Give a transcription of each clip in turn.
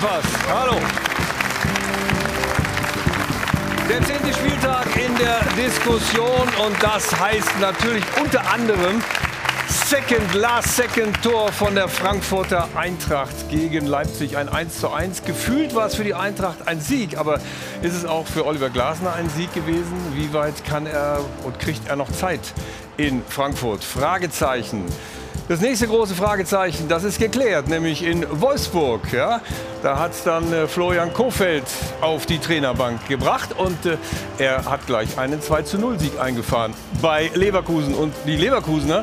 Doppelpass. Hallo. Der zehnte Spieltag in der Diskussion und das heißt natürlich unter anderem Second, Last Second Tor von der Frankfurter Eintracht gegen Leipzig. Ein 1 zu 1. Gefühlt war es für die Eintracht ein Sieg, aber ist es auch für Oliver Glasner ein Sieg gewesen? Wie weit kann er und kriegt er noch Zeit in Frankfurt? Fragezeichen. Das nächste große Fragezeichen, das ist geklärt, nämlich in Wolfsburg. Ja? Da hat es dann äh, Florian Kofeld auf die Trainerbank gebracht und äh, er hat gleich einen 2-0-Sieg eingefahren bei Leverkusen. Und die Leverkusener,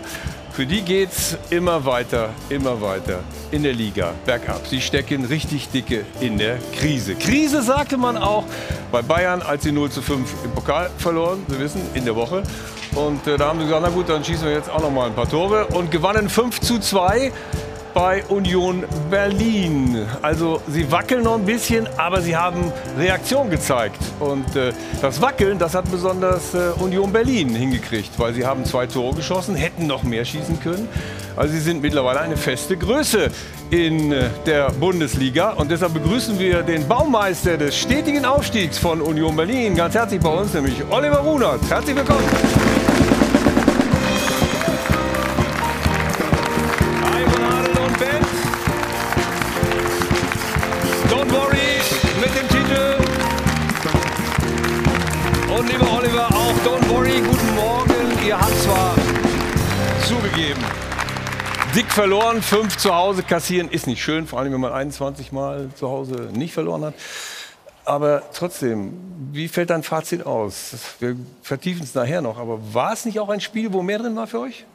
für die geht es immer weiter, immer weiter in der Liga bergab. Sie stecken richtig dicke in der Krise. Krise sagte man auch bei Bayern, als sie 0 zu 5 im Pokal verloren, Sie wissen, in der Woche. Und äh, da haben sie gesagt, na gut, dann schießen wir jetzt auch noch mal ein paar Tore und gewannen 5 zu 2 bei Union Berlin. Also sie wackeln noch ein bisschen, aber sie haben Reaktion gezeigt. Und äh, das Wackeln, das hat besonders äh, Union Berlin hingekriegt, weil sie haben zwei Tore geschossen, hätten noch mehr schießen können. Also sie sind mittlerweile eine feste Größe in äh, der Bundesliga. Und deshalb begrüßen wir den Baumeister des stetigen Aufstiegs von Union Berlin ganz herzlich bei uns, nämlich Oliver Runert. Herzlich willkommen. Zugegeben, dick verloren, fünf zu Hause kassieren ist nicht schön, vor allem wenn man 21 Mal zu Hause nicht verloren hat. Aber trotzdem, wie fällt dein Fazit aus? Wir vertiefen es nachher noch, aber war es nicht auch ein Spiel, wo mehr drin war für euch?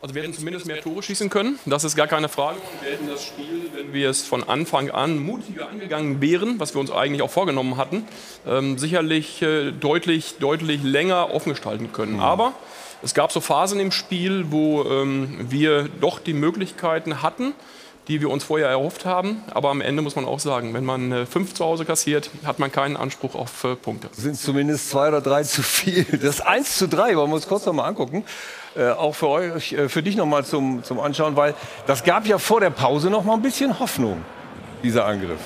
Also wir hätten zumindest mehr Tore schießen können, das ist gar keine Frage. Und wir hätten das Spiel, wenn wir es von Anfang an mutiger angegangen wären, was wir uns eigentlich auch vorgenommen hatten, ähm, sicherlich äh, deutlich, deutlich länger offen gestalten können. Aber es gab so Phasen im Spiel, wo ähm, wir doch die Möglichkeiten hatten, die wir uns vorher erhofft haben. Aber am Ende muss man auch sagen, wenn man äh, fünf zu Hause kassiert, hat man keinen Anspruch auf äh, Punkte. sind zumindest zwei oder drei zu viel. Das 1 zu 3, wollen wir uns kurz noch mal angucken. Äh, auch für euch, äh, für dich noch mal zum, zum Anschauen, weil das gab ja vor der Pause noch mal ein bisschen Hoffnung, dieser Angriff.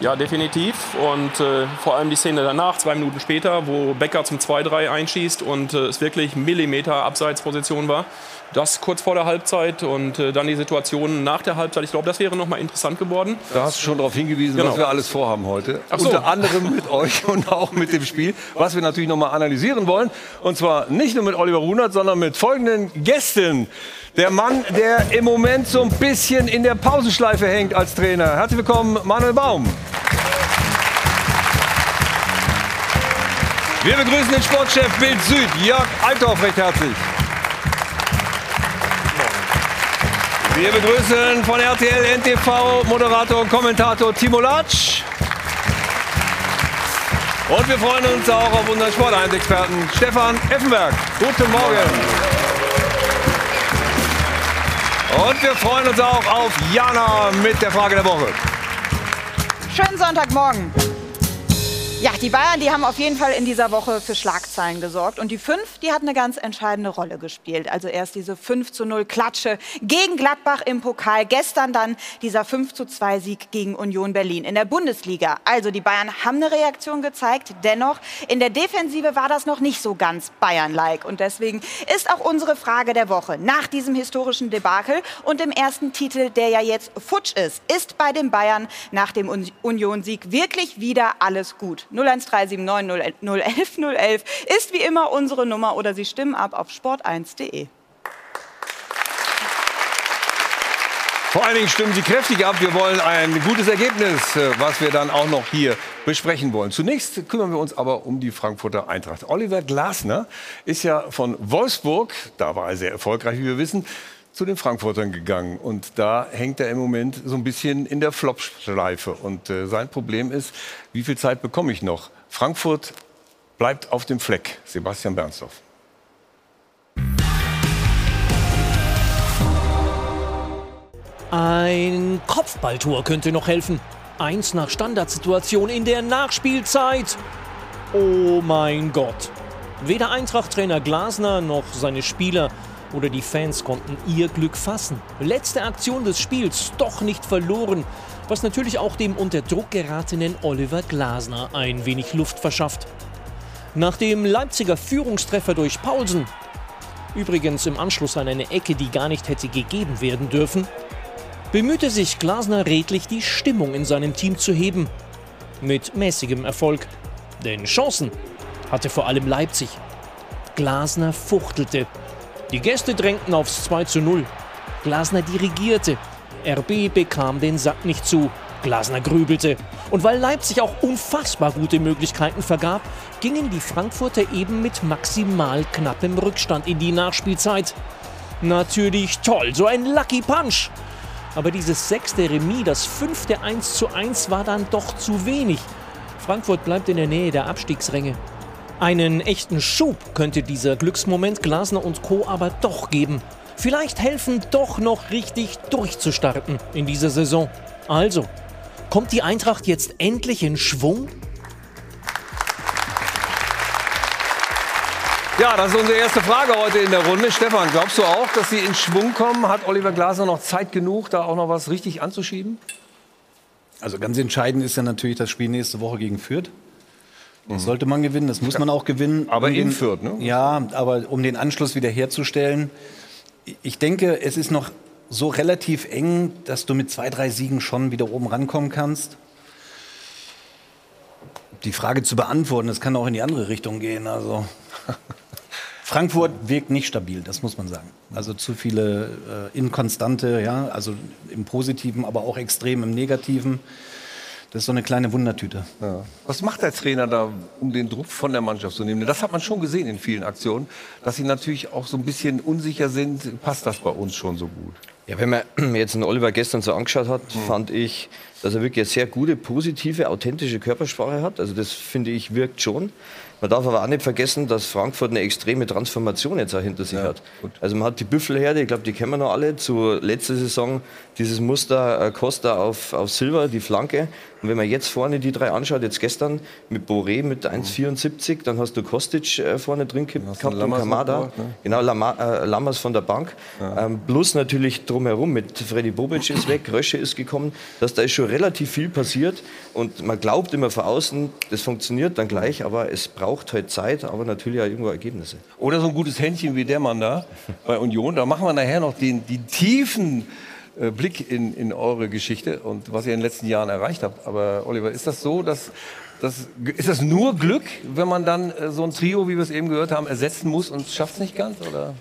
Ja, definitiv. Und äh, vor allem die Szene danach, zwei Minuten später, wo Becker zum 2-3 einschießt und äh, es wirklich Millimeter Abseitsposition war. Das kurz vor der Halbzeit und äh, dann die Situation nach der Halbzeit. Ich glaube, das wäre noch mal interessant geworden. Da hast du schon darauf hingewiesen, Genau. was wir alles vorhaben heute. So. Unter anderem mit euch und auch mit dem Spiel, was wir natürlich noch mal analysieren wollen. Und zwar nicht nur mit Oliver Runert, sondern mit folgenden Gästen. Der Mann, der im Moment so ein bisschen in der Pausenschleife hängt als Trainer. Herzlich willkommen, Manuel Baum. Wir begrüßen den Sportchef Bild Süd, Jörg Althoff, recht herzlich. Wir begrüßen von RTL NTV Moderator und Kommentator Timo Latsch. Und wir freuen uns auch auf unseren Sport1-Experten Stefan Effenberg. Guten Morgen. Und wir freuen uns auch auf Jana mit der Frage der Woche. Schönen Sonntagmorgen. Ja, die Bayern, die haben auf jeden Fall in dieser Woche für Schlagzeilen gesorgt. Und die 5, die hat eine ganz entscheidende Rolle gespielt. Also erst diese 5 zu 0 Klatsche gegen Gladbach im Pokal. Gestern dann dieser 5 zu 2 Sieg gegen Union Berlin in der Bundesliga. Also die Bayern haben eine Reaktion gezeigt. Dennoch, in der Defensive war das noch nicht so ganz Bayern-like. Und deswegen ist auch unsere Frage der Woche nach diesem historischen Debakel und dem ersten Titel, der ja jetzt futsch ist, ist bei den Bayern nach dem Un- Union-Sieg wirklich wieder alles gut. 01379 011 011 ist wie immer unsere Nummer oder Sie stimmen ab auf sport1.de. Vor allen Dingen stimmen Sie kräftig ab. Wir wollen ein gutes Ergebnis, äh, was wir dann auch noch hier besprechen wollen. Zunächst kümmern wir uns aber um die Frankfurter Eintracht. Oliver Glasner ist ja von Wolfsburg, da war er sehr erfolgreich, wie wir wissen, zu den Frankfurtern gegangen. Und da hängt er im Moment so ein bisschen in der Flop-Schleife. Und äh, sein Problem ist, wie viel Zeit bekomme ich noch? Frankfurt bleibt auf dem Fleck. Sebastian Bernsdorf. Ein Kopfballtor könnte noch helfen. Eins nach Standardsituation in der Nachspielzeit. Oh mein Gott. Weder Eintracht-Trainer Glasner noch seine Spieler oder die Fans konnten ihr Glück fassen. Letzte Aktion des Spiels doch nicht verloren, was natürlich auch dem unter Druck geratenen Oliver Glasner ein wenig Luft verschafft. Nach dem Leipziger Führungstreffer durch Paulsen, übrigens im Anschluss an eine Ecke, die gar nicht hätte gegeben werden dürfen, bemühte sich Glasner redlich, die Stimmung in seinem Team zu heben. Mit mäßigem Erfolg. Denn Chancen hatte vor allem Leipzig. Glasner fuchtelte. Die Gäste drängten aufs 2 zu 0. Glasner dirigierte. RB bekam den Sack nicht zu. Glasner grübelte. Und weil Leipzig auch unfassbar gute Möglichkeiten vergab, gingen die Frankfurter eben mit maximal knappem Rückstand in die Nachspielzeit. Natürlich toll, so ein Lucky Punch. Aber dieses sechste Remis, das fünfte 1 zu 1 war dann doch zu wenig. Frankfurt bleibt in der Nähe der Abstiegsränge. Einen echten Schub könnte dieser Glücksmoment Glasner und Co. aber doch geben. Vielleicht helfen, doch noch richtig durchzustarten in dieser Saison. Also, kommt die Eintracht jetzt endlich in Schwung? Ja, das ist unsere erste Frage heute in der Runde. Stefan, glaubst du auch, dass sie in Schwung kommen? Hat Oliver Glasner noch Zeit genug, da auch noch was richtig anzuschieben? Also ganz entscheidend ist ja natürlich das Spiel nächste Woche gegen Fürth. Das sollte man gewinnen, das muss man auch gewinnen. Aber um in den, Fürth, ne? Ja, aber um den Anschluss wiederherzustellen. Ich denke, es ist noch so relativ eng, dass du mit zwei, drei Siegen schon wieder oben rankommen kannst. Die Frage zu beantworten, das kann auch in die andere Richtung gehen. Also Frankfurt wirkt nicht stabil, das muss man sagen. Also zu viele äh, Inkonstante, ja, also im Positiven, aber auch extrem im Negativen. Das ist so eine kleine Wundertüte. Was macht der Trainer da, um den Druck von der Mannschaft zu nehmen? Das hat man schon gesehen in vielen Aktionen, dass sie natürlich auch so ein bisschen unsicher sind. Passt das bei uns schon so gut? Ja, wenn man jetzt den Oliver gestern so angeschaut hat, fand ich, dass er wirklich eine sehr gute, positive, authentische Körpersprache hat. Also das finde ich wirkt schon. Man darf aber auch nicht vergessen, dass Frankfurt eine extreme Transformation jetzt auch hinter sich hat. Also man hat die Büffelherde, ich glaube, die kennen wir noch alle, zu letzter Saison dieses Muster äh, Costa auf, auf Silver, die Flanke. Und wenn man jetzt vorne die drei anschaut, jetzt gestern mit Boré mit 1,74, dann hast du Kostic äh, vorne drin gehabt und Kamada. ne? Genau, Lama, äh, Lammers von der Bank. Ähm, plus natürlich drumherum mit Freddy Bobic ist weg, Rösche ist gekommen. Dass da ist schon relativ viel passiert. Und man glaubt immer von außen, das funktioniert dann gleich, aber es braucht halt Zeit, aber natürlich auch irgendwo Ergebnisse. Oder so ein gutes Händchen wie der Mann da bei Union. Da machen wir nachher noch den, die tiefen Blick in, in eure Geschichte und was ihr in den letzten Jahren erreicht habt. Aber Oliver, ist das so, dass das, ist das nur Glück, wenn man dann äh, so ein Trio, wie wir es eben gehört haben, ersetzen muss und schafft es nicht ganz? Oder?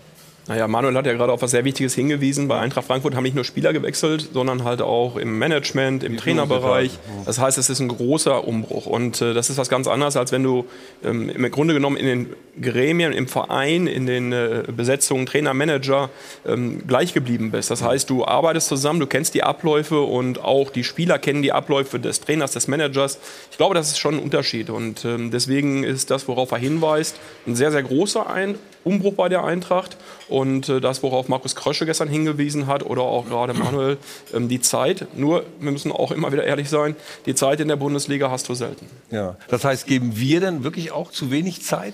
Naja, Manuel hat ja gerade auf was sehr Wichtiges hingewiesen. Bei Eintracht Frankfurt haben nicht nur Spieler gewechselt, sondern halt auch im Management, im Trainerbereich. Das heißt, es ist ein großer Umbruch. Und äh, das ist was ganz anderes, als wenn du ähm, im Grunde genommen in den Gremien, im Verein, in den äh, Besetzungen Trainer, Manager ähm, gleich geblieben bist. Das heißt, du arbeitest zusammen, du kennst die Abläufe und auch die Spieler kennen die Abläufe des Trainers, des Managers. Ich glaube, das ist schon ein Unterschied. Und ähm, deswegen ist das, worauf er hinweist, ein sehr, sehr großer ein Umbruch bei der Eintracht. Und äh, das, worauf Markus Krösche gestern hingewiesen hat oder auch gerade Manuel, ähm, die Zeit. Nur, wir müssen auch immer wieder ehrlich sein, die Zeit in der Bundesliga hast du selten. Ja. Das heißt, geben wir denn wirklich auch zu wenig Zeit?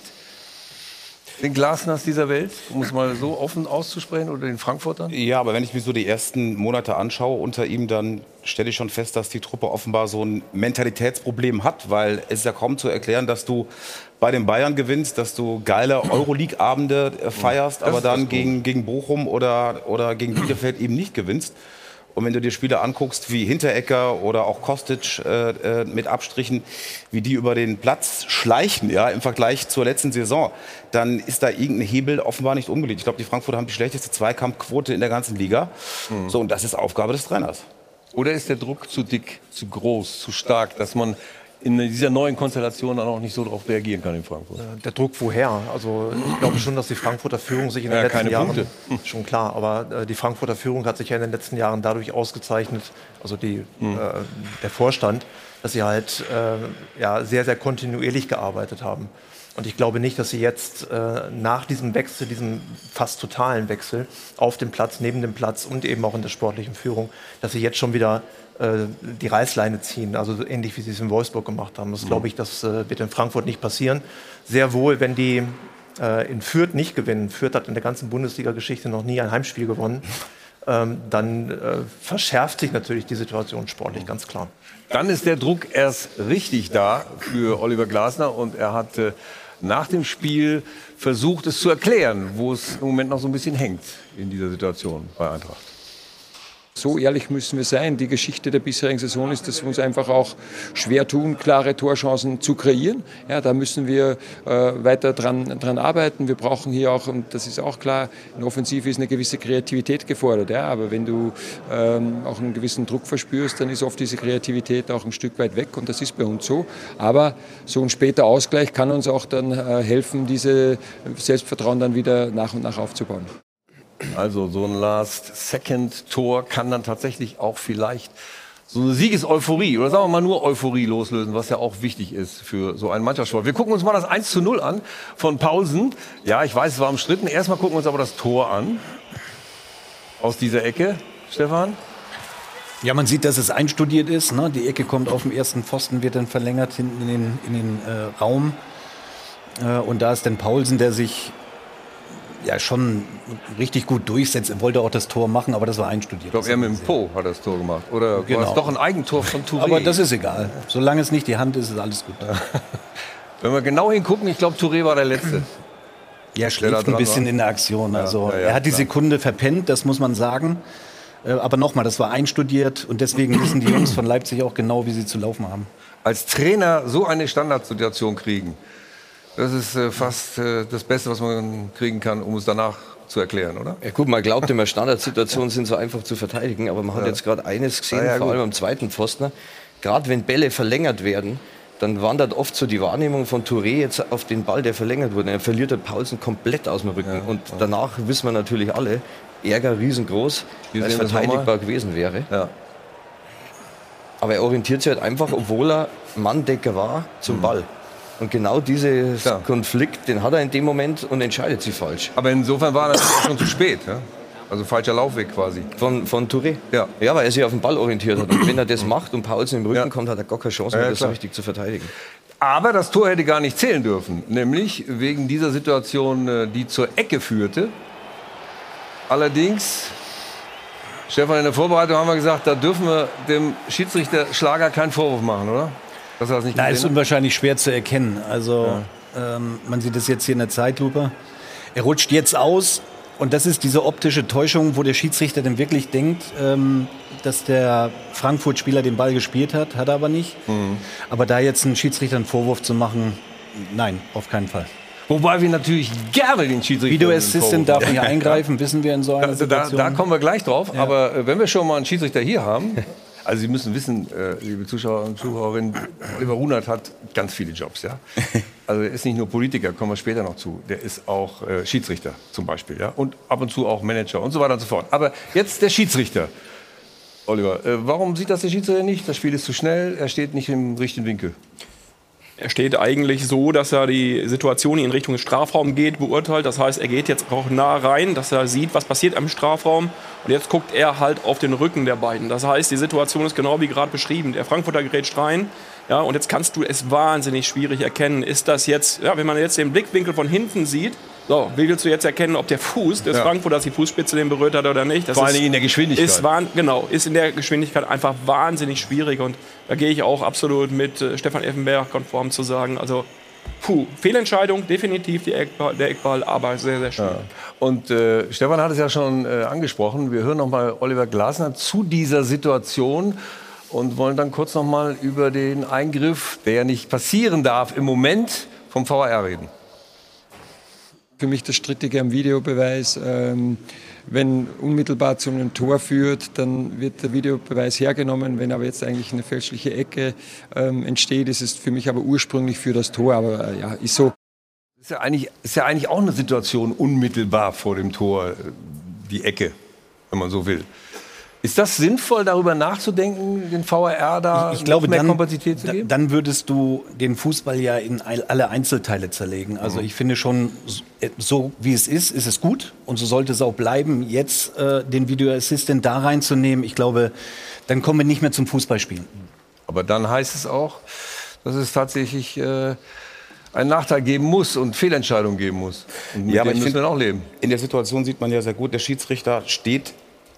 Den Glasners dieser Welt, um es mal so offen auszusprechen, oder den Frankfurtern? Ja, aber wenn ich mir so die ersten Monate anschaue unter ihm, dann stelle ich schon fest, dass die Truppe offenbar so ein Mentalitätsproblem hat, weil es ist ja kaum zu erklären, dass du bei den Bayern gewinnst, dass du geile Euroleague-Abende äh, feierst, aber dann gegen, gegen Bochum oder, oder gegen Bielefeld eben nicht gewinnst. Und wenn du dir Spieler anguckst wie Hinterecker oder auch Kostic äh, äh, mit Abstrichen, wie die über den Platz schleichen, ja, im Vergleich zur letzten Saison, dann ist da irgendein Hebel offenbar nicht umgelegt. Ich glaube, die Frankfurter haben die schlechteste Zweikampfquote in der ganzen Liga. So, und das ist Aufgabe des Trainers. Oder ist der Druck zu dick, zu groß, zu stark, dass man in dieser neuen Konstellation dann auch nicht so darauf reagieren kann in Frankfurt? Der Druck woher? Also ich glaube schon, dass die Frankfurter Führung sich in den Ja, letzten keine Jahren Punkte. schon klar, aber äh, die Frankfurter Führung hat sich ja in den letzten Jahren dadurch ausgezeichnet, also die, Hm. äh, der Vorstand, dass sie halt äh, ja, sehr, sehr kontinuierlich gearbeitet haben. Und ich glaube nicht, dass sie jetzt äh, nach diesem Wechsel, diesem fast totalen Wechsel auf dem Platz, neben dem Platz und eben auch in der sportlichen Führung, dass sie jetzt schon wieder äh, die Reißleine ziehen, also so ähnlich wie sie es in Wolfsburg gemacht haben. Das glaube ich, das äh, wird in Frankfurt nicht passieren. Sehr wohl, wenn die äh, in Fürth nicht gewinnen, Fürth hat in der ganzen Bundesliga-Geschichte noch nie ein Heimspiel gewonnen, ähm, dann äh, verschärft sich natürlich die Situation sportlich, ganz klar. Dann ist der Druck erst richtig da für Oliver Glasner und er hat äh, nach dem Spiel versucht, es zu erklären, wo es im Moment noch so ein bisschen hängt in dieser Situation bei Eintracht. So ehrlich müssen wir sein. Die Geschichte der bisherigen Saison ist, dass wir uns einfach auch schwer tun, klare Torchancen zu kreieren. Ja, da müssen wir äh, weiter dran, dran arbeiten. Wir brauchen hier auch, und das ist auch klar, in Offensive ist eine gewisse Kreativität gefordert. Ja, aber wenn du ähm, auch einen gewissen Druck verspürst, dann ist oft diese Kreativität auch ein Stück weit weg und das ist bei uns so. Aber so ein später Ausgleich kann uns auch dann äh, helfen, diese Selbstvertrauen dann wieder nach und nach aufzubauen. Also so ein Last-Second-Tor kann dann tatsächlich auch vielleicht so eine Siegeseuphorie oder sagen wir mal nur Euphorie loslösen, was ja auch wichtig ist für so einen Mannschaftssport. Wir gucken uns mal das 1 zu 0 an von Paulsen. Ja, ich weiß, es war umstritten. Erstmal gucken wir uns aber das Tor an. Aus dieser Ecke, Stefan. Ja, man sieht, dass es einstudiert ist. Ne? Die Ecke kommt auf dem ersten Pfosten, wird dann verlängert hinten in den, in den äh, Raum. Äh, und da ist dann Paulsen, der sich ja schon richtig gut durchsetzt. Er wollte auch das Tor machen, aber das war einstudiert. Ich glaube, er mit dem Po hat das Tor gemacht. Oder genau. war es doch ein Eigentor von Touré? Aber das ist egal. Solange es nicht die Hand ist, ist alles gut. Wenn wir genau hingucken, ich glaube, Touré war der Letzte. Ja, schläft ein bisschen war. in der Aktion. Also, ja, ja, er hat die klar. Sekunde verpennt, das muss man sagen. Äh, aber nochmal, das war einstudiert und deswegen wissen die Jungs von Leipzig auch genau, wie sie zu laufen haben. Als Trainer so eine Standardsituation kriegen, das ist äh, fast äh, das Beste, was man kriegen kann, um es danach zu erklären, oder? Ja, gut, man glaubt immer, Standardsituationen sind so einfach zu verteidigen, aber man hat jetzt gerade eines gesehen, ja, vor allem am zweiten Pfosten. Gerade wenn Bälle verlängert werden, dann wandert oft so die Wahrnehmung von Touré jetzt auf den Ball, der verlängert wurde. Er verliert der Paulsen komplett aus dem Rücken. und danach wissen wir natürlich alle, Ärger riesengroß, weil es verteidigbar gewesen wäre. Aber er orientiert sich halt einfach, obwohl er Manndecker war, zum mhm. Ball. Und genau diesen ja. Konflikt, den hat er in dem Moment und entscheidet sich falsch. Aber insofern war das schon zu spät. Ja? Also falscher Laufweg quasi. Von, von Touré? Ja. Ja, weil er sich auf den Ball orientiert hat. Und wenn er das macht und Paulsen im Rücken ja. kommt, hat er gar keine Chance mehr, ja, das so richtig zu verteidigen. Aber das Tor hätte gar nicht zählen dürfen. Nämlich wegen dieser Situation, äh, die zur Ecke führte. Allerdings, Stefan, in der Vorbereitung haben wir gesagt, da dürfen wir dem Schiedsrichter Schlager keinen Vorwurf machen, oder? Dass er das nicht Na, ist unwahrscheinlich schwer zu erkennen. Also ja. ähm, man sieht es jetzt hier in der Zeitlupe. Er rutscht jetzt aus und das ist diese optische Täuschung, wo der Schiedsrichter dann wirklich denkt, ähm, dass der Frankfurt-Spieler den Ball gespielt hat, hat er aber nicht. Mhm. Aber da jetzt einen Schiedsrichter einen Vorwurf zu machen, nein, auf keinen Fall. Wobei wir natürlich gerne den Schiedsrichter. Video Assistant darf nicht eingreifen, wissen wir in so einer Situation. Da, da kommen wir gleich drauf. Ja. Aber äh, wenn wir schon mal einen Schiedsrichter hier haben, Also Sie müssen wissen, äh, liebe Zuschauer und Zuhörerinnen, Oliver Runert hat ganz viele Jobs. Ja? Also er ist nicht nur Politiker, kommen wir später noch zu. Der ist auch äh, Schiedsrichter zum Beispiel. Ja? Und ab und zu auch Manager und so weiter und so fort. Aber jetzt der Schiedsrichter. Oliver, äh, warum sieht das der Schiedsrichter nicht? Das Spiel ist zu schnell, er steht nicht im richtigen Winkel. Er steht eigentlich so, dass er die Situation, die in Richtung Strafraum geht, beurteilt. Das heißt, er geht jetzt auch nah rein, dass er sieht, was passiert am Strafraum. Und jetzt guckt er halt auf den Rücken der beiden. Das heißt, die Situation ist genau wie gerade beschrieben. Der Frankfurter gerät rein. Ja, und jetzt kannst du es wahnsinnig schwierig erkennen. Ist das jetzt, ja, wenn man jetzt den Blickwinkel von hinten sieht, so, wie willst du jetzt erkennen, ob der Fuß des ja. Frankfurters die Fußspitze den berührt hat oder nicht? Das Vor allem in der Geschwindigkeit. Ist, genau, ist in der Geschwindigkeit einfach wahnsinnig schwierig. Und da gehe ich auch absolut mit äh, Stefan Effenberg konform zu sagen. Also, puh, Fehlentscheidung, definitiv Eckball, der Eckball, aber sehr, sehr schön. Ja. Und äh, Stefan hat es ja schon äh, angesprochen. Wir hören noch mal Oliver Glasner zu dieser Situation und wollen dann kurz noch mal über den Eingriff, der ja nicht passieren darf, im Moment vom VAR reden für mich das Strittige am Videobeweis. Ähm, wenn unmittelbar zu einem Tor führt, dann wird der Videobeweis hergenommen. Wenn aber jetzt eigentlich eine fälschliche Ecke ähm, entsteht, ist es für mich aber ursprünglich für das Tor. Aber äh, ja, ist so. Ist ja, eigentlich, ist ja eigentlich auch eine Situation unmittelbar vor dem Tor, die Ecke, wenn man so will. Ist das sinnvoll, darüber nachzudenken, den VAR da ich, ich glaube, mehr dann, Kompensität zu geben? Dann würdest du den Fußball ja in alle Einzelteile zerlegen. Also mhm. ich finde schon, so wie es ist, ist es gut und so sollte es auch bleiben. Jetzt äh, den Video Assistant da reinzunehmen, ich glaube, dann kommen wir nicht mehr zum Fußballspielen. Aber dann heißt es auch, dass es tatsächlich äh, einen Nachteil geben muss und Fehlentscheidungen geben muss. Und mit Ja, aber dem ich müssen wir find- auch leben. In der Situation sieht man ja sehr gut, der Schiedsrichter steht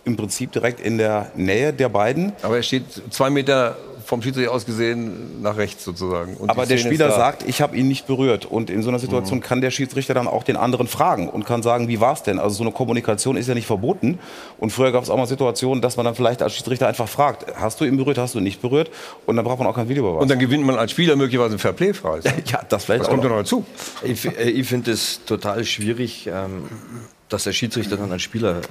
im Prinzip direkt in der Nähe der beiden. Aber er steht zwei Meter vom Schiedsrichter aus gesehen nach rechts sozusagen. Und Aber der Spieler sagt, ich habe ihn nicht berührt. Und in so einer Situation kann der Schiedsrichter dann auch den anderen fragen und kann sagen, wie war es denn? Also so eine Kommunikation ist ja nicht verboten. Und früher gab es auch mal Situationen, dass man dann vielleicht als Schiedsrichter einfach fragt, hast du ihn berührt, hast du ihn nicht berührt? Und dann braucht man auch kein Videobeweis. Und dann gewinnt man als Spieler möglicherweise einen Fairplay-Preis. ja, das vielleicht Das auch kommt ja noch. dazu. Ich, äh, ich finde es total schwierig, ähm, dass der Schiedsrichter dann einen Spieler äh,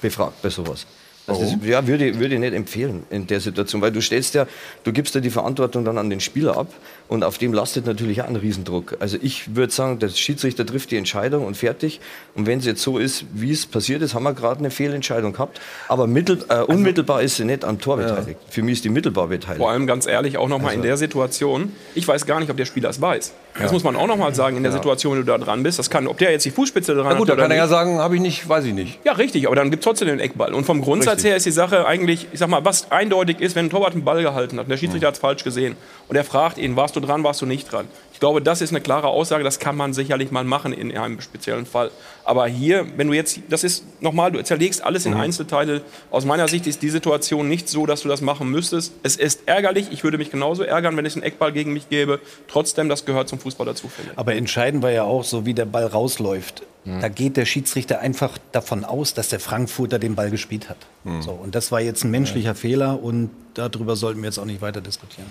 befragt bei sowas. Also das, ja, würde, würde ich nicht empfehlen in der Situation, weil du stellst ja, du gibst ja die Verantwortung dann an den Spieler ab und auf dem lastet natürlich auch ein Riesendruck. Also ich würde sagen, der Schiedsrichter trifft die Entscheidung und fertig. Und wenn es jetzt so ist, wie es passiert ist, haben wir gerade eine Fehlentscheidung gehabt. Aber mittel, äh, unmittelbar ist sie nicht am Tor beteiligt. Für mich ist die mittelbar beteiligt. Vor allem ganz ehrlich, auch nochmal in der Situation, ich weiß gar nicht, ob der Spieler es weiß. Das muss man auch nochmal sagen, in der Situation, wenn du da dran bist. Das kann, ob der jetzt die Fußspitze dran Na gut, hat oder kann er ja sagen, habe ich nicht, weiß ich nicht. Ja, richtig, aber dann gibt es trotzdem den Eckball. Und vom Grundsatz Richtig. her ist die Sache eigentlich, ich sag mal, was eindeutig ist, wenn ein Torwart einen Ball gehalten hat und der Schiedsrichter hat es falsch gesehen und er fragt ihn, warst du dran, warst du nicht dran. Ich glaube, das ist eine klare Aussage, das kann man sicherlich mal machen in einem speziellen Fall. Aber hier, wenn du jetzt, das ist nochmal, du zerlegst alles in Einzelteile. Aus meiner Sicht ist die Situation nicht so, dass du das machen müsstest. Es ist ärgerlich, ich würde mich genauso ärgern, wenn es einen Eckball gegen mich gäbe. Trotzdem, das gehört zum Fußball dazu. Aber entscheidend war ja auch, so wie der Ball rausläuft. Da geht der Schiedsrichter einfach davon aus, dass der Frankfurter den Ball gespielt hat. So, und das war jetzt ein menschlicher Fehler und darüber sollten wir jetzt auch nicht weiter diskutieren.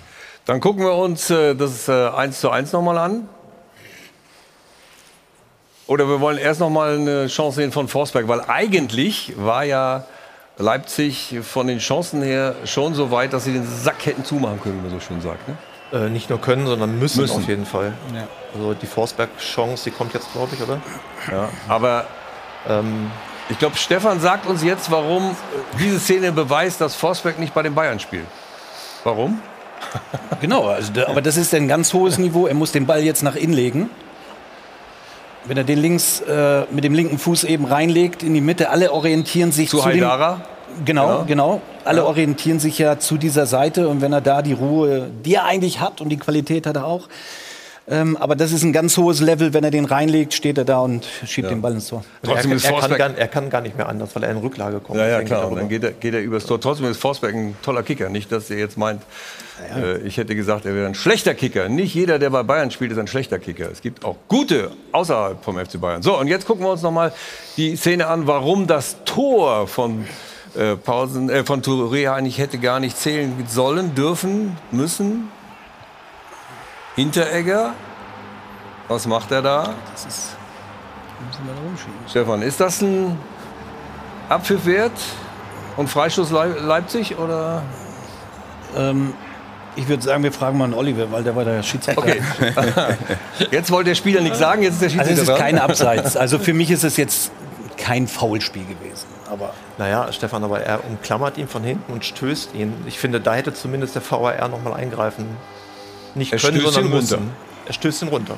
Dann gucken wir uns äh, das äh, 1 zu 1 nochmal an. Oder wir wollen erst nochmal eine Chance sehen von Forsberg, weil eigentlich war ja Leipzig von den Chancen her schon so weit, dass sie den Sack hätten zumachen können, wie man so schön sagt. Ne? Äh, nicht nur können, sondern müssen, Müssen. auf jeden Fall. Also die Forsberg-Chance, die kommt jetzt, glaube ich, oder? Ja, aber Ähm, ich glaube, Stefan sagt uns jetzt, warum äh, diese Szene beweist, dass Forsberg nicht bei den Bayern spielt. Warum? Genau, also, aber das ist ein ganz hohes Niveau. Er muss den Ball jetzt nach innen legen. Wenn er den links äh, mit dem linken Fuß eben reinlegt in die Mitte, alle orientieren sich Zu zu, dem, Haidara? Genau, Ja. genau. Alle orientieren sich ja zu dieser Seite und wenn er da die Ruhe, die er eigentlich hat und die Qualität hat er auch. Ähm, aber das ist ein ganz hohes Level. Wenn er den reinlegt, steht er da und schiebt den Ball ins Tor. Trotzdem er, ist er, kann Forsberg- gar, er kann gar nicht mehr anders, weil er in Rücklage kommt. Ja, ja, klar. Und dann geht er, geht er übers Tor. Trotzdem ist Forsberg ein toller Kicker. Nicht, dass ihr jetzt meint, äh, ich hätte gesagt, er wäre ein schlechter Kicker. Nicht jeder, der bei Bayern spielt, ist ein schlechter Kicker. Es gibt auch gute außerhalb vom FC Bayern. So, und jetzt gucken wir uns noch mal die Szene an, warum das Tor von äh, Pausen, äh, von Touré eigentlich hätte gar nicht zählen sollen, dürfen, müssen. Hinteregger. Was macht er da? Stefan, ist das ein Abpfiff wert und Freistoß Leip- Leipzig oder? Ähm, ich würde sagen, wir fragen mal einen Oliver, weil der war der Schiedsrichter. Okay. Jetzt wollte der Spieler nichts sagen, jetzt ist der Also Schiedsrichter es ist kein Abseits. Also für mich ist es jetzt kein Foulspiel gewesen. Aber Naja, Stefan, aber er umklammert ihn von hinten und stößt ihn. Ich finde, da hätte zumindest der VAR noch mal eingreifen. Nicht Er können, stößt sondern ihn müssen. runter. Er stößt ihn runter.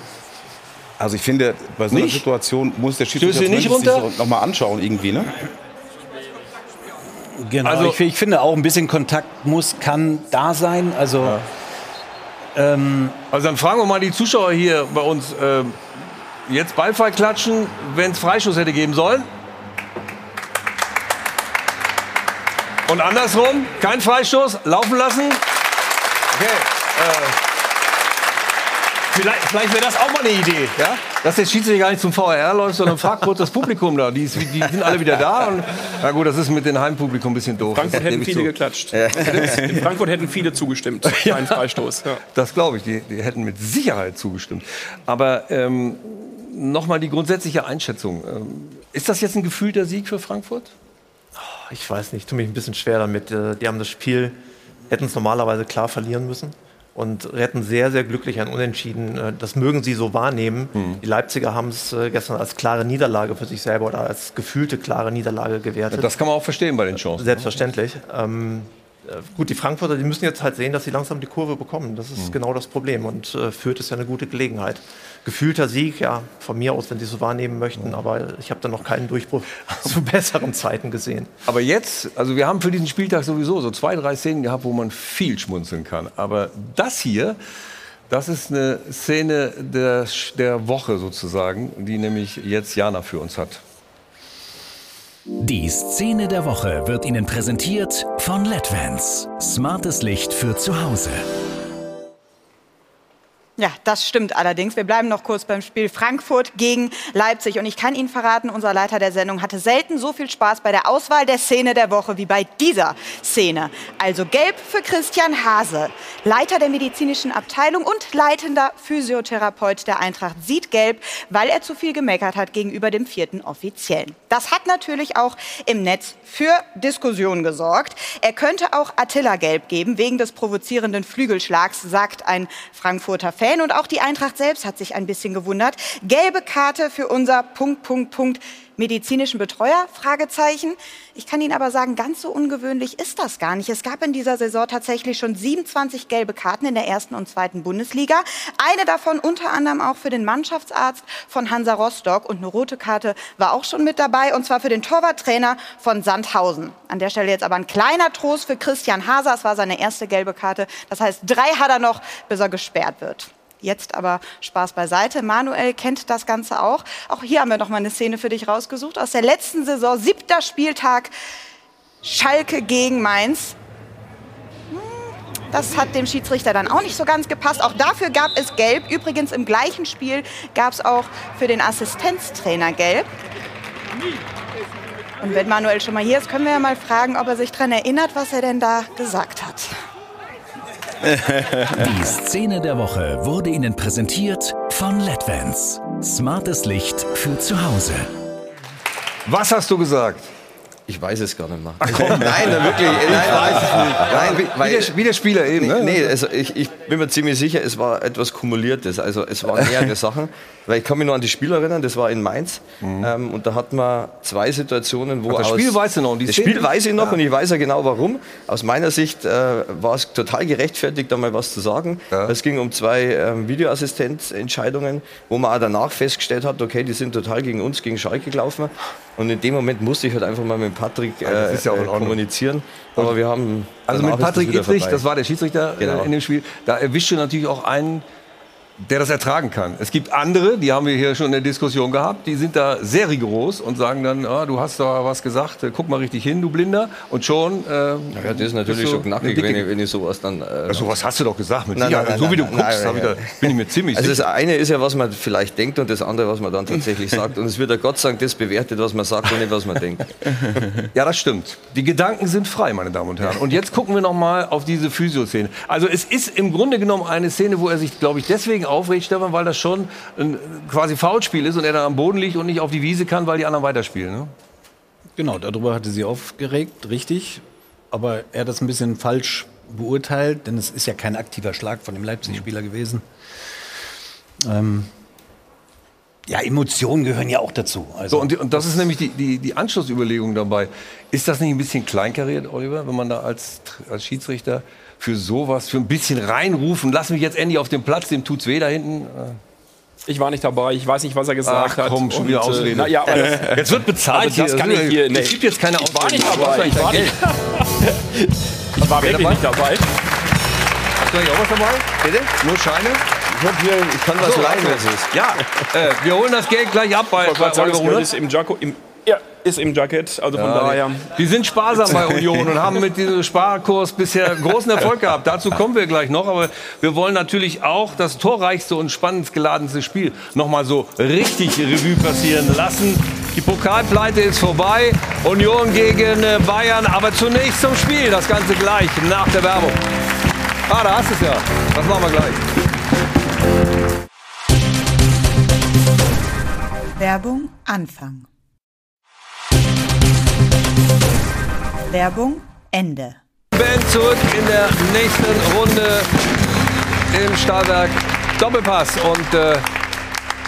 Also ich finde, bei so einer Nicht? Situation muss der Schiedsrichter sich noch mal anschauen irgendwie, ne? genau, Also- ich, ich finde auch ein bisschen Kontakt muss, kann da sein. Also ähm, Also dann fragen wir mal die Zuschauer hier bei uns. ähm, jetzt Beifall klatschen, wenn es Freischuss hätte geben sollen. Und andersrum, kein Freistoß, laufen lassen. Okay. Äh, vielleicht vielleicht wäre das auch mal eine Idee, ja? Dass der Schiedsrichter gar nicht zum VAR läuft, sondern fragt kurz das Publikum da. Die, ist, die sind alle wieder da. Und, na gut, das ist mit dem Heimpublikum ein bisschen doof. Frankfurt hätten viele zu. geklatscht. In Frankfurt hätten viele zugestimmt. Ein Freistoß. Ja. Das glaube ich, die, die hätten mit Sicherheit zugestimmt. Aber ähm, nochmal die grundsätzliche Einschätzung. Ähm, ist das jetzt ein gefühlter Sieg für Frankfurt? Ich weiß nicht, ich tue mich ein bisschen schwer damit. Äh, Die haben das Spiel, hätten es normalerweise klar verlieren müssen und hätten sehr, sehr glücklich ein Unentschieden. Äh, Das mögen sie so wahrnehmen. Hm. Die Leipziger haben es äh, gestern als klare Niederlage für sich selber oder als gefühlte klare Niederlage gewertet. Das kann man auch verstehen bei den Chancen. Selbstverständlich. Ähm, äh, gut, die Frankfurter, die müssen jetzt halt sehen, dass sie langsam die Kurve bekommen. Das ist genau das Problem. Und äh, Fürth ist ja eine gute Gelegenheit. Gefühlter Sieg, ja, von mir aus, wenn sie es so wahrnehmen Hm. möchten. Aber ich habe da noch keinen Durchbruch zu besseren Zeiten gesehen. Aber jetzt, also wir haben für diesen Spieltag sowieso so zwei, drei Szenen gehabt, wo man viel schmunzeln kann. Aber das hier Das ist eine Szene der, der Woche sozusagen, die nämlich jetzt Jana für uns hat. Die Szene der Woche wird Ihnen präsentiert von LEDVANCE. Smartes Licht für zu Hause. Ja, das stimmt allerdings. Wir bleiben noch kurz beim Spiel Frankfurt gegen Leipzig. Und ich kann Ihnen verraten, unser Leiter der Sendung hatte selten so viel Spaß bei der Auswahl der Szene der Woche wie bei dieser Szene. Also gelb für Christian Hase, Leiter der medizinischen Abteilung und leitender Physiotherapeut der Eintracht, sieht gelb, weil er zu viel gemeckert hat gegenüber dem vierten Offiziellen. Das hat natürlich auch im Netz für Diskussionen gesorgt. Er könnte auch Attila gelb geben, wegen des provozierenden Flügelschlags, sagt ein Frankfurter Fan. Fan und auch die Eintracht selbst hat sich ein bisschen gewundert. Gelbe Karte für unser Punkt, Punkt, Punkt medizinischen Betreuer? Fragezeichen. Ich kann Ihnen aber sagen, ganz so ungewöhnlich ist das gar nicht. Es gab in dieser Saison tatsächlich schon 27 gelbe Karten in der ersten und zweiten Bundesliga. Eine davon unter anderem auch für den Mannschaftsarzt von Hansa Rostock. Und eine rote Karte war auch schon mit dabei, und zwar für den Torwarttrainer von Sandhausen. An der Stelle jetzt aber ein kleiner Trost für Christian Haser. Es war seine erste gelbe Karte. Das heißt, drei hat er noch, bis er gesperrt wird. Jetzt aber Spaß beiseite. Manuel kennt das Ganze auch. Auch hier haben wir noch mal eine Szene für dich rausgesucht aus der letzten Saison, siebter Spieltag, Schalke gegen Mainz. Hm, das hat dem Schiedsrichter dann auch nicht so ganz gepasst. Auch dafür gab es Gelb. Übrigens im gleichen Spiel gab es auch für den Assistenztrainer Gelb. Und wenn Manuel schon mal hier ist, können wir ja mal fragen, ob er sich daran erinnert, was er denn da gesagt hat. Die Szene der Woche wurde Ihnen präsentiert von LEDVANCE. Smartes Licht für zu Hause. Was hast du gesagt? Ich weiß es gar nicht mehr. Ach komm, nein, wirklich. Nein. Nein, wie, wie, der, wie der Spieler eben. Ne? Nee, also ich, ich, bin mir ziemlich sicher, es war etwas Kumuliertes. Also es waren mehrere Sachen. Weil ich kann mich nur an die Spiel erinnern, das war in Mainz. Mhm. Ähm, und da hatten wir zwei Situationen, wo Ach, das Spiel weiß ich noch. das Spiel weiß ich noch ja. und ich weiß ja genau warum. Aus meiner Sicht äh, war es total gerechtfertigt, da mal was zu sagen. Ja. Es ging um zwei ähm, Videoassistenzentscheidungen, wo man auch danach festgestellt hat, okay, die sind total gegen uns, gegen Schalke gelaufen. Und in dem Moment musste ich halt einfach mal mit Patrick äh, ja äh, kommunizieren. Aber wir haben. Also mit Patrick Ittrich, das war der Schiedsrichter äh, genau. in dem Spiel, da erwischte natürlich auch einen der das ertragen kann. Es gibt andere, die haben wir hier schon in der Diskussion gehabt, die sind da sehr rigoros und sagen dann, ah, du hast da was gesagt, äh, guck mal richtig hin, du Blinder. Und schon. Äh, ja, das ist natürlich schon knackig, wenn ich, wenn ich sowas dann. Äh, ja, sowas hast du doch gesagt, mit nein, nein, nein, so wie du guckst, nein, da, bin ich mir ziemlich also sicher. Also das eine ist ja, was man vielleicht denkt und das andere, was man dann tatsächlich sagt. Und es wird ja Gott sei Dank das bewertet, was man sagt und nicht, was man denkt. ja, das stimmt. Die Gedanken sind frei, meine Damen und Herren. Und jetzt gucken wir noch mal auf diese Physio-Szene. Also es ist im Grunde genommen eine Szene, wo er sich, glaube ich, deswegen aufregt, Stefan, weil das schon ein quasi Foulspiel ist und er dann am Boden liegt und nicht auf die Wiese kann, weil die anderen weiterspielen. Ne? Genau, darüber hatte sie aufgeregt, richtig. Aber er hat das ein bisschen falsch beurteilt, denn es ist ja kein aktiver Schlag von dem Leipzig-Spieler gewesen. Ähm, ja, Emotionen gehören ja auch dazu. Also, so, und, und, das ist nämlich die, die, die Anschlussüberlegung dabei. Ist das nicht ein bisschen kleinkariert, Oliver, wenn man da als, als Schiedsrichter für sowas, für ein bisschen reinrufen, lass mich jetzt endlich auf den Platz, dem tut's weh da hinten? Ich war nicht dabei, ich weiß nicht, was er gesagt Ach, komm, hat. schon wieder äh, Ausrede. Na, ja, das, jetzt wird bezahlt. Also das kann ich hier. Nee. Es gibt jetzt keine Ausrede. Ich war nicht dabei. Ich war, nicht, ich war wirklich nicht dabei. Hast du eigentlich auch was dabei? Bitte? Nur Scheine? Ich, hab hier, ich kann was so, rein, was ist. Ja, äh, wir holen das Geld gleich ab bei, bei Oliver Runert. Im, Jaco, im ja, ist im Jacket, also von ja, daher. Die sind sparsam bei Union und haben mit diesem Sparkurs bisher großen Erfolg gehabt. Dazu kommen wir gleich noch, aber wir wollen natürlich auch das torreichste und spannendgeladenste Spiel noch mal so richtig Revue passieren lassen. Die Pokalpleite ist vorbei, Union gegen äh, Bayern, aber zunächst zum Spiel, das Ganze gleich nach der Werbung. Ah, da hast du es ja. Das machen wir gleich. Werbung Anfang. Werbung Ende. Band zurück in der nächsten Runde im Stahlwerk Doppelpass. Und äh,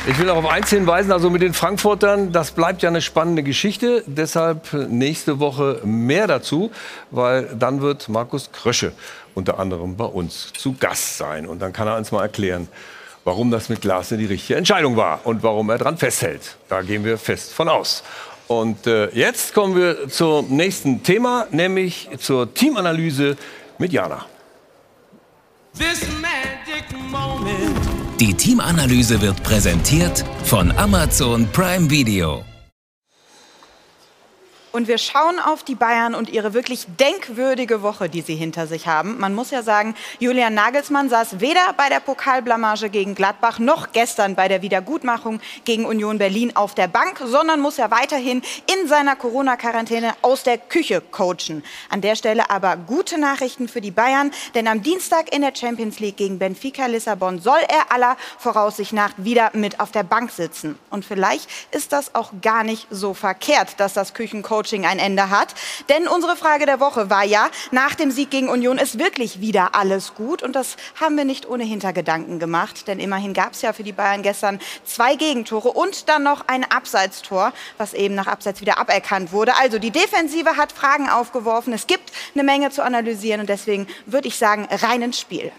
ich will auch auf eins hinweisen, also mit den Frankfurtern, das bleibt ja eine spannende Geschichte. Deshalb nächste Woche mehr dazu, weil dann wird Markus Krösche unter anderem bei uns zu Gast sein. Und dann kann er uns mal erklären, warum das mit Glasner die richtige Entscheidung war und warum er dran festhält. Da gehen wir fest von aus. Und äh, jetzt kommen wir zum nächsten Thema, nämlich zur Teamanalyse mit Jana. Die Teamanalyse wird präsentiert von Amazon Prime Video. Und wir schauen auf die Bayern und ihre wirklich denkwürdige Woche, die sie hinter sich haben. Man muss ja sagen, Julian Nagelsmann saß weder bei der Pokalblamage gegen Gladbach noch gestern bei der Wiedergutmachung gegen Union Berlin auf der Bank, sondern muss ja weiterhin in seiner Corona-Quarantäne aus der Küche coachen. An der Stelle aber gute Nachrichten für die Bayern, denn am Dienstag in der Champions League gegen Benfica Lissabon soll er aller Voraussicht nach wieder mit auf der Bank sitzen. Und vielleicht ist das auch gar nicht so verkehrt, dass das Küchencoaching ein Ende hat. Denn unsere Frage der Woche war ja, nach dem Sieg gegen Union ist wirklich wieder alles gut. Und das haben wir nicht ohne Hintergedanken gemacht. Denn immerhin gab es ja für die Bayern gestern zwei Gegentore und dann noch ein Abseitstor, was eben nach Abseits wieder aberkannt wurde. Also die Defensive hat Fragen aufgeworfen. Es gibt eine Menge zu analysieren. Und deswegen würde ich sagen, rein ins Spiel.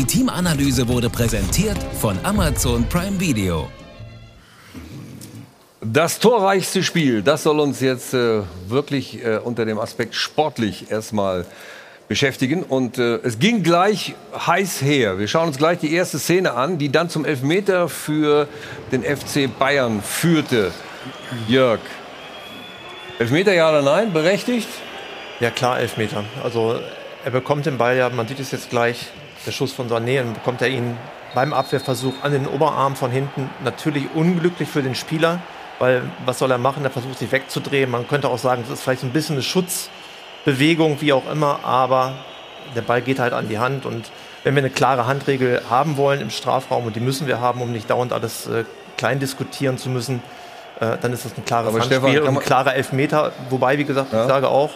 Die Teamanalyse wurde präsentiert von Amazon Prime Video. Das torreichste Spiel, das soll uns jetzt äh, wirklich äh, unter dem Aspekt sportlich erstmal beschäftigen. Und äh, es ging gleich heiß her. Wir schauen uns gleich die erste Szene an, die dann zum Elfmeter für den FC Bayern führte. Jörg, Elfmeter ja oder nein? Berechtigt? Ja, klar, Elfmeter. Also er bekommt den Ball ja, man sieht es jetzt gleich, der Schuss von Sané, dann bekommt er ihn beim Abwehrversuch an den Oberarm von hinten. Natürlich unglücklich für den Spieler, weil was soll er machen? Er versucht sich wegzudrehen. Man könnte auch sagen, das ist vielleicht ein bisschen eine Schutzbewegung, wie auch immer, aber der Ball geht halt an die Hand und wenn wir eine klare Handregel haben wollen im Strafraum und die müssen wir haben, um nicht dauernd alles äh, klein diskutieren zu müssen, äh, dann ist das ein klares Aber Handspiel Stefan, und ein klarer Elfmeter. Wobei, wie gesagt, Ja. ich sage auch,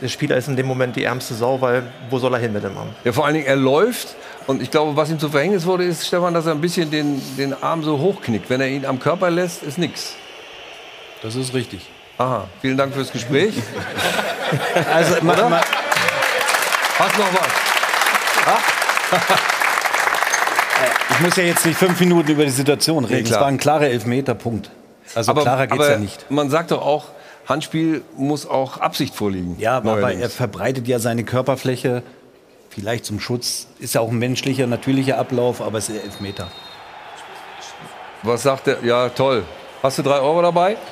der Spieler ist in dem Moment die ärmste Sau, weil wo soll er hin mit dem Arm? Ja, vor allen Dingen, er läuft. Und ich glaube, was ihm zu Verhängnis wurde, ist, Stefan, dass er ein bisschen den, den Arm so hochknickt. Wenn er ihn am Körper lässt, ist nichts. Das ist richtig. Aha, vielen Dank fürs Gespräch. Also, ma, Oder? ma, Hast noch was? ich muss ja jetzt nicht fünf Minuten über die Situation reden. klar. es war ein klarer Elfmeter, Punkt. Also klarer geht's aber ja nicht. Man sagt doch auch, Handspiel muss auch Absicht vorliegen. Ja, aber er verbreitet ja seine Körperfläche, vielleicht zum Schutz. Ist ja auch ein menschlicher, natürlicher Ablauf, aber es ist Elfmeter. Was sagt er? Ja, toll. Hast du drei Euro dabei?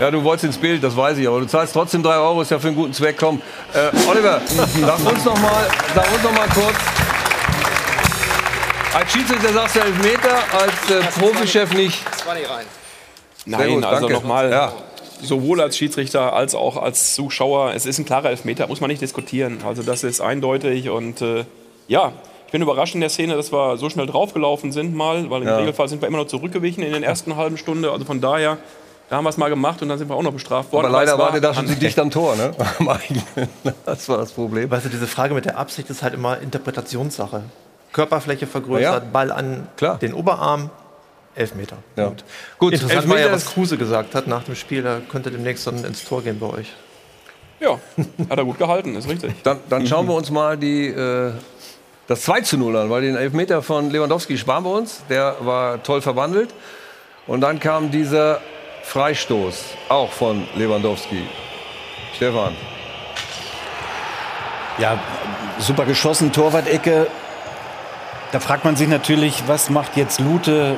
Ja, du wolltest ins Bild, das weiß ich, aber du zahlst trotzdem drei Euro, ist ja für einen guten Zweck. Komm, äh, Oliver, sag uns noch mal, sag uns noch mal kurz. Als Schiedsrichter sagst du Elfmeter, als äh, Profichef nicht. Nein, gut, also danke. nochmal, Ja. Sowohl als Schiedsrichter als auch als Zuschauer, es ist ein klarer Elfmeter, muss man nicht diskutieren. Also das ist eindeutig und äh, ja, ich bin überrascht in der Szene, dass wir so schnell draufgelaufen sind mal, weil im Ja. Regelfall sind wir immer noch zurückgewichen in den ersten halben Stunde. Also von daher, da haben wir es mal gemacht und dann sind wir auch noch bestraft worden. Aber leider war der da schon dicht am Tor, ne? Am eigenen. Das war das Problem. Weißt du, diese Frage mit der Absicht ist halt immer Interpretationssache. Körperfläche vergrößert, Ja. Ball an Klar. den Oberarm, Elfmeter. Ja. Punkt. Gut, Interessant war ja, Elfmeter was ist- Kruse gesagt hat nach dem Spiel. Da könnte demnächst dann ins Tor gehen bei euch. Ja, hat er gut gehalten, ist richtig. Dann, dann schauen wir uns mal die, äh, das 2 zu 0 an, weil den Elfmeter von Lewandowski sparen wir uns. Der war toll verwandelt. Und dann kam dieser Freistoß, auch von Lewandowski. Stefan. Ja, super geschossen, Torwart-Ecke. Da fragt man sich natürlich, was macht jetzt Lute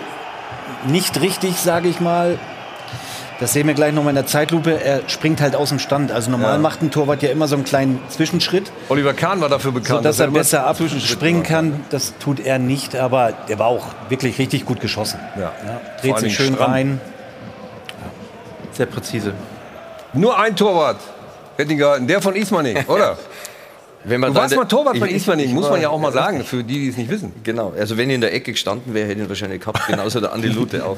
nicht richtig, sage ich mal. Das sehen wir gleich noch mal in der Zeitlupe. Er springt halt aus dem Stand. Also normal Ja. macht ein Torwart ja immer so einen kleinen Zwischenschritt, Oliver Kahn war dafür bekannt, sodass er immer besser abspringen kann. Das tut er nicht, aber der war auch wirklich richtig gut geschossen. Ja. Ja, dreht sich schön stramm. rein. Sehr präzise. Nur ein Torwart hätte ihn gehalten, der von Ismaning, oder? Wenn man Du warst mal Torwart bei Ich- Ismaning, ich muss man ja auch mal sagen, für die, die es nicht wissen. Genau, also wenn ich in der Ecke gestanden wäre, hätte ich ihn wahrscheinlich gehabt, genauso der Andi Lute auch.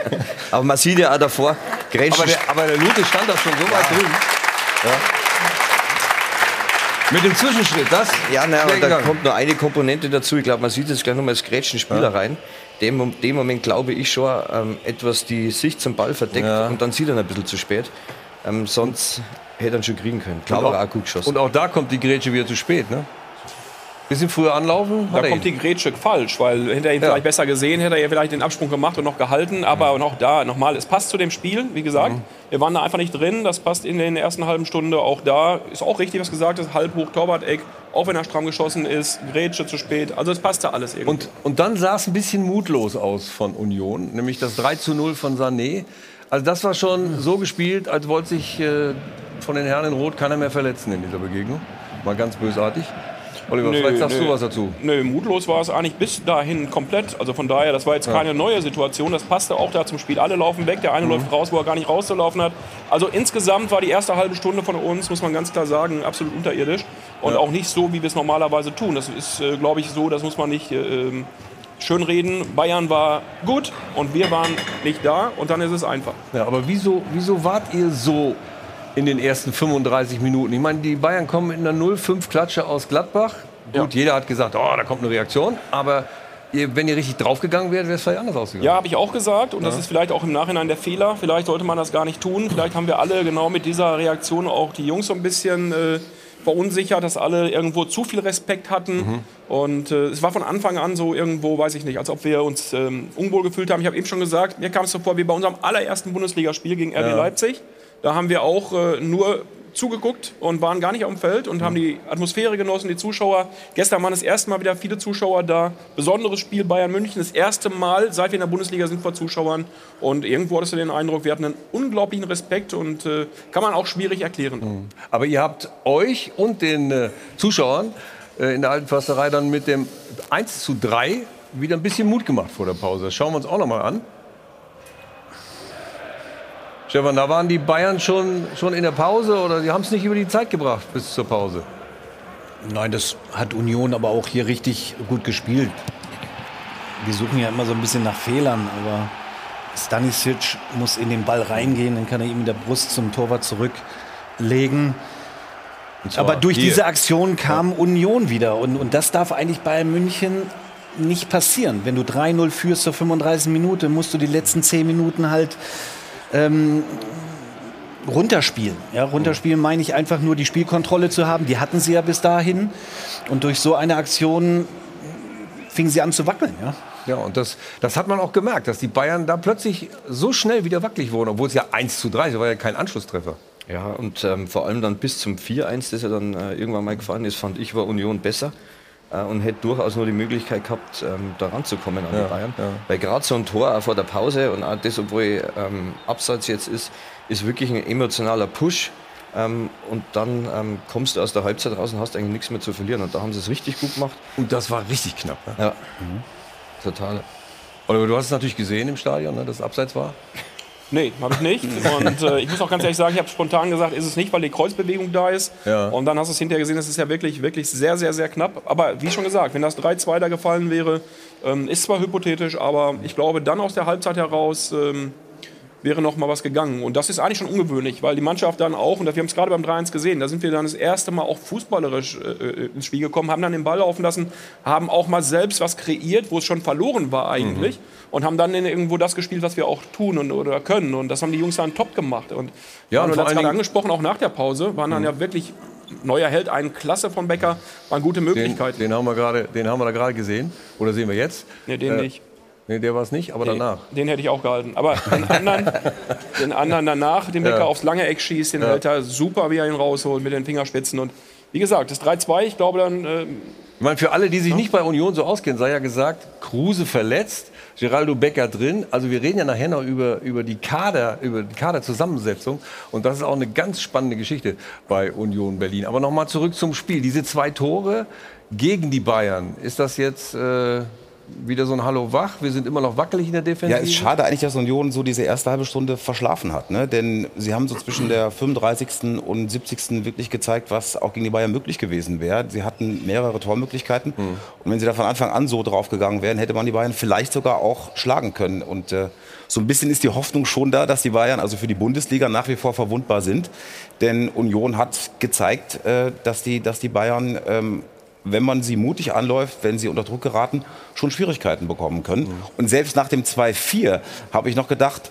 Aber man sieht ja auch davor, Grätschen, Aber der, aber der Lute stand da schon so weit drüben. Mit dem Zwischenschritt, das Ja, na, wäre und da kommt noch eine Komponente dazu. Ich glaube, man sieht jetzt gleich nochmal das Grätschen Spieler rein. Dem, dem Moment glaube ich schon ähm, etwas die Sicht zum Ball verdeckt Ja. und dann sieht er ihn ein bisschen zu spät. Ähm, sonst hätte er schon kriegen können. Klar, Und aber auch- auch gut geschossen. Und auch da kommt die Grätsche wieder zu spät, ne? Bisschen früher anlaufen. Da kommt ihn. die Grätsche falsch, weil hätte er ihn Ja. vielleicht besser gesehen, hätte er vielleicht den Absprung gemacht und noch gehalten. Aber Mhm. auch da nochmal, es passt zu dem Spiel, wie gesagt. Wir waren da einfach nicht drin. Das passt in der ersten halben Stunde. Auch da ist auch richtig, was gesagt ist. Halb hoch Torwart-Eck, auch wenn er stramm geschossen ist. Grätsche zu spät. Also es passte alles irgendwie. Und, und dann sah es ein bisschen mutlos aus von Union, nämlich das 3 zu 0 von Sané. Also das war schon so gespielt, als wollte sich äh, von den Herren in Rot keiner mehr verletzen in dieser Begegnung. Mal ganz bösartig. Oliver, Nö, vielleicht sagst nö. du was dazu. Nö, mutlos war es eigentlich bis dahin komplett. Also von daher, das war jetzt keine neue Situation. Das passte auch da zum Spiel. Alle laufen weg, der eine Mhm. läuft raus, wo er gar nicht rauszulaufen hat. Also insgesamt war die erste halbe Stunde von uns, muss man ganz klar sagen, absolut unterirdisch. Und auch nicht so, wie wir es normalerweise tun. Das ist, äh, glaube ich, so, das muss man nicht äh, ähm, schönreden. Bayern war gut und wir waren nicht da und dann ist es einfach. Ja, aber wieso, wieso wart ihr so in den ersten 35 Minuten? Ich meine, die Bayern kommen mit einer 0-5-Klatsche aus Gladbach. Gut, jeder hat gesagt, oh, da kommt eine Reaktion. Aber ihr, wenn ihr richtig draufgegangen wärt, wäre es vielleicht anders ausgegangen. Ja, habe ich auch gesagt. Und das ist vielleicht auch im Nachhinein der Fehler. Vielleicht sollte man das gar nicht tun. Vielleicht haben wir alle genau mit dieser Reaktion auch die Jungs so ein bisschen äh, verunsichert, dass alle irgendwo zu viel Respekt hatten. Und äh, es war von Anfang an so irgendwo, weiß ich nicht, als ob wir uns ähm, unwohl gefühlt haben. Ich habe eben schon gesagt, mir kam es so vor wie bei unserem allerersten Bundesligaspiel gegen RB Leipzig. Da haben wir auch äh, nur zugeguckt und waren gar nicht auf dem Feld und haben die Atmosphäre genossen, die Zuschauer. Gestern waren das erste Mal wieder viele Zuschauer da. Besonderes Spiel Bayern München, das erste Mal, seit wir in der Bundesliga sind, vor Zuschauern. Und irgendwo hattest du den Eindruck, wir hatten einen unglaublichen Respekt und äh, kann man auch schwierig erklären. Aber ihr habt euch und den äh, Zuschauern äh, in der alten Försterei dann mit dem 1 zu 3 wieder ein bisschen Mut gemacht vor der Pause. Das schauen wir uns auch noch mal an. Stefan, da waren die Bayern schon, schon in der Pause oder sie haben es nicht über die Zeit gebracht bis zur Pause? Nein, das hat Union aber auch hier richtig gut gespielt. Wir suchen ja immer so ein bisschen nach Fehlern, aber Stanisic muss in den Ball reingehen, dann kann er ihn mit der Brust zum Torwart zurücklegen. Aber durch hier. diese Aktion kam Union wieder und, und das darf eigentlich bei München nicht passieren. Wenn du 3-0 führst zur 35 Minute, musst du die letzten 10 Minuten halt ähm, runterspielen. Ja, runterspielen meine ich einfach nur die Spielkontrolle zu haben. Die hatten sie ja bis dahin. Und durch so eine Aktion fingen sie an zu wackeln. Ja. Ja, und das, das hat man auch gemerkt, dass die Bayern da plötzlich so schnell wieder wackelig wurden, obwohl es ja 1 zu 3 war ja kein Anschlusstreffer. Ja, und ähm, vor allem dann bis zum 4-1, das ja dann äh, irgendwann mal gefallen ist, fand ich, war Union besser und hätte durchaus nur die Möglichkeit gehabt, ähm, da ranzukommen an Ja, die Bayern. ja. Weil gerade so ein Tor auch vor der Pause und auch das, obwohl ähm, Abseits jetzt ist, ist wirklich ein emotionaler Push. Ähm, und dann ähm, kommst du aus der Halbzeit raus und hast eigentlich nichts mehr zu verlieren. Und da haben sie es richtig gut gemacht. Und das war richtig knapp. Ne? Ja, total. Oliver, du hast es natürlich gesehen im Stadion, ne, dass es abseits war. Nee, habe ich nicht. Und äh, ich muss auch ganz ehrlich sagen, ich habe spontan gesagt, ist es nicht, weil die Kreuzbewegung da ist. Ja. Und dann hast du es hinterher gesehen, es ist ja wirklich, wirklich sehr, sehr, sehr knapp. Aber wie schon gesagt, wenn das 3-2 da gefallen wäre, ähm, ist zwar hypothetisch, aber ich glaube, dann aus der Halbzeit heraus ähm, wäre noch mal was gegangen. Und das ist eigentlich schon ungewöhnlich, weil die Mannschaft dann auch, und wir haben es gerade beim 3-1 gesehen, da sind wir dann das erste Mal auch fußballerisch äh, ins Spiel gekommen, haben dann den Ball laufen lassen, haben auch mal selbst was kreiert, wo es schon verloren war eigentlich. Und haben dann irgendwo das gespielt, was wir auch tun und, oder können. Und das haben die Jungs dann top gemacht. Und Ja, und vor das allen Dingen- angesprochen, auch nach der Pause, waren dann ja wirklich neuer Held, ein Klasse von Becker, waren gute Den, Möglichkeiten. den, haben wir gerade, den haben wir da gerade gesehen. Oder sehen wir jetzt? nee, den Äh, nicht. Nee, der war es nicht, aber danach. Den hätte ich auch gehalten. Aber den anderen, den anderen danach, den Becker Ja. aufs lange Eck schießt, den hält er super, wie er ihn rausholt mit den Fingerspitzen. Und wie gesagt, das 3-2, ich glaube dann, äh, Ich meine, für alle, die sich nicht bei Union so auskennen, sei ja gesagt, Kruse verletzt, Geraldo Becker drin. Also wir reden ja nachher noch über, über die Kader, über die Kaderzusammensetzung. Und das ist auch eine ganz spannende Geschichte bei Union Berlin. Aber nochmal zurück zum Spiel. Diese zwei Tore gegen die Bayern. Ist das jetzt äh, wieder so ein Hallo wach? Wir sind immer noch wackelig in der Defensive. Ja, ist schade eigentlich, dass Union so diese erste halbe Stunde verschlafen hat. Ne? Denn sie haben so zwischen der 35. und 70. wirklich gezeigt, was auch gegen die Bayern möglich gewesen wäre. Sie hatten mehrere Tormöglichkeiten. Und wenn sie da von Anfang an so drauf gegangen wären, hätte man die Bayern vielleicht sogar auch schlagen können. Und äh, so ein bisschen ist die Hoffnung schon da, dass die Bayern also für die Bundesliga nach wie vor verwundbar sind. Denn Union hat gezeigt, äh, dass, die, dass die Bayern ähm, wenn man sie mutig anläuft, wenn sie unter Druck geraten, schon Schwierigkeiten bekommen können. Und selbst nach dem 2-4 habe ich noch gedacht,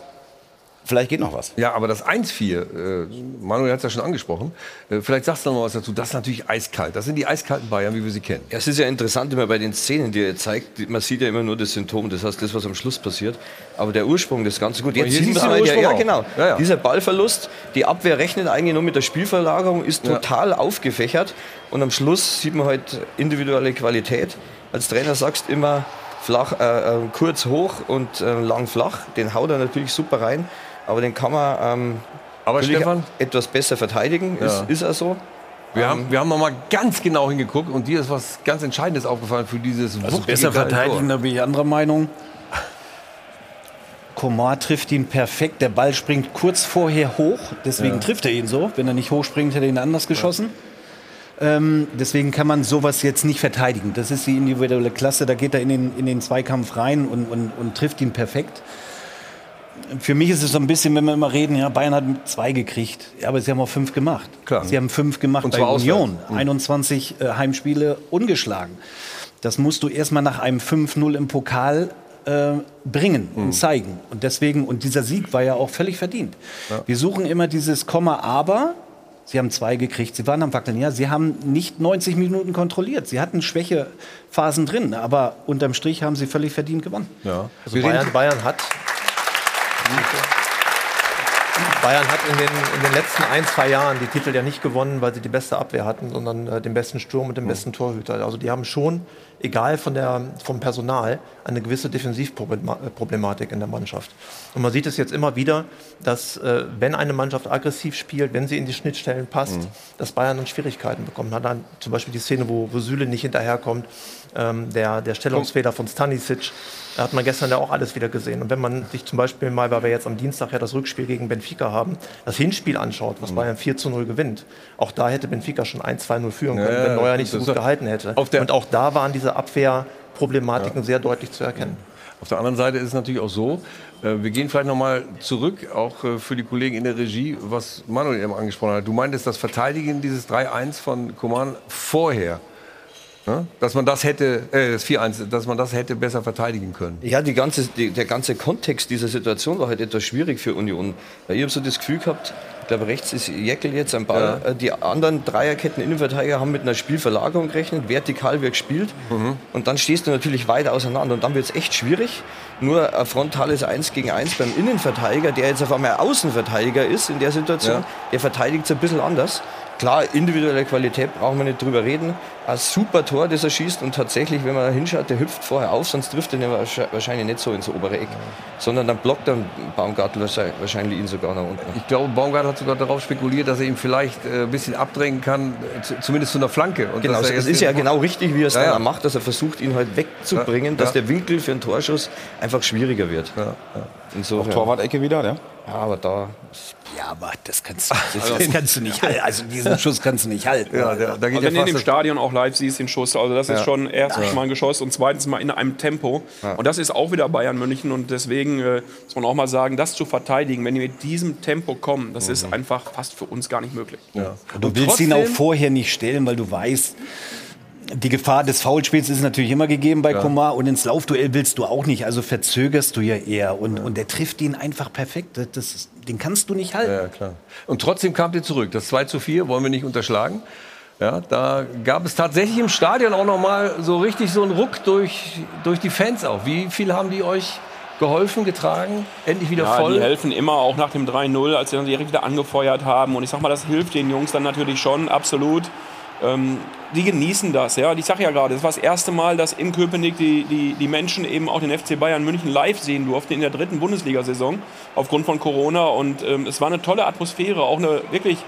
vielleicht geht noch was. Ja, aber das 1-4, äh, Manuel hat es ja schon angesprochen, äh, vielleicht sagst du noch mal was dazu, das ist natürlich eiskalt. Das sind die eiskalten Bayern, wie wir sie kennen. Ja, es ist ja interessant immer bei den Szenen, die er zeigt, man sieht ja immer nur das Symptom, das heißt das, was am Schluss passiert. Aber der Ursprung des Ganzen, gut, jetzt sieht man ja, ja, genau, Ja, ja. dieser Ballverlust, die Abwehr rechnet eigentlich nur mit der Spielverlagerung, ist Ja. total aufgefächert und am Schluss sieht man halt individuelle Qualität. Als Trainer sagst immer flach, äh, äh, kurz hoch und äh, lang flach, den haut er natürlich super rein, aber den kann man ähm, Aber Stefan? etwas besser verteidigen, Ja. ist, ist er so. Wir haben, wir haben noch mal ganz genau hingeguckt und dir ist was ganz Entscheidendes aufgefallen für dieses Also besser verteidigen, Tor. da bin ich anderer Meinung. Komar trifft ihn perfekt. Der Ball springt kurz vorher hoch. Deswegen trifft er ihn so. Wenn er nicht hochspringt, hätte er ihn anders geschossen. Ähm, deswegen kann man sowas jetzt nicht verteidigen. Das ist die individuelle Klasse. Da geht er in den, in den Zweikampf rein und, und, und trifft ihn perfekt. Für mich ist es so ein bisschen, wenn wir immer reden, ja, Bayern hat zwei gekriegt, ja, aber sie haben auch fünf gemacht. Klar. Sie haben fünf gemacht Und bei zwar Union. auswärts. Mhm. 21 äh, Heimspiele ungeschlagen. Das musst du erstmal nach einem 5-0 im Pokal äh, bringen Mhm. und zeigen. Und deswegen, und dieser Sieg war ja auch völlig verdient. Wir suchen immer dieses Komma, aber. Sie haben zwei gekriegt, sie waren am Wackeln. Ja, sie haben nicht 90 Minuten kontrolliert. Sie hatten Schwächephasen drin, aber unterm Strich haben sie völlig verdient gewonnen. Ja. Also Wir Bayern, Bayern hat. Bayern hat in den, in den letzten ein, zwei Jahren die Titel ja nicht gewonnen, weil sie die beste Abwehr hatten, sondern äh, den besten Sturm und den besten Torhüter. Also die haben schon, egal von der, vom Personal, eine gewisse Defensivproblematik in der Mannschaft. Und man sieht es jetzt immer wieder, dass äh, wenn eine Mannschaft aggressiv spielt, wenn sie in die Schnittstellen passt, dass Bayern dann Schwierigkeiten bekommt. Hat dann zum Beispiel die Szene, wo, wo Süle nicht hinterherkommt, ähm, der, der Stellungsfehler von Stanisic, da hat man gestern ja auch alles wieder gesehen. Und wenn man sich zum Beispiel mal, weil wir jetzt am Dienstag ja das Rückspiel gegen Benfica haben, das Hinspiel anschaut, was Bayern 4 zu 0 gewinnt, auch da hätte Benfica schon 1 2-0 führen können, Ja, wenn Neuer nicht so gut gehalten hätte. Und auch da waren diese Abwehrproblematiken sehr deutlich zu erkennen. Auf der anderen Seite ist es natürlich auch so, äh, wir gehen vielleicht noch mal zurück, auch äh, für die Kollegen in der Regie, was Manuel eben angesprochen hat. Du meintest das Verteidigen dieses 3-1 von Coman vorher? Dass man das hätte, äh, das 4-1, dass man das hätte besser verteidigen können. Ja, die ganze, die, der ganze Kontext dieser Situation war halt etwas schwierig für Union. Weil ich habe so das Gefühl gehabt, ich glaube, rechts ist Jäckel jetzt am Ball. Äh, Die anderen Dreierketten Innenverteidiger haben mit einer Spielverlagerung gerechnet. Vertikal wird gespielt. Und dann stehst du natürlich weiter auseinander. Und dann wird es echt schwierig. Nur ein frontales 1 gegen 1 beim Innenverteidiger, der jetzt auf einmal Außenverteidiger ist in der Situation, Ja. der verteidigt es ein bisschen anders. Klar, individuelle Qualität brauchen wir nicht drüber reden. Ein super Tor, das er schießt und tatsächlich, wenn man da hinschaut, der hüpft vorher auf, sonst trifft er wahrscheinlich nicht so ins obere Eck, sondern dann blockt dann Baumgartel wahrscheinlich- wahrscheinlich ihn sogar nach unten. Ich glaube, Baumgart hat sogar darauf spekuliert, dass er ihn vielleicht äh, ein bisschen abdrängen kann, äh, zu, zumindest zu einer Flanke. Und Genau, jetzt ist ja genau richtig, wie er es Ja, dann ja. auch macht, dass er versucht, ihn halt wegzubringen, Ja, dass ja. der Winkel für einen Torschuss einfach schwieriger wird. Ja, Insofern. Torwart-Ecke wieder, ja? Ja, aber da Ja, aber das kannst, das kannst du nicht halten. Also diesen Schuss kannst du nicht halten. Ja, der, da geht Also ja wenn du in dem Stadion auch live siehst, den Schuss, also das ist Ja. schon erstens mal ein Geschoss und zweitens mal in einem Tempo. Und das ist auch wieder Bayern München und deswegen äh, muss man auch mal sagen, das zu verteidigen, wenn die mit diesem Tempo kommen, das ist einfach fast für uns gar nicht möglich. Du willst ihn auch trotzdem- vorher nicht stellen, weil du weißt, die Gefahr des Foulspiels ist natürlich immer gegeben bei Komar und ins Laufduell willst du auch nicht, also verzögerst du ja eher und, und der trifft ihn einfach perfekt. Das, das, den kannst du nicht halten. Ja, klar. Und trotzdem kamt ihr zurück. Das 2 zu 4 wollen wir nicht unterschlagen. Ja, da gab es tatsächlich im Stadion auch noch mal so richtig so einen Ruck durch, durch die Fans auch. Wie viel haben die euch geholfen, getragen? Endlich wieder Ja, voll? die helfen immer auch nach dem 3-0, als sie dann direkt wieder angefeuert haben. Und ich sag mal, das hilft den Jungs dann natürlich schon absolut. Ähm, die genießen das, ja. Ich sage ja gerade, das war das erste Mal, dass in Köpenick die, die, die Menschen eben auch den FC Bayern München live sehen durften in der dritten Bundesliga-Saison aufgrund von Corona. Und ähm, es war eine tolle Atmosphäre, auch eine wirklich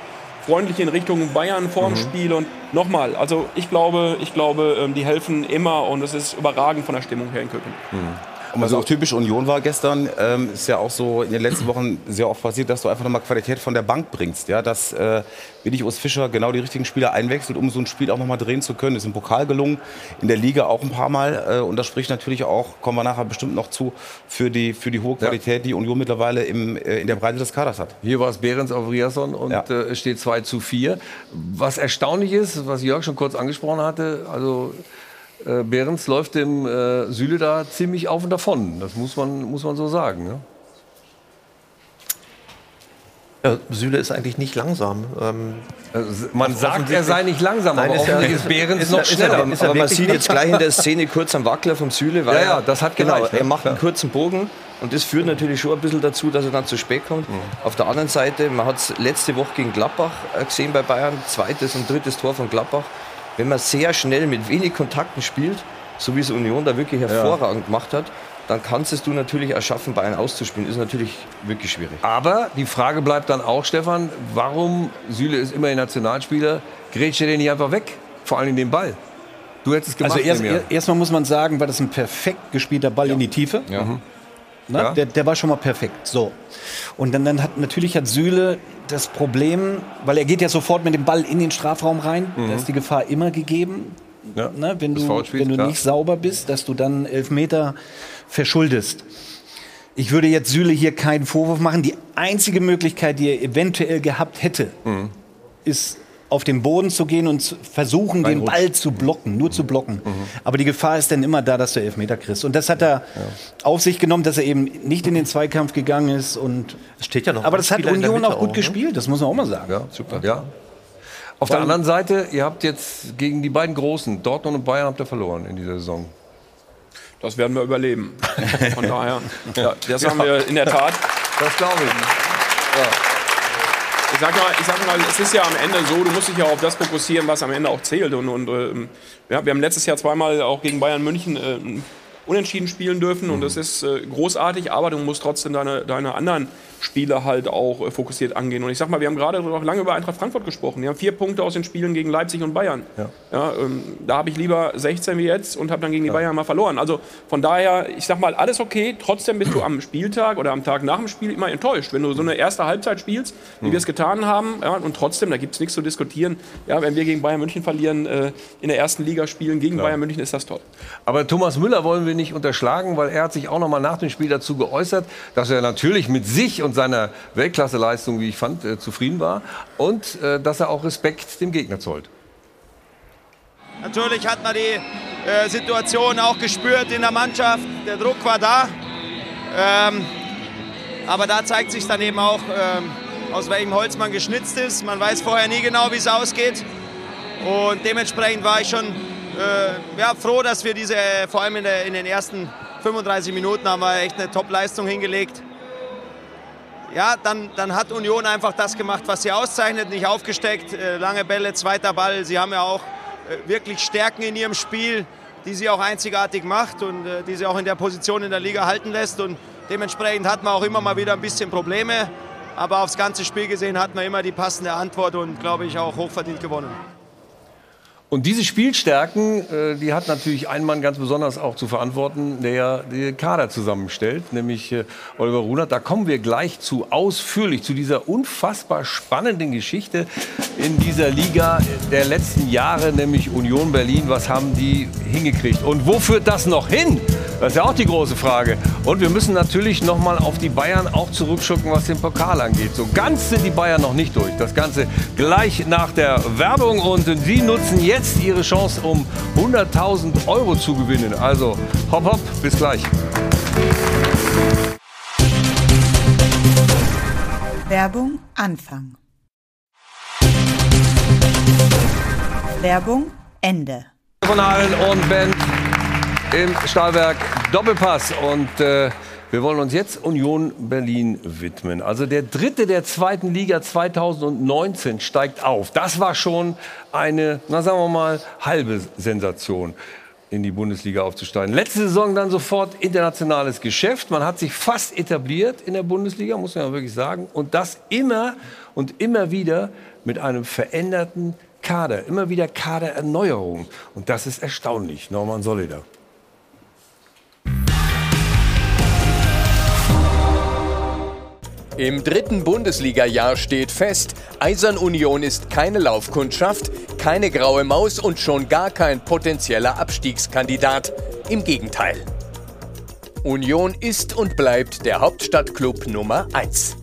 freundliche in Richtung Bayern vorm Spiel. Und nochmal, also ich glaube, ich glaube, ähm, die helfen immer und es ist überragend von der Stimmung her in Köpenick. Und was auch typisch Union war gestern, ähm, ist ja auch so in den letzten Wochen sehr oft passiert, dass du einfach nochmal Qualität von der Bank bringst. Ja? Dass äh, Willi Urs Fischer genau die richtigen Spieler einwechselt, um so ein Spiel auch nochmal drehen zu können. Das ist im Pokal gelungen, in der Liga auch ein paar Mal. Äh, und das spricht natürlich auch, kommen wir nachher bestimmt noch zu, für die, für die hohe Qualität, die Union mittlerweile im, äh, in der Breite des Kaders hat. Hier war es Behrens auf Riasson und Ja. äh, steht 2 zu 4. Was erstaunlich ist, was Jörg schon kurz angesprochen hatte, also äh, Behrens läuft dem äh, Süle da ziemlich auf und davon. Das muss man, muss man so sagen. Ne? Ja, Süle ist eigentlich nicht langsam. Ähm, also, man sagt, er sei nicht langsam, Nein, aber ist offensichtlich ist Behrens noch schneller. aber, aber man sieht jetzt gleich in der Szene kurz am Wackler vom Süle, weil ja, ja, das hat genau, gereicht, er macht einen kurzen Bogen und das führt natürlich schon ein bisschen dazu, dass er dann zu spät kommt. Mhm. Auf der anderen Seite, man hat es letzte Woche gegen Gladbach äh, gesehen bei Bayern, zweites und drittes Tor von Gladbach. Wenn man sehr schnell mit wenig Kontakten spielt, so wie es Union da wirklich hervorragend ja. gemacht hat, dann kannst es du natürlich erschaffen, Bayern auszuspielen. Ist natürlich wirklich schwierig. Aber die Frage bleibt dann auch, Stefan, warum, Süle ist immerhin Nationalspieler, grätscht er den nicht einfach weg? Vor allem den Ball. Du hättest es gemacht. Also erst, erstmal muss man sagen, war das ein perfekt gespielter Ball ja. in die Tiefe. Ja. Mhm. Na, ja. der, der, war schon mal perfekt. So. Und dann, dann hat natürlich hat Süle das Problem, weil er geht ja sofort mit dem Ball in den Strafraum rein. Mhm. Da ist die Gefahr immer gegeben. Ja, ne, wenn du, wenn du nicht sauber bist, dass du dann Elfmeter verschuldest. Ich würde jetzt Süle hier keinen Vorwurf machen. Die einzige Möglichkeit, die er eventuell gehabt hätte, mhm. ist auf den Boden zu gehen und zu versuchen, den Ball zu blocken, nur zu blocken. Mhm. Aber die Gefahr ist dann immer da, dass du Elfmeter kriegst. Und das hat er ja. auf sich genommen, dass er eben nicht in den Zweikampf gegangen ist. Und es steht ja noch. Aber das hat Union auch gut auch, ne? gespielt, das muss man auch mal sagen. Ja, super. Ja. Auf der anderen Seite, ihr habt jetzt gegen die beiden Großen, Dortmund und Bayern, habt ihr verloren in dieser Saison. Das werden wir überleben. Von daher, ja, das haben wir in der Tat. Das glaube ich. Sag, mal, ich sag mal, es ist ja am Ende so, du musst dich ja auf das fokussieren, was am Ende auch zählt. Und, und äh, ja, wir haben letztes Jahr zweimal auch gegen Bayern München äh, unentschieden spielen dürfen und das ist äh, großartig, aber du musst trotzdem deine, deine anderen Spiele halt auch äh, fokussiert angehen. Und ich sag mal, wir haben gerade noch lange über Eintracht Frankfurt gesprochen. Die haben vier Punkte aus den Spielen gegen Leipzig und Bayern. Ja. ja ähm, da habe ich lieber 16 wie jetzt und habe dann gegen die ja. Bayern mal verloren. Also von daher, ich sag mal, alles okay. Trotzdem bist du am Spieltag oder am Tag nach dem Spiel immer enttäuscht. Wenn du so eine erste Halbzeit spielst, wie mhm. wir es getan haben, ja, und trotzdem, da gibt es nichts zu diskutieren. Ja, wenn wir gegen Bayern München verlieren, äh, in der ersten Liga spielen gegen Klar. Bayern München, ist das toll. Aber Thomas Müller wollen wir nicht unterschlagen, weil er hat sich auch noch mal nach dem Spiel dazu geäußert, dass er natürlich mit sich und seiner Weltklasseleistung, wie ich fand, äh, zufrieden war und äh, dass er auch Respekt dem Gegner zollt. Natürlich hat man die äh, Situation auch gespürt in der Mannschaft. Der Druck war da. Ähm, aber da zeigt sich dann eben auch, ähm, aus welchem Holz man geschnitzt ist. Man weiß vorher nie genau, wie es ausgeht. Und dementsprechend war ich schon äh, ja, froh, dass wir diese, vor allem in, der, in den ersten 35 Minuten, haben wir echt eine Top-Leistung hingelegt ja, dann, dann hat Union einfach das gemacht, was sie auszeichnet, nicht aufgesteckt, äh, lange Bälle, zweiter Ball. Sie haben ja auch äh, wirklich Stärken in ihrem Spiel, die sie auch einzigartig macht und äh, die sie auch in der Position in der Liga halten lässt. Und dementsprechend hat man auch immer mal wieder ein bisschen Probleme. Aber aufs ganze Spiel gesehen hat man immer die passende Antwort und, glaube ich, auch hochverdient gewonnen. Und diese Spielstärken, äh, die hat natürlich ein Mann ganz besonders auch zu verantworten, der den Kader zusammenstellt, nämlich äh, Oliver Runert. Da kommen wir gleich zu ausführlich zu dieser unfassbar spannenden Geschichte in dieser Liga der letzten Jahre, nämlich Union Berlin. Was haben die hingekriegt? Und wo führt das noch hin? Das ist ja auch die große Frage. Und wir müssen natürlich noch mal auf die Bayern auch zurückschucken, was den Pokal angeht. So ganz sind die Bayern noch nicht durch. Das Ganze gleich nach der Werbung. Und Sie nutzen jetzt Ihre Chance, um 100.000 Euro zu gewinnen. Also hopp, hopp, bis gleich. Werbung Anfang. Werbung Ende. Von Allen und Band im Stahlwerk Doppelpass. Und äh, wir wollen uns jetzt Union Berlin widmen. Also der dritte der zweiten Liga 2019 steigt auf. Das war schon eine, na sagen wir mal, halbe Sensation in die Bundesliga aufzusteigen. Letzte Saison dann sofort internationales Geschäft. Man hat sich fast etabliert in der Bundesliga, muss man ja wirklich sagen. Und das immer und immer wieder mit einem veränderten Kader. Immer wieder Kadererneuerung. Und das ist erstaunlich. Norman Solider. Im dritten Bundesliga-Jahr steht fest, Eisern Union ist keine Laufkundschaft, keine graue Maus und schon gar kein potenzieller Abstiegskandidat. Im Gegenteil. Union ist und bleibt der Hauptstadtklub Nummer 1.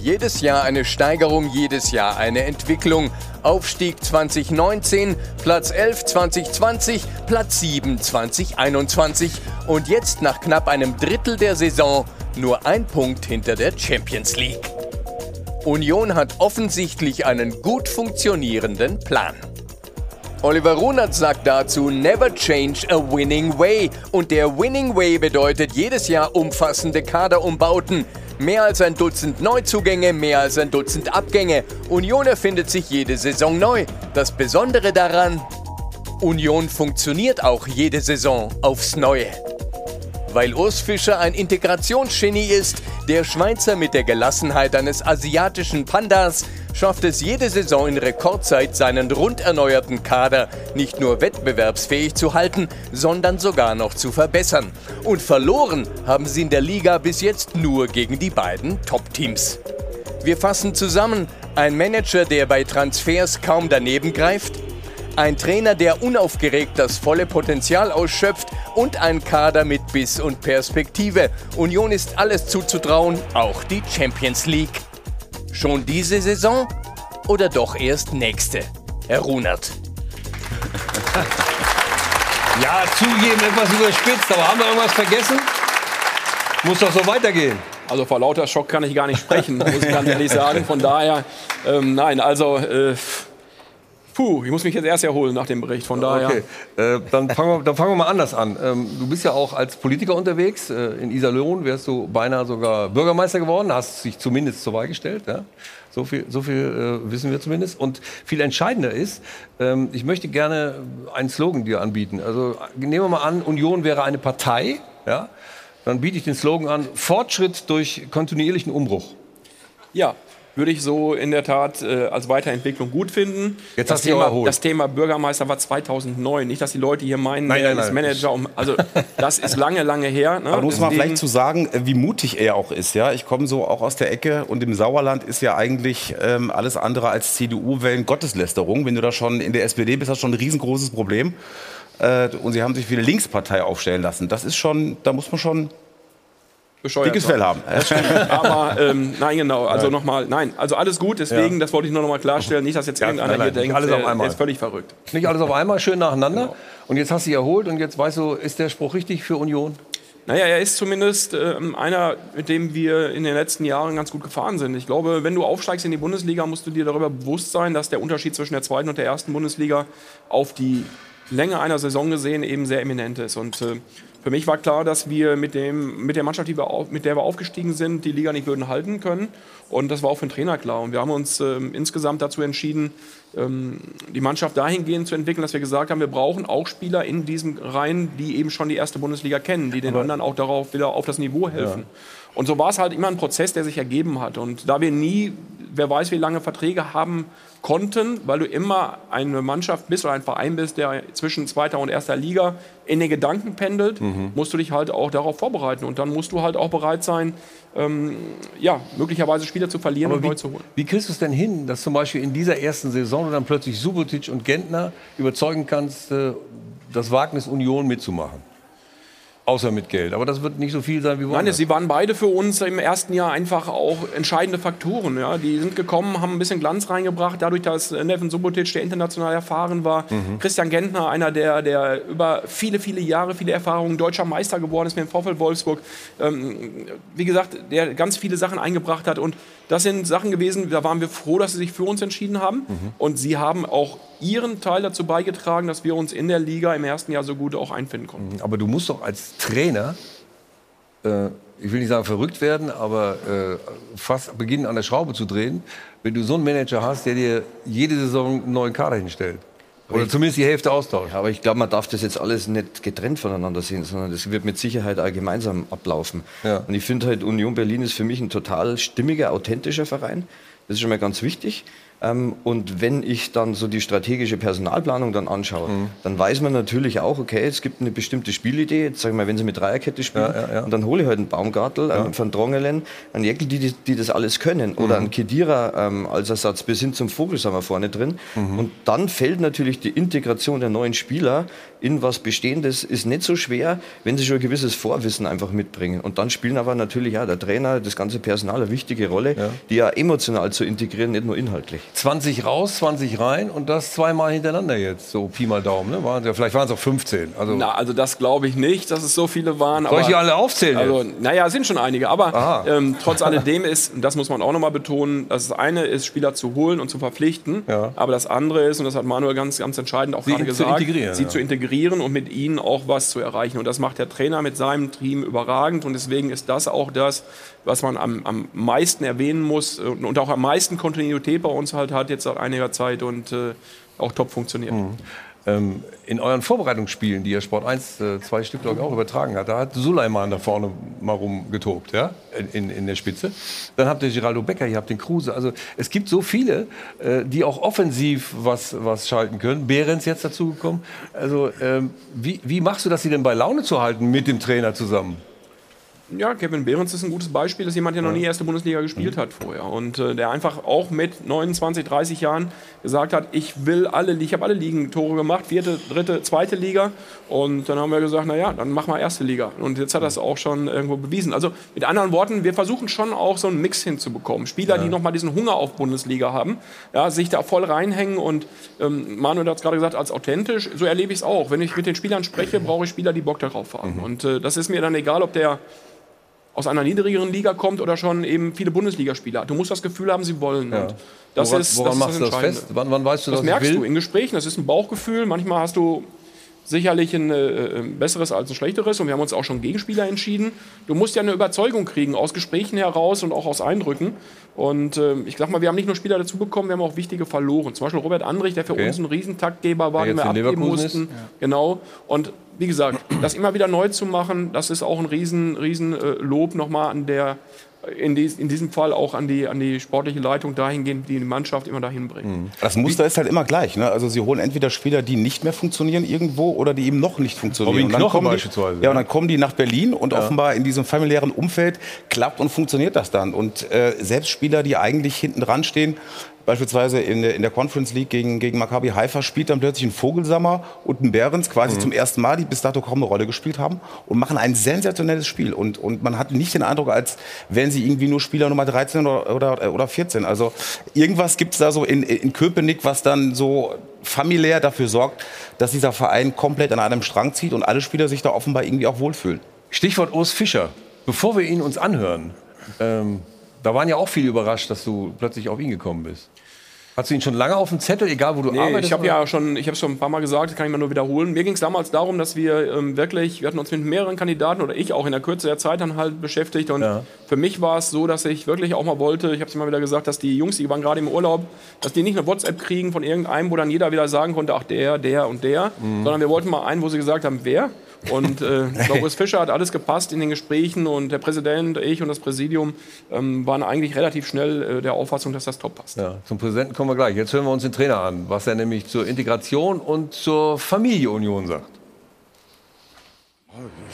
Jedes Jahr eine Steigerung, jedes Jahr eine Entwicklung. Aufstieg 2019, Platz 11 2020, Platz 7 2021 und jetzt nach knapp einem Drittel der Saison nur ein Punkt hinter der Champions League. Union hat offensichtlich einen gut funktionierenden Plan. Oliver Runert sagt dazu, never change a winning way. Und der Winning Way bedeutet jedes Jahr umfassende Kaderumbauten. Mehr als ein Dutzend Neuzugänge, mehr als ein Dutzend Abgänge. Union erfindet sich jede Saison neu. Das Besondere daran, Union funktioniert auch jede Saison aufs Neue. Weil Urs Fischer ein Integrationsgenie ist, der Schweizer mit der Gelassenheit eines asiatischen Pandas schafft es jede Saison in Rekordzeit, seinen rund erneuerten Kader nicht nur wettbewerbsfähig zu halten, sondern sogar noch zu verbessern. Und verloren haben sie in der Liga bis jetzt nur gegen die beiden Top-Teams. Wir fassen zusammen, ein Manager, der bei Transfers kaum daneben greift, ein Trainer, der unaufgeregt das volle Potenzial ausschöpft und ein Kader mit Biss und Perspektive. Union ist alles zuzutrauen, auch die Champions League. Schon diese Saison oder doch erst nächste? Herr Runert. Ja, zugeben, etwas überspitzt, aber haben wir irgendwas vergessen? Muss doch so weitergehen. Also vor lauter Schock kann ich gar nicht sprechen, muss ich ganz ehrlich sagen. Von daher, ähm, nein, also äh, Puh, ich muss mich jetzt erst erholen nach dem Bericht, von daher. Okay, äh, dann, fangen wir, dann fangen wir mal anders an. Ähm, du bist ja auch als Politiker unterwegs. Äh, in Iserlohn wärst du beinahe sogar Bürgermeister geworden, hast dich zumindest zur Wahl gestellt. Ja? So viel, so viel äh, wissen wir zumindest. Und viel entscheidender ist, ähm, ich möchte gerne einen Slogan dir anbieten. Also nehmen wir mal an, Union wäre eine Partei. Ja? Dann biete ich den Slogan an, Fortschritt durch kontinuierlichen Umbruch. Ja, würde ich so in der Tat äh, als Weiterentwicklung gut finden. Jetzt das, Thema, das Thema Bürgermeister war 2009. Nicht, dass die Leute hier meinen, Nein, nein, ist nein. Manager. Um, also das ist lange, lange her. Ne? Aber muss man Deswegen- vielleicht zu sagen, äh, wie mutig er auch ist. Ja, ich komme so auch aus der Ecke und im Sauerland ist ja eigentlich ähm, alles andere als CDU-Wellen Gotteslästerung. Wenn du da schon in der SPD bist, hast du schon ein riesengroßes Problem. Äh, und sie haben sich wie eine Linkspartei aufstellen lassen. Das ist schon, da muss man schon bescheuert dickes. Fell haben. Aber ähm, nein, genau. Also nochmal, nein. Also alles gut. Deswegen, Ja. das wollte ich nur nochmal klarstellen. Nicht, dass jetzt Ja, irgendeiner nein, nein, hier nicht denkt, alles auf der, einmal. der ist völlig verrückt. Nicht alles auf einmal, schön nacheinander. Genau. Und jetzt hast du dich erholt und jetzt weißt du, ist der Spruch richtig für Union? Naja, er ist zumindest ähm, einer, mit dem wir in den letzten Jahren ganz gut gefahren sind. Ich glaube, wenn du aufsteigst in die Bundesliga, musst du dir darüber bewusst sein, dass der Unterschied zwischen der zweiten und der ersten Bundesliga auf die Länge einer Saison gesehen eben sehr eminent ist. Und äh, für mich war klar, dass wir mit, dem, mit der Mannschaft, die wir auf, mit der wir aufgestiegen sind, die Liga nicht würden halten können. Und das war auch für den Trainer klar. Und wir haben uns ähm, insgesamt dazu entschieden, ähm, die Mannschaft dahingehend zu entwickeln, dass wir gesagt haben, wir brauchen auch Spieler in diesen Reihen, die eben schon die erste Bundesliga kennen, die den anderen auch darauf wieder auf das Niveau helfen. Und so war es halt immer ein Prozess, der sich ergeben hat. Und da wir nie, wer weiß, wie lange Verträge haben konnten, weil du immer eine Mannschaft bist oder ein Verein bist, der zwischen zweiter und erster Liga in den Gedanken pendelt, musst du dich halt auch darauf vorbereiten. Und dann musst du halt auch bereit sein, ähm, ja, möglicherweise Spieler zu verlieren Aber und wie, neu zu holen. wie kriegst du es denn hin, dass zum Beispiel in dieser ersten Saison du dann plötzlich Subotic und Gentner überzeugen kannst, äh, das Wagnis Union mitzumachen? Außer mit Geld. Aber das wird nicht so viel sein wie Nein, woanders. sie waren beide für uns im ersten Jahr einfach auch entscheidende Faktoren. Ja. Die sind gekommen, haben ein bisschen Glanz reingebracht, dadurch, dass Neven Subotic, der international erfahren war, Mhm. Christian Gentner, einer, der, der über viele, viele Jahre, viele Erfahrungen deutscher Meister geworden ist mit dem VfL Wolfsburg, ähm, wie gesagt, der ganz viele Sachen eingebracht hat. Und das sind Sachen gewesen, da waren wir froh, dass sie sich für uns entschieden haben. Mhm. Und sie haben auch ihren Teil dazu beigetragen, dass wir uns in der Liga im ersten Jahr so gut auch einfinden konnten. Aber du musst doch als Trainer, äh, ich will nicht sagen verrückt werden, aber äh, fast beginnen an der Schraube zu drehen, wenn du so einen Manager hast, der dir jede Saison einen neuen Kader hinstellt. Oder zumindest die Hälfte austauscht. Ja, aber ich glaube, man darf das jetzt alles nicht getrennt voneinander sehen, sondern das wird mit Sicherheit auch gemeinsam ablaufen. Ja. Und ich finde halt, Union Berlin ist für mich ein total stimmiger, authentischer Verein. Das ist schon mal ganz wichtig. Ähm, Und wenn ich dann so die strategische Personalplanung dann anschaue, Mhm. dann weiß man natürlich auch, okay, es gibt eine bestimmte Spielidee. Jetzt sag ich mal, wenn sie mit Dreierkette spielen, Ja, ja, ja. und dann hole ich halt einen Baumgartel, einen Van Drongelen, einen Jäckel, die, die, das alles können. Oder Mhm. einen Kedira ähm, als Ersatz bis hin zum Vogelsammer vorne drin. Mhm. Und dann fällt natürlich die Integration der neuen Spieler in was Bestehendes, ist nicht so schwer, wenn sie schon ein gewisses Vorwissen einfach mitbringen. Und dann spielen aber natürlich auch der Trainer, das ganze Personal eine wichtige Rolle, die ja emotional zu integrieren, nicht nur inhaltlich. 20 raus, 20 rein und das zweimal hintereinander jetzt, so Pi mal Daumen. Ne? Waren, ja, vielleicht waren es auch 15. Also, Na, also das glaube ich nicht, dass es so viele waren. Soll ich die alle aufzählen Also, jetzt? naja, es sind schon einige. Aber ähm, trotz alledem ist, und das muss man auch nochmal betonen, das eine ist, Spieler zu holen und zu verpflichten. Aber das andere ist, und das hat Manuel ganz, ganz entscheidend auch Sie gerade zu gesagt, integrieren, sie ja. zu integrieren und mit ihnen auch was zu erreichen. Und das macht der Trainer mit seinem Team überragend. Und deswegen ist das auch das, was man am, am meisten erwähnen muss und, auch am meisten Kontinuität bei uns halt hat jetzt seit einiger Zeit und äh, auch top funktioniert. Ähm, in euren Vorbereitungsspielen, die ja Sport 1 äh, zwei Stück ich, auch übertragen hat, da hat Suleiman da vorne mal rumgetobt, ja, in, in der Spitze. Dann habt ihr Geraldo Becker, ihr habt den Kruse. Also es gibt so viele, äh, die auch offensiv was, was schalten können. Behrens jetzt dazugekommen. Also ähm, wie, wie machst du das, sie denn bei Laune zu halten mit dem Trainer zusammen? Ja, Kevin Behrens ist ein gutes Beispiel, das ist jemand, der noch nie erste Bundesliga gespielt hat vorher. Und äh, der einfach auch mit 29, 30 Jahren gesagt hat, ich will alle, ich habe alle Ligen Tore gemacht, vierte, dritte, zweite Liga. Und dann haben wir gesagt, na ja, dann mach mal erste Liga. Und jetzt hat er es auch schon irgendwo bewiesen. Also mit anderen Worten, wir versuchen schon auch so einen Mix hinzubekommen. Spieler, die noch mal diesen Hunger auf Bundesliga haben, ja, sich da voll reinhängen. Und ähm, Manuel hat es gerade gesagt, als authentisch, so erlebe ich es auch. Wenn ich mit den Spielern spreche, brauche ich Spieler, die Bock darauf haben. Und äh, das ist mir dann egal, ob der aus einer niedrigeren Liga kommt oder schon eben viele Bundesligaspieler hat. Du musst das Gefühl haben, sie wollen. Ja. Und das woran ist, woran das, ist machst du das fest? Wann, wann weißt du, Das dass merkst will? du in Gesprächen. Das ist ein Bauchgefühl. Manchmal hast du sicherlich ein äh, besseres als ein schlechteres. Und wir haben uns auch schon gegen Spieler entschieden. Du musst ja eine Überzeugung kriegen aus Gesprächen heraus und auch aus Eindrücken. Und äh, ich sag mal, wir haben nicht nur Spieler dazu bekommen, wir haben auch wichtige verloren. Zum Beispiel Robert Andrich, der für Okay. uns ein Riesentaktgeber war, Der den wir abgeben Leverkusen mussten. Genau. Und wie gesagt, das immer wieder neu zu machen, das ist auch ein riesen, riesen äh, Lob nochmal an der, in, dies, in diesem Fall auch an die, an die sportliche Leitung dahingehend, die die Mannschaft immer dahin bringt. Das Muster ist halt immer gleich. Ne? Also sie holen entweder Spieler, die nicht mehr funktionieren irgendwo oder die eben noch nicht funktionieren. Robin Und dann Knoche kommen die, Ja, und dann kommen die nach Berlin und offenbar in diesem familiären Umfeld klappt und funktioniert das dann. Und äh, selbst Spieler, die eigentlich hinten dran stehen, beispielsweise in der, in der Conference League gegen, gegen Maccabi Haifa, spielt dann plötzlich ein Vogelsammer und ein Behrens quasi zum ersten Mal, die bis dato kaum eine Rolle gespielt haben und machen ein sensationelles Spiel. Und, und man hat nicht den Eindruck, als wären sie irgendwie nur Spieler Nummer 13 oder, oder, oder 14. Also irgendwas gibt es da so in, in Köpenick, was dann so familiär dafür sorgt, dass dieser Verein komplett an einem Strang zieht und alle Spieler sich da offenbar irgendwie auch wohlfühlen. Stichwort Urs Fischer. Bevor wir ihn uns anhören, ähm, da waren ja auch viele überrascht, dass du plötzlich auf ihn gekommen bist. Hast du ihn schon lange auf dem Zettel, egal wo du Nee, arbeitest? ich habe ja schon, ich habe es schon ein paar Mal gesagt, das kann ich mal nur wiederholen. Mir ging es damals darum, dass wir ähm, wirklich, wir hatten uns mit mehreren Kandidaten oder ich auch in der Kürze der Zeit dann halt beschäftigt und für mich war es so, dass ich wirklich auch mal wollte, ich habe es immer wieder gesagt, dass die Jungs, die waren gerade im Urlaub, dass die nicht eine WhatsApp kriegen von irgendeinem, wo dann jeder wieder sagen konnte, ach der, der und der, Mhm. sondern wir wollten mal einen, wo sie gesagt haben, wer. Und äh, Boris Fischer hat alles gepasst in den Gesprächen und der Präsident, ich und das Präsidium ähm, waren eigentlich relativ schnell äh, der Auffassung, dass das top passt. Ja, zum Präsidenten kommen wir gleich. Jetzt hören wir uns den Trainer an, was er nämlich zur Integration und zur Familienunion sagt.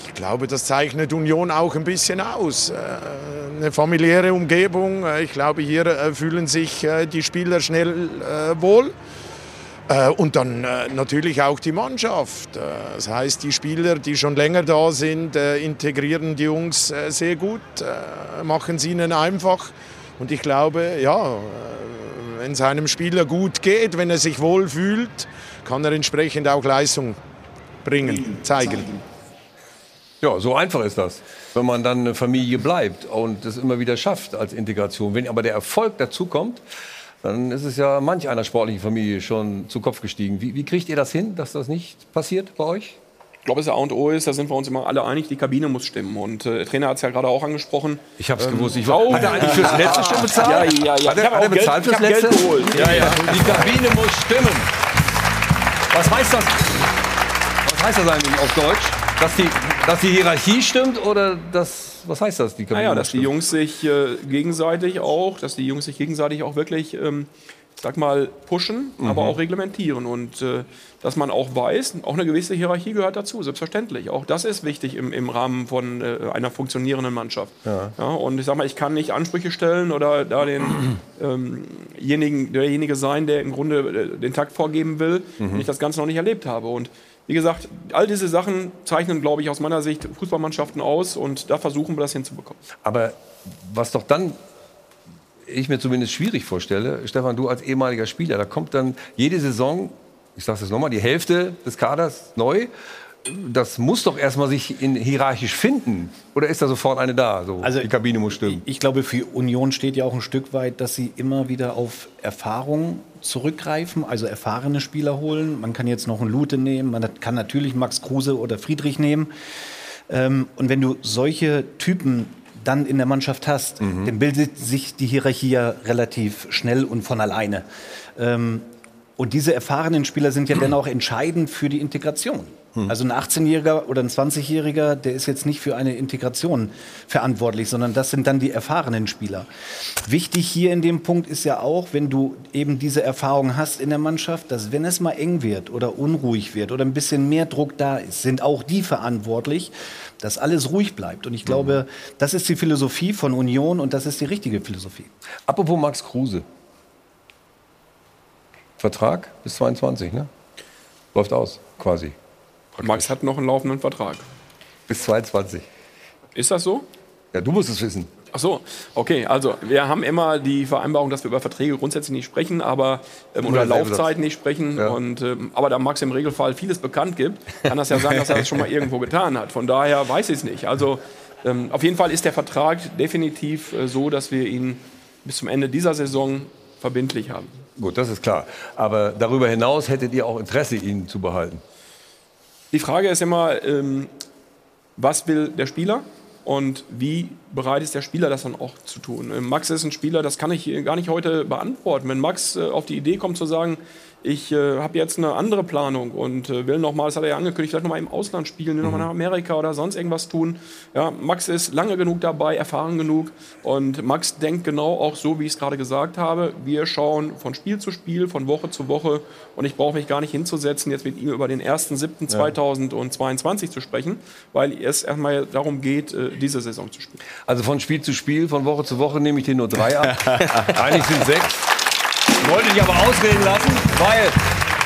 Ich glaube, das zeichnet Union auch ein bisschen aus. Äh, Eine familiäre Umgebung. Äh, Ich glaube, hier äh, fühlen sich die Spieler schnell wohl. Äh, Und dann äh, natürlich auch die Mannschaft. Äh, Das heißt, die Spieler, die schon länger da sind, integrieren die Jungs sehr gut, machen es ihnen einfach. Und ich glaube, ja, wenn es einem Spieler gut geht, wenn er sich wohl fühlt, kann er entsprechend auch Leistung bringen, zeigen. Ja, so einfach ist das. Wenn man dann eine Familie bleibt und das immer wieder schafft als Integration. Wenn aber der Erfolg dazu kommt, dann ist es ja manch einer sportlichen Familie schon zu Kopf gestiegen. Wie, wie kriegt ihr das hin, dass das nicht passiert bei euch? Ich glaube, das A und O ist, da sind wir uns immer alle einig, die Kabine muss stimmen. Und äh, der Trainer hat es ja gerade auch angesprochen. Ich hab's gewusst. Ich oh, Hat er eigentlich fürs Letzte schon bezahlt? Ja, ja, ja. Hat er, hat er auch Geld- bezahlt ich fürs hab Geld Letzte? geholt. Ja, ja. Die Kabine muss stimmen. Was heißt das? Was heißt das eigentlich auf Deutsch? Dass die, dass die Hierarchie stimmt oder das, was heißt das? Die Kabine Naja, muss dass die stimmen? Jungs sich äh, gegenseitig auch, dass die Jungs sich gegenseitig auch wirklich, ähm, sag mal, pushen, Mhm. aber auch reglementieren und äh, dass man auch weiß, auch eine gewisse Hierarchie gehört dazu, selbstverständlich. Auch das ist wichtig im, im Rahmen von äh, einer funktionierenden Mannschaft. Ja. Ja, und ich sag mal, ich kann nicht Ansprüche stellen oder da denjenigen, derjenige sein, der im Grunde äh, den Takt vorgeben will, Mhm. wenn ich das Ganze noch nicht erlebt habe. Und wie gesagt, all diese Sachen zeichnen, glaube ich, aus meiner Sicht Fußballmannschaften aus und da versuchen wir das hinzubekommen. Aber was doch dann ich mir zumindest schwierig vorstelle, Stefan, du als ehemaliger Spieler, da kommt dann jede Saison, ich sage es nochmal, die Hälfte des Kaders neu. Das muss doch erstmal sich in hierarchisch finden. Oder ist da sofort eine da? So, Also die Kabine muss stimmen. Ich glaube, für Union steht ja auch ein Stück weit, dass sie immer wieder auf Erfahrung zurückgreifen, also erfahrene Spieler holen. Man kann jetzt noch einen Lute nehmen, man kann natürlich Max Kruse oder Friedrich nehmen. Ähm, und wenn du solche Typen dann in der Mannschaft hast, dann bildet sich die Hierarchie ja relativ schnell und von alleine. Ähm, und diese erfahrenen Spieler sind ja dann auch entscheidend für die Integration. Also ein 18-Jähriger oder ein 20-Jähriger, der ist jetzt nicht für eine Integration verantwortlich, sondern das sind dann die erfahrenen Spieler. Wichtig hier in dem Punkt ist ja auch, wenn du eben diese Erfahrung hast in der Mannschaft, dass wenn es mal eng wird oder unruhig wird oder ein bisschen mehr Druck da ist, sind auch die verantwortlich, dass alles ruhig bleibt. Und ich glaube, das ist die Philosophie von Union und das ist die richtige Philosophie. Apropos Max Kruse. Vertrag bis 22, ne? Läuft aus, quasi. Max hat noch einen laufenden Vertrag. Bis 22. Ist das so? Ja, du musst es wissen. Ach so, okay. Also wir haben immer die Vereinbarung, dass wir über Verträge grundsätzlich nicht sprechen, aber ähm, Oder Laufzeiten nicht sprechen. Ja. Und ähm, aber da Max im Regelfall vieles bekannt gibt, kann das ja sein, dass er das schon mal irgendwo getan hat. Von daher weiß ich es nicht. Also ähm, auf jeden Fall ist der Vertrag definitiv äh, so, dass wir ihn bis zum Ende dieser Saison verbindlich haben. Gut, das ist klar. Aber darüber hinaus hättet ihr auch Interesse, ihn zu behalten. Die Frage ist immer, ähm, was will der Spieler und wie bereit ist der Spieler, das dann auch zu tun? Ähm, Max ist ein Spieler, das kann ich gar nicht heute beantworten. Wenn Max äh, auf die Idee kommt zu sagen, ich äh, habe jetzt eine andere Planung und äh, will noch mal, das hat er ja angekündigt, vielleicht noch mal im Ausland spielen, will noch mal nach Amerika oder sonst irgendwas tun. Ja, Max ist lange genug dabei, erfahren genug und Max denkt genau auch so, wie ich es gerade gesagt habe. Wir schauen von Spiel zu Spiel, von Woche zu Woche und ich brauche mich gar nicht hinzusetzen, jetzt mit ihm über den 1.7.2022 zu sprechen, weil es erstmal darum geht, äh, diese Saison zu spielen. Also von Spiel zu Spiel, von Woche zu Woche nehme ich dir nur drei ab. Eigentlich sind sechs. Wollte dich aber ausreden lassen, weil,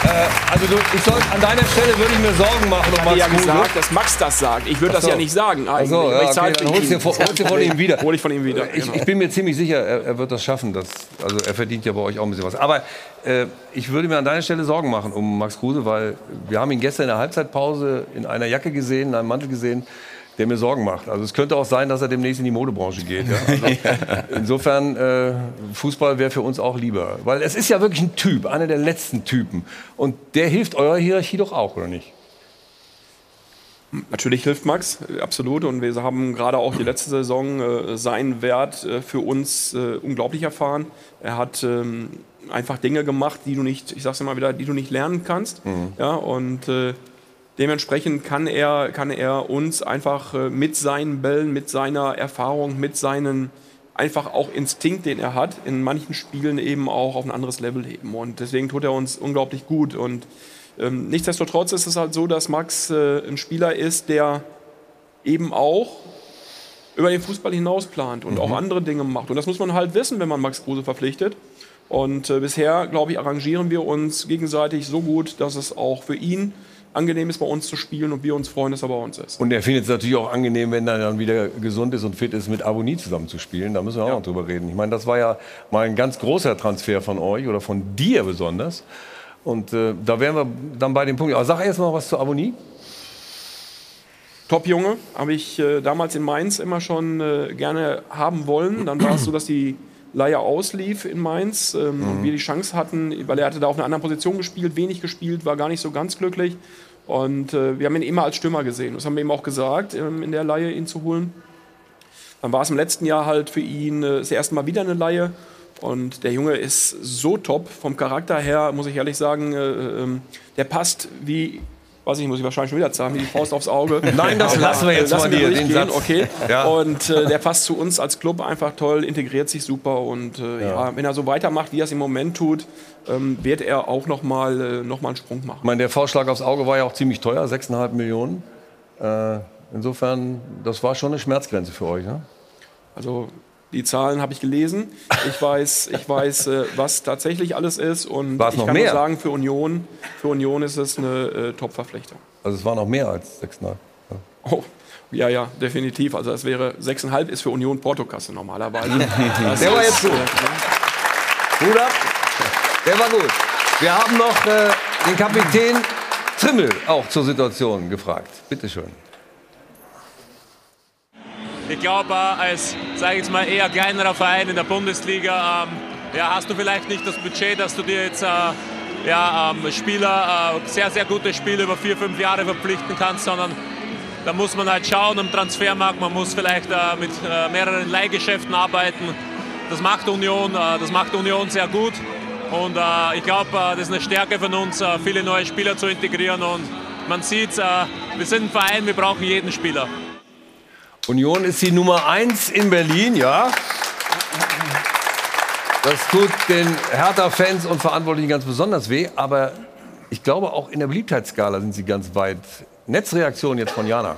äh, also du, ich soll, an deiner Stelle würde ich mir Sorgen machen um Ich hatte ja Max Kruse. gesagt, dass Max das sagt. Ich würde Ach das so. ja nicht sagen. Eigentlich. so, ja, ich okay, dann holst du von- von ihm wieder. Hol ich von ihm wieder. Ich, genau. ich bin mir ziemlich sicher, er, er wird das schaffen. Das, also er verdient ja bei euch auch ein bisschen was. Aber äh, ich würde mir an deiner Stelle Sorgen machen um Max Kruse, weil wir haben ihn gestern in der Halbzeitpause in einer Jacke gesehen, in einem Mantel gesehen, der mir Sorgen macht. Also es könnte auch sein, dass er demnächst in die Modebranche geht. Ja? Also insofern, äh, Fußball wäre für uns auch lieber. Weil es ist ja wirklich ein Typ, einer der letzten Typen. Und der hilft eurer Hierarchie doch auch, oder nicht? Natürlich hilft Max, absolut. Und wir haben gerade auch die letzte Saison äh, seinen Wert äh, für uns äh, unglaublich erfahren. Er hat ähm, einfach Dinge gemacht, die du nicht, ich sag's immer wieder, die du nicht lernen kannst. Ja, und äh, dementsprechend kann er, kann er uns einfach äh, mit seinen Bällen, mit seiner Erfahrung, mit seinen einfach auch Instinkt, den er hat, in manchen Spielen eben auch auf ein anderes Level heben. Und deswegen tut er uns unglaublich gut. Und ähm, nichtsdestotrotz ist es halt so, dass Max äh, ein Spieler ist, der eben auch über den Fußball hinaus plant und auch andere Dinge macht. Und das muss man halt wissen, wenn man Max Kruse verpflichtet. Und äh, bisher, glaube ich, arrangieren wir uns gegenseitig so gut, dass es auch für ihn angenehm ist, bei uns zu spielen und wir uns freuen, dass er bei uns ist. Und er findet es natürlich auch angenehm, wenn er dann wieder gesund ist und fit ist, mit Abonnie zusammen zu spielen. Da müssen wir auch noch drüber reden. Ich meine, das war ja mal ein ganz großer Transfer von euch oder von dir besonders. Und äh, da wären wir dann bei dem Punkt. Aber sag erst mal was zu Abonnie. Top-Junge, habe ich äh, damals in Mainz immer schon äh, gerne haben wollen. Dann war es so, dass die Leihe auslief in Mainz ähm, und wir die Chance hatten, weil er hatte da auf einer anderen Position gespielt, wenig gespielt, war gar nicht so ganz glücklich. Und äh, wir haben ihn immer als Stürmer gesehen. Das haben wir ihm auch gesagt, ähm, in der Leihe ihn zu holen. Dann war es im letzten Jahr halt für ihn äh, das erste Mal wieder eine Leihe. Und der Junge ist so top vom Charakter her, muss ich ehrlich sagen. Äh, ähm, der passt wie, weiß ich, muss ich wahrscheinlich schon wieder sagen, wie die Faust aufs Auge. Nein, das lassen wir jetzt lassen mal wir den Satz. okay. Ja. Und äh, der passt zu uns als Club einfach toll, integriert sich super. Und äh, ja. wenn er so weitermacht, wie er es im Moment tut, ähm, wird er auch noch mal, äh, noch mal einen Sprung machen. Ich meine, der Vorschlag aufs Auge war ja auch ziemlich teuer, 6,5 Millionen. Äh, insofern, das war schon eine Schmerzgrenze für euch. Ne? Also die Zahlen habe ich gelesen. Ich weiß, ich weiß, äh, was tatsächlich alles ist. Und War es ich noch kann mehr? nur sagen, für Union, für Union ist es eine äh, Top-Verpflichtung. Also es war noch mehr als 6,5. Oh, Ja, ja, definitiv. Also das wäre 6,5 ist für Union Portokasse normalerweise. Der war jetzt gut. äh, Hut ab. Der war gut. Wir haben noch äh, den Kapitän Trimmel auch zur Situation gefragt. Bitte schön. Ich glaube, als, sage ich mal, eher kleinerer Verein in der Bundesliga, ähm, ja, hast du vielleicht nicht das Budget, dass du dir jetzt äh, ja, ähm, Spieler, äh, sehr, sehr gute Spieler über vier, fünf Jahre verpflichten kannst, sondern da muss man halt schauen am Transfermarkt, man muss vielleicht äh, mit äh, mehreren Leihgeschäften arbeiten. Das macht Union, äh, das macht Union sehr gut. Und äh, ich glaube, äh, das ist eine Stärke von uns, viele neue Spieler zu integrieren. Und man sieht, wir sind ein Verein, wir brauchen jeden Spieler. Union ist die Nummer 1 in Berlin, ja. Das tut den Hertha-Fans und Verantwortlichen ganz besonders weh, aber ich glaube, auch in der Beliebtheitsskala sind sie ganz weit. Netzreaktion jetzt von Jana.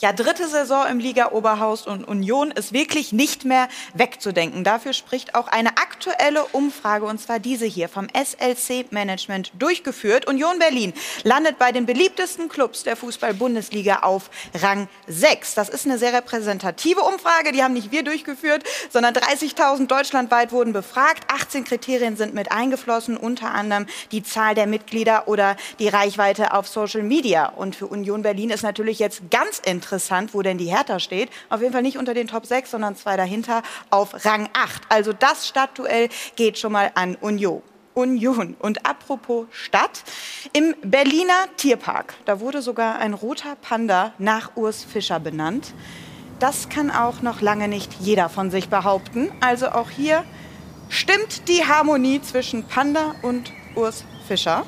Ja, dritte Saison im Liga-Oberhaus und Union ist wirklich nicht mehr wegzudenken. Dafür spricht auch eine aktuelle Umfrage, und zwar diese hier vom SLC-Management durchgeführt. Union Berlin landet bei den beliebtesten Clubs der Fußball-Bundesliga auf Rang 6. Das ist eine sehr repräsentative Umfrage, die haben nicht wir durchgeführt, sondern 30.000 deutschlandweit wurden befragt. 18 Kriterien sind mit eingeflossen, unter anderem die Zahl der Mitglieder oder die Reichweite auf Social Media. Und für Union Berlin ist natürlich jetzt ganz interessant, wo denn die Hertha steht. Auf jeden Fall nicht unter den Top 6, sondern zwei dahinter auf Rang 8. Also das Stadtduell geht schon mal an Union. Union. Und apropos Stadt, im Berliner Tierpark, da wurde sogar ein roter Panda nach Urs Fischer benannt. Das kann auch noch lange nicht jeder von sich behaupten. Also auch hier stimmt die Harmonie zwischen Panda und Urs Fischer.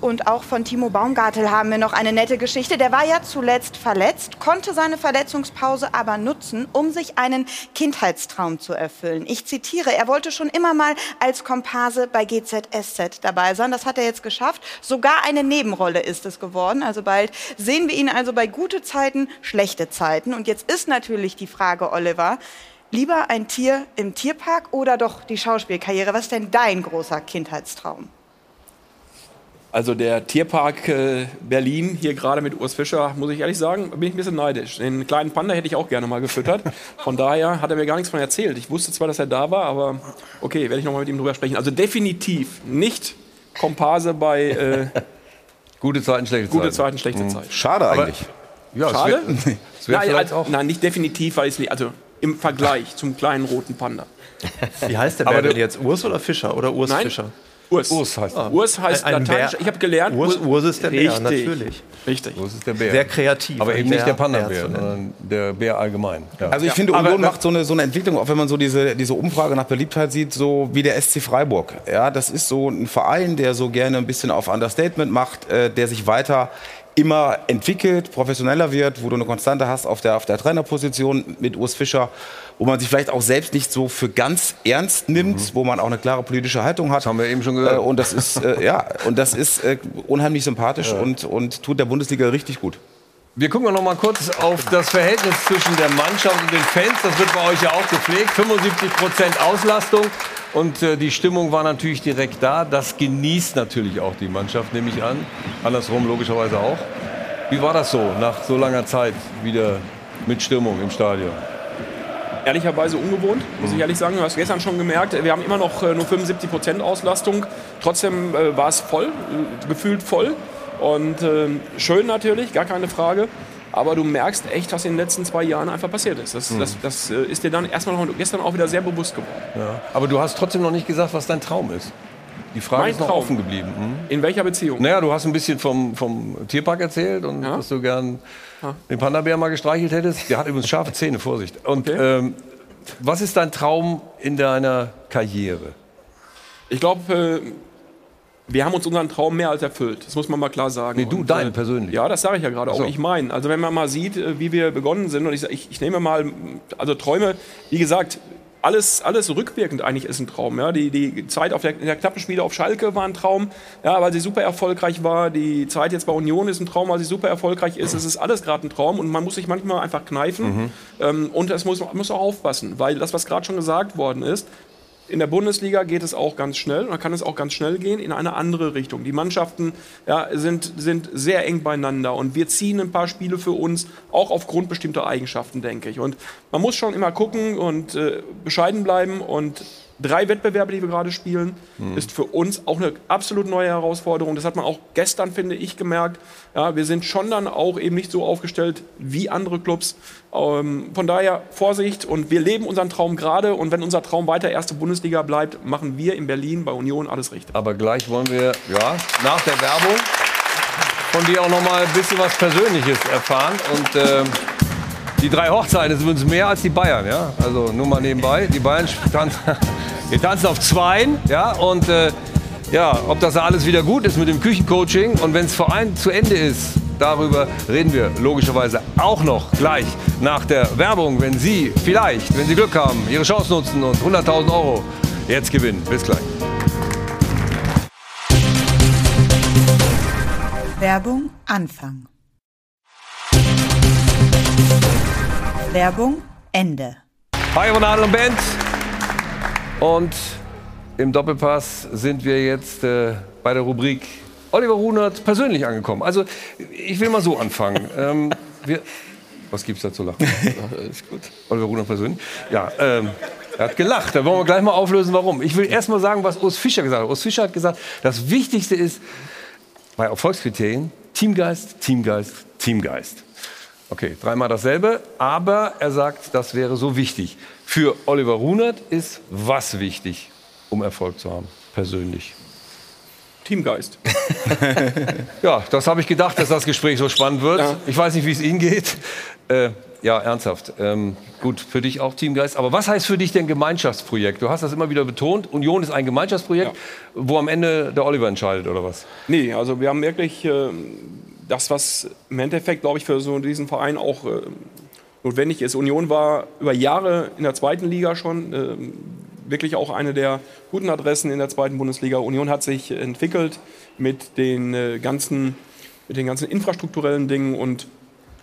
Und auch von Timo Baumgartel haben wir noch eine nette Geschichte. Der war ja zuletzt verletzt, konnte seine Verletzungspause aber nutzen, um sich einen Kindheitstraum zu erfüllen. Ich zitiere, er wollte schon immer mal als Komparse bei GZSZ dabei sein. Das hat er jetzt geschafft. Sogar eine Nebenrolle ist es geworden. Also bald sehen wir ihn also bei gute Zeiten, schlechte Zeiten. Und jetzt ist natürlich die Frage, Oliver, lieber ein Tier im Tierpark oder doch die Schauspielkarriere? Was ist denn dein großer Kindheitstraum? Also der Tierpark äh, Berlin, hier gerade mit Urs Fischer, muss ich ehrlich sagen, bin ich ein bisschen neidisch. Den kleinen Panda hätte ich auch gerne mal gefüttert. Von daher hat er mir gar nichts von erzählt. Ich wusste zwar, dass er da war, aber okay, werde ich noch mal mit ihm drüber sprechen. Also definitiv nicht Komparse bei äh, Gute Zeiten, schlechte gute Zeiten. Zeiten, schlechte Mhm. Zeiten. Schade Aber- eigentlich. Ja, es Schade? wär- es wär nein, also, nein, nicht definitiv, weil es nicht, also im Vergleich zum kleinen roten Panda. Wie heißt der Aber Bär der- denn jetzt? Urs oder Fischer? Oder Urs Nein. Fischer? Urs. Urs heißt er. Urs heißt Ein- ein lateinisch. Bär. Ich habe gelernt. Urs- Urs ist der Bär, Richtig. natürlich. Richtig. Urs ist der Bär. Sehr kreativ. Aber eben nicht der Bär- Panda-Bär, sondern der Bär allgemein. Ja. Also ich finde, Aber- Union macht so eine, so eine Entwicklung, auch wenn man so diese, diese Umfrage nach Beliebtheit sieht, so wie der SC Freiburg. Ja, das ist so ein Verein, der so gerne ein bisschen auf Understatement macht, äh, der sich weiter immer entwickelt, professioneller wird, wo du eine Konstante hast auf der, auf der Trainerposition mit Urs Fischer, wo man sich vielleicht auch selbst nicht so für ganz ernst nimmt, wo man auch eine klare politische Haltung hat. Das haben wir eben schon gehört. Äh, und das ist, äh, ja, und das ist äh, unheimlich sympathisch und, und tut der Bundesliga richtig gut. Wir gucken noch mal kurz auf das Verhältnis zwischen der Mannschaft und den Fans. Das wird bei euch ja auch gepflegt. 75 Prozent Auslastung. Und äh, die Stimmung war natürlich direkt da. Das genießt natürlich auch die Mannschaft, nehme ich an. Andersrum logischerweise auch. Wie war das so nach so langer Zeit wieder mit Stimmung im Stadion? Ehrlicherweise ungewohnt, muss ich ehrlich sagen. Du hast gestern schon gemerkt, wir haben immer noch äh, nur 75 Prozent Auslastung. Trotzdem äh, war es voll, äh, gefühlt voll. Und ähm, schön natürlich, gar keine Frage. Aber du merkst echt, was in den letzten zwei Jahren einfach passiert ist. Das, Mhm. das, das ist dir dann erstmal noch, gestern auch wieder sehr bewusst geworden. Ja. Aber du hast trotzdem noch nicht gesagt, was dein Traum ist. Die Frage Mein ist noch Traum? offen geblieben. Hm? In welcher Beziehung? Naja, du hast ein bisschen vom, vom Tierpark erzählt und dass du gern den Panda-Bär mal gestreichelt hättest. Der hat übrigens scharfe Zähne, Vorsicht. Und ähm, was ist dein Traum in deiner Karriere? Ich glaube, äh, wir haben uns unseren Traum mehr als erfüllt. Das muss man mal klar sagen. Nee, du, Und, deinen äh, persönlich. Ja, das sage ich ja gerade Ach auch. so. Ich meine, also wenn man mal sieht, äh, wie wir begonnen sind, und ich, ich, ich nehme mal, also Träume, wie gesagt, alles, alles rückwirkend eigentlich ist ein Traum. Ja? Die, die Zeit auf der, der Knappenspiele auf Schalke war ein Traum, ja, weil sie super erfolgreich war. Die Zeit jetzt bei Union ist ein Traum, weil sie super erfolgreich ist. Es ist alles gerade ein Traum und man muss sich manchmal einfach kneifen. Mhm. Ähm, und es muss, man muss auch aufpassen, weil das, was gerade schon gesagt worden ist, in der Bundesliga geht es auch ganz schnell und da kann es auch ganz schnell gehen in eine andere Richtung. Die Mannschaften ja, sind, sind sehr eng beieinander und wir ziehen ein paar Spiele für uns, auch aufgrund bestimmter Eigenschaften, denke ich. Und man muss schon immer gucken und äh, bescheiden bleiben und drei Wettbewerbe, die wir gerade spielen, Mhm. ist für uns auch eine absolut neue Herausforderung. Das hat man auch gestern, finde ich, gemerkt. Ja, wir sind schon dann auch eben nicht so aufgestellt wie andere Clubs. Ähm, von daher Vorsicht und wir leben unseren Traum gerade. Und wenn unser Traum weiter erste Bundesliga bleibt, machen wir in Berlin bei Union alles richtig. Aber gleich wollen wir, ja, nach der Werbung von dir auch noch mal ein bisschen was Persönliches erfahren. Und ähm, die drei Hochzeiten sind uns mehr als die Bayern, ja. Also nur mal nebenbei. Die Bayern tanzen, wir tanzen auf Zweien, ja. Und äh, ja, ob das alles wieder gut ist mit dem Küchencoaching und wenn es vor allem zu Ende ist, darüber reden wir logischerweise auch noch gleich nach der Werbung, wenn Sie vielleicht, wenn Sie Glück haben, Ihre Chance nutzen und 100.000 Euro jetzt gewinnen. Bis gleich. Werbung Anfang. Werbung Ende. Hi Adel und Band. Und im Doppelpass sind wir jetzt äh, bei der Rubrik Oliver Runert persönlich angekommen. Also ich will mal so anfangen. ähm, wir, was gibt's da zu lachen? ist gut. Oliver Runert persönlich? Ja, ähm, er hat gelacht. Da wollen wir gleich mal auflösen, warum. Ich will erst mal sagen, was Urs Fischer gesagt hat. Urs Fischer hat gesagt, das Wichtigste ist bei Erfolgskriterien Teamgeist, Teamgeist, Teamgeist. Okay, dreimal dasselbe, aber er sagt, das wäre so wichtig. Für Oliver Runert ist was wichtig, um Erfolg zu haben, persönlich? Teamgeist. ja, das habe ich gedacht, dass das Gespräch so spannend wird. Ich weiß nicht, wie es Ihnen geht. Äh, ja, ernsthaft. Ähm, gut, für dich auch Teamgeist. Aber was heißt für dich denn Gemeinschaftsprojekt? Du hast das immer wieder betont. Union ist ein Gemeinschaftsprojekt, wo am Ende der Oliver entscheidet, oder was? Nee, also wir haben wirklich äh, das, was im Endeffekt, glaube ich, für so diesen Verein auch äh, notwendig ist. Union war über Jahre in der zweiten Liga schon äh, wirklich auch eine der guten Adressen in der zweiten Bundesliga. Union hat sich entwickelt mit den, äh, ganzen, mit den ganzen infrastrukturellen Dingen und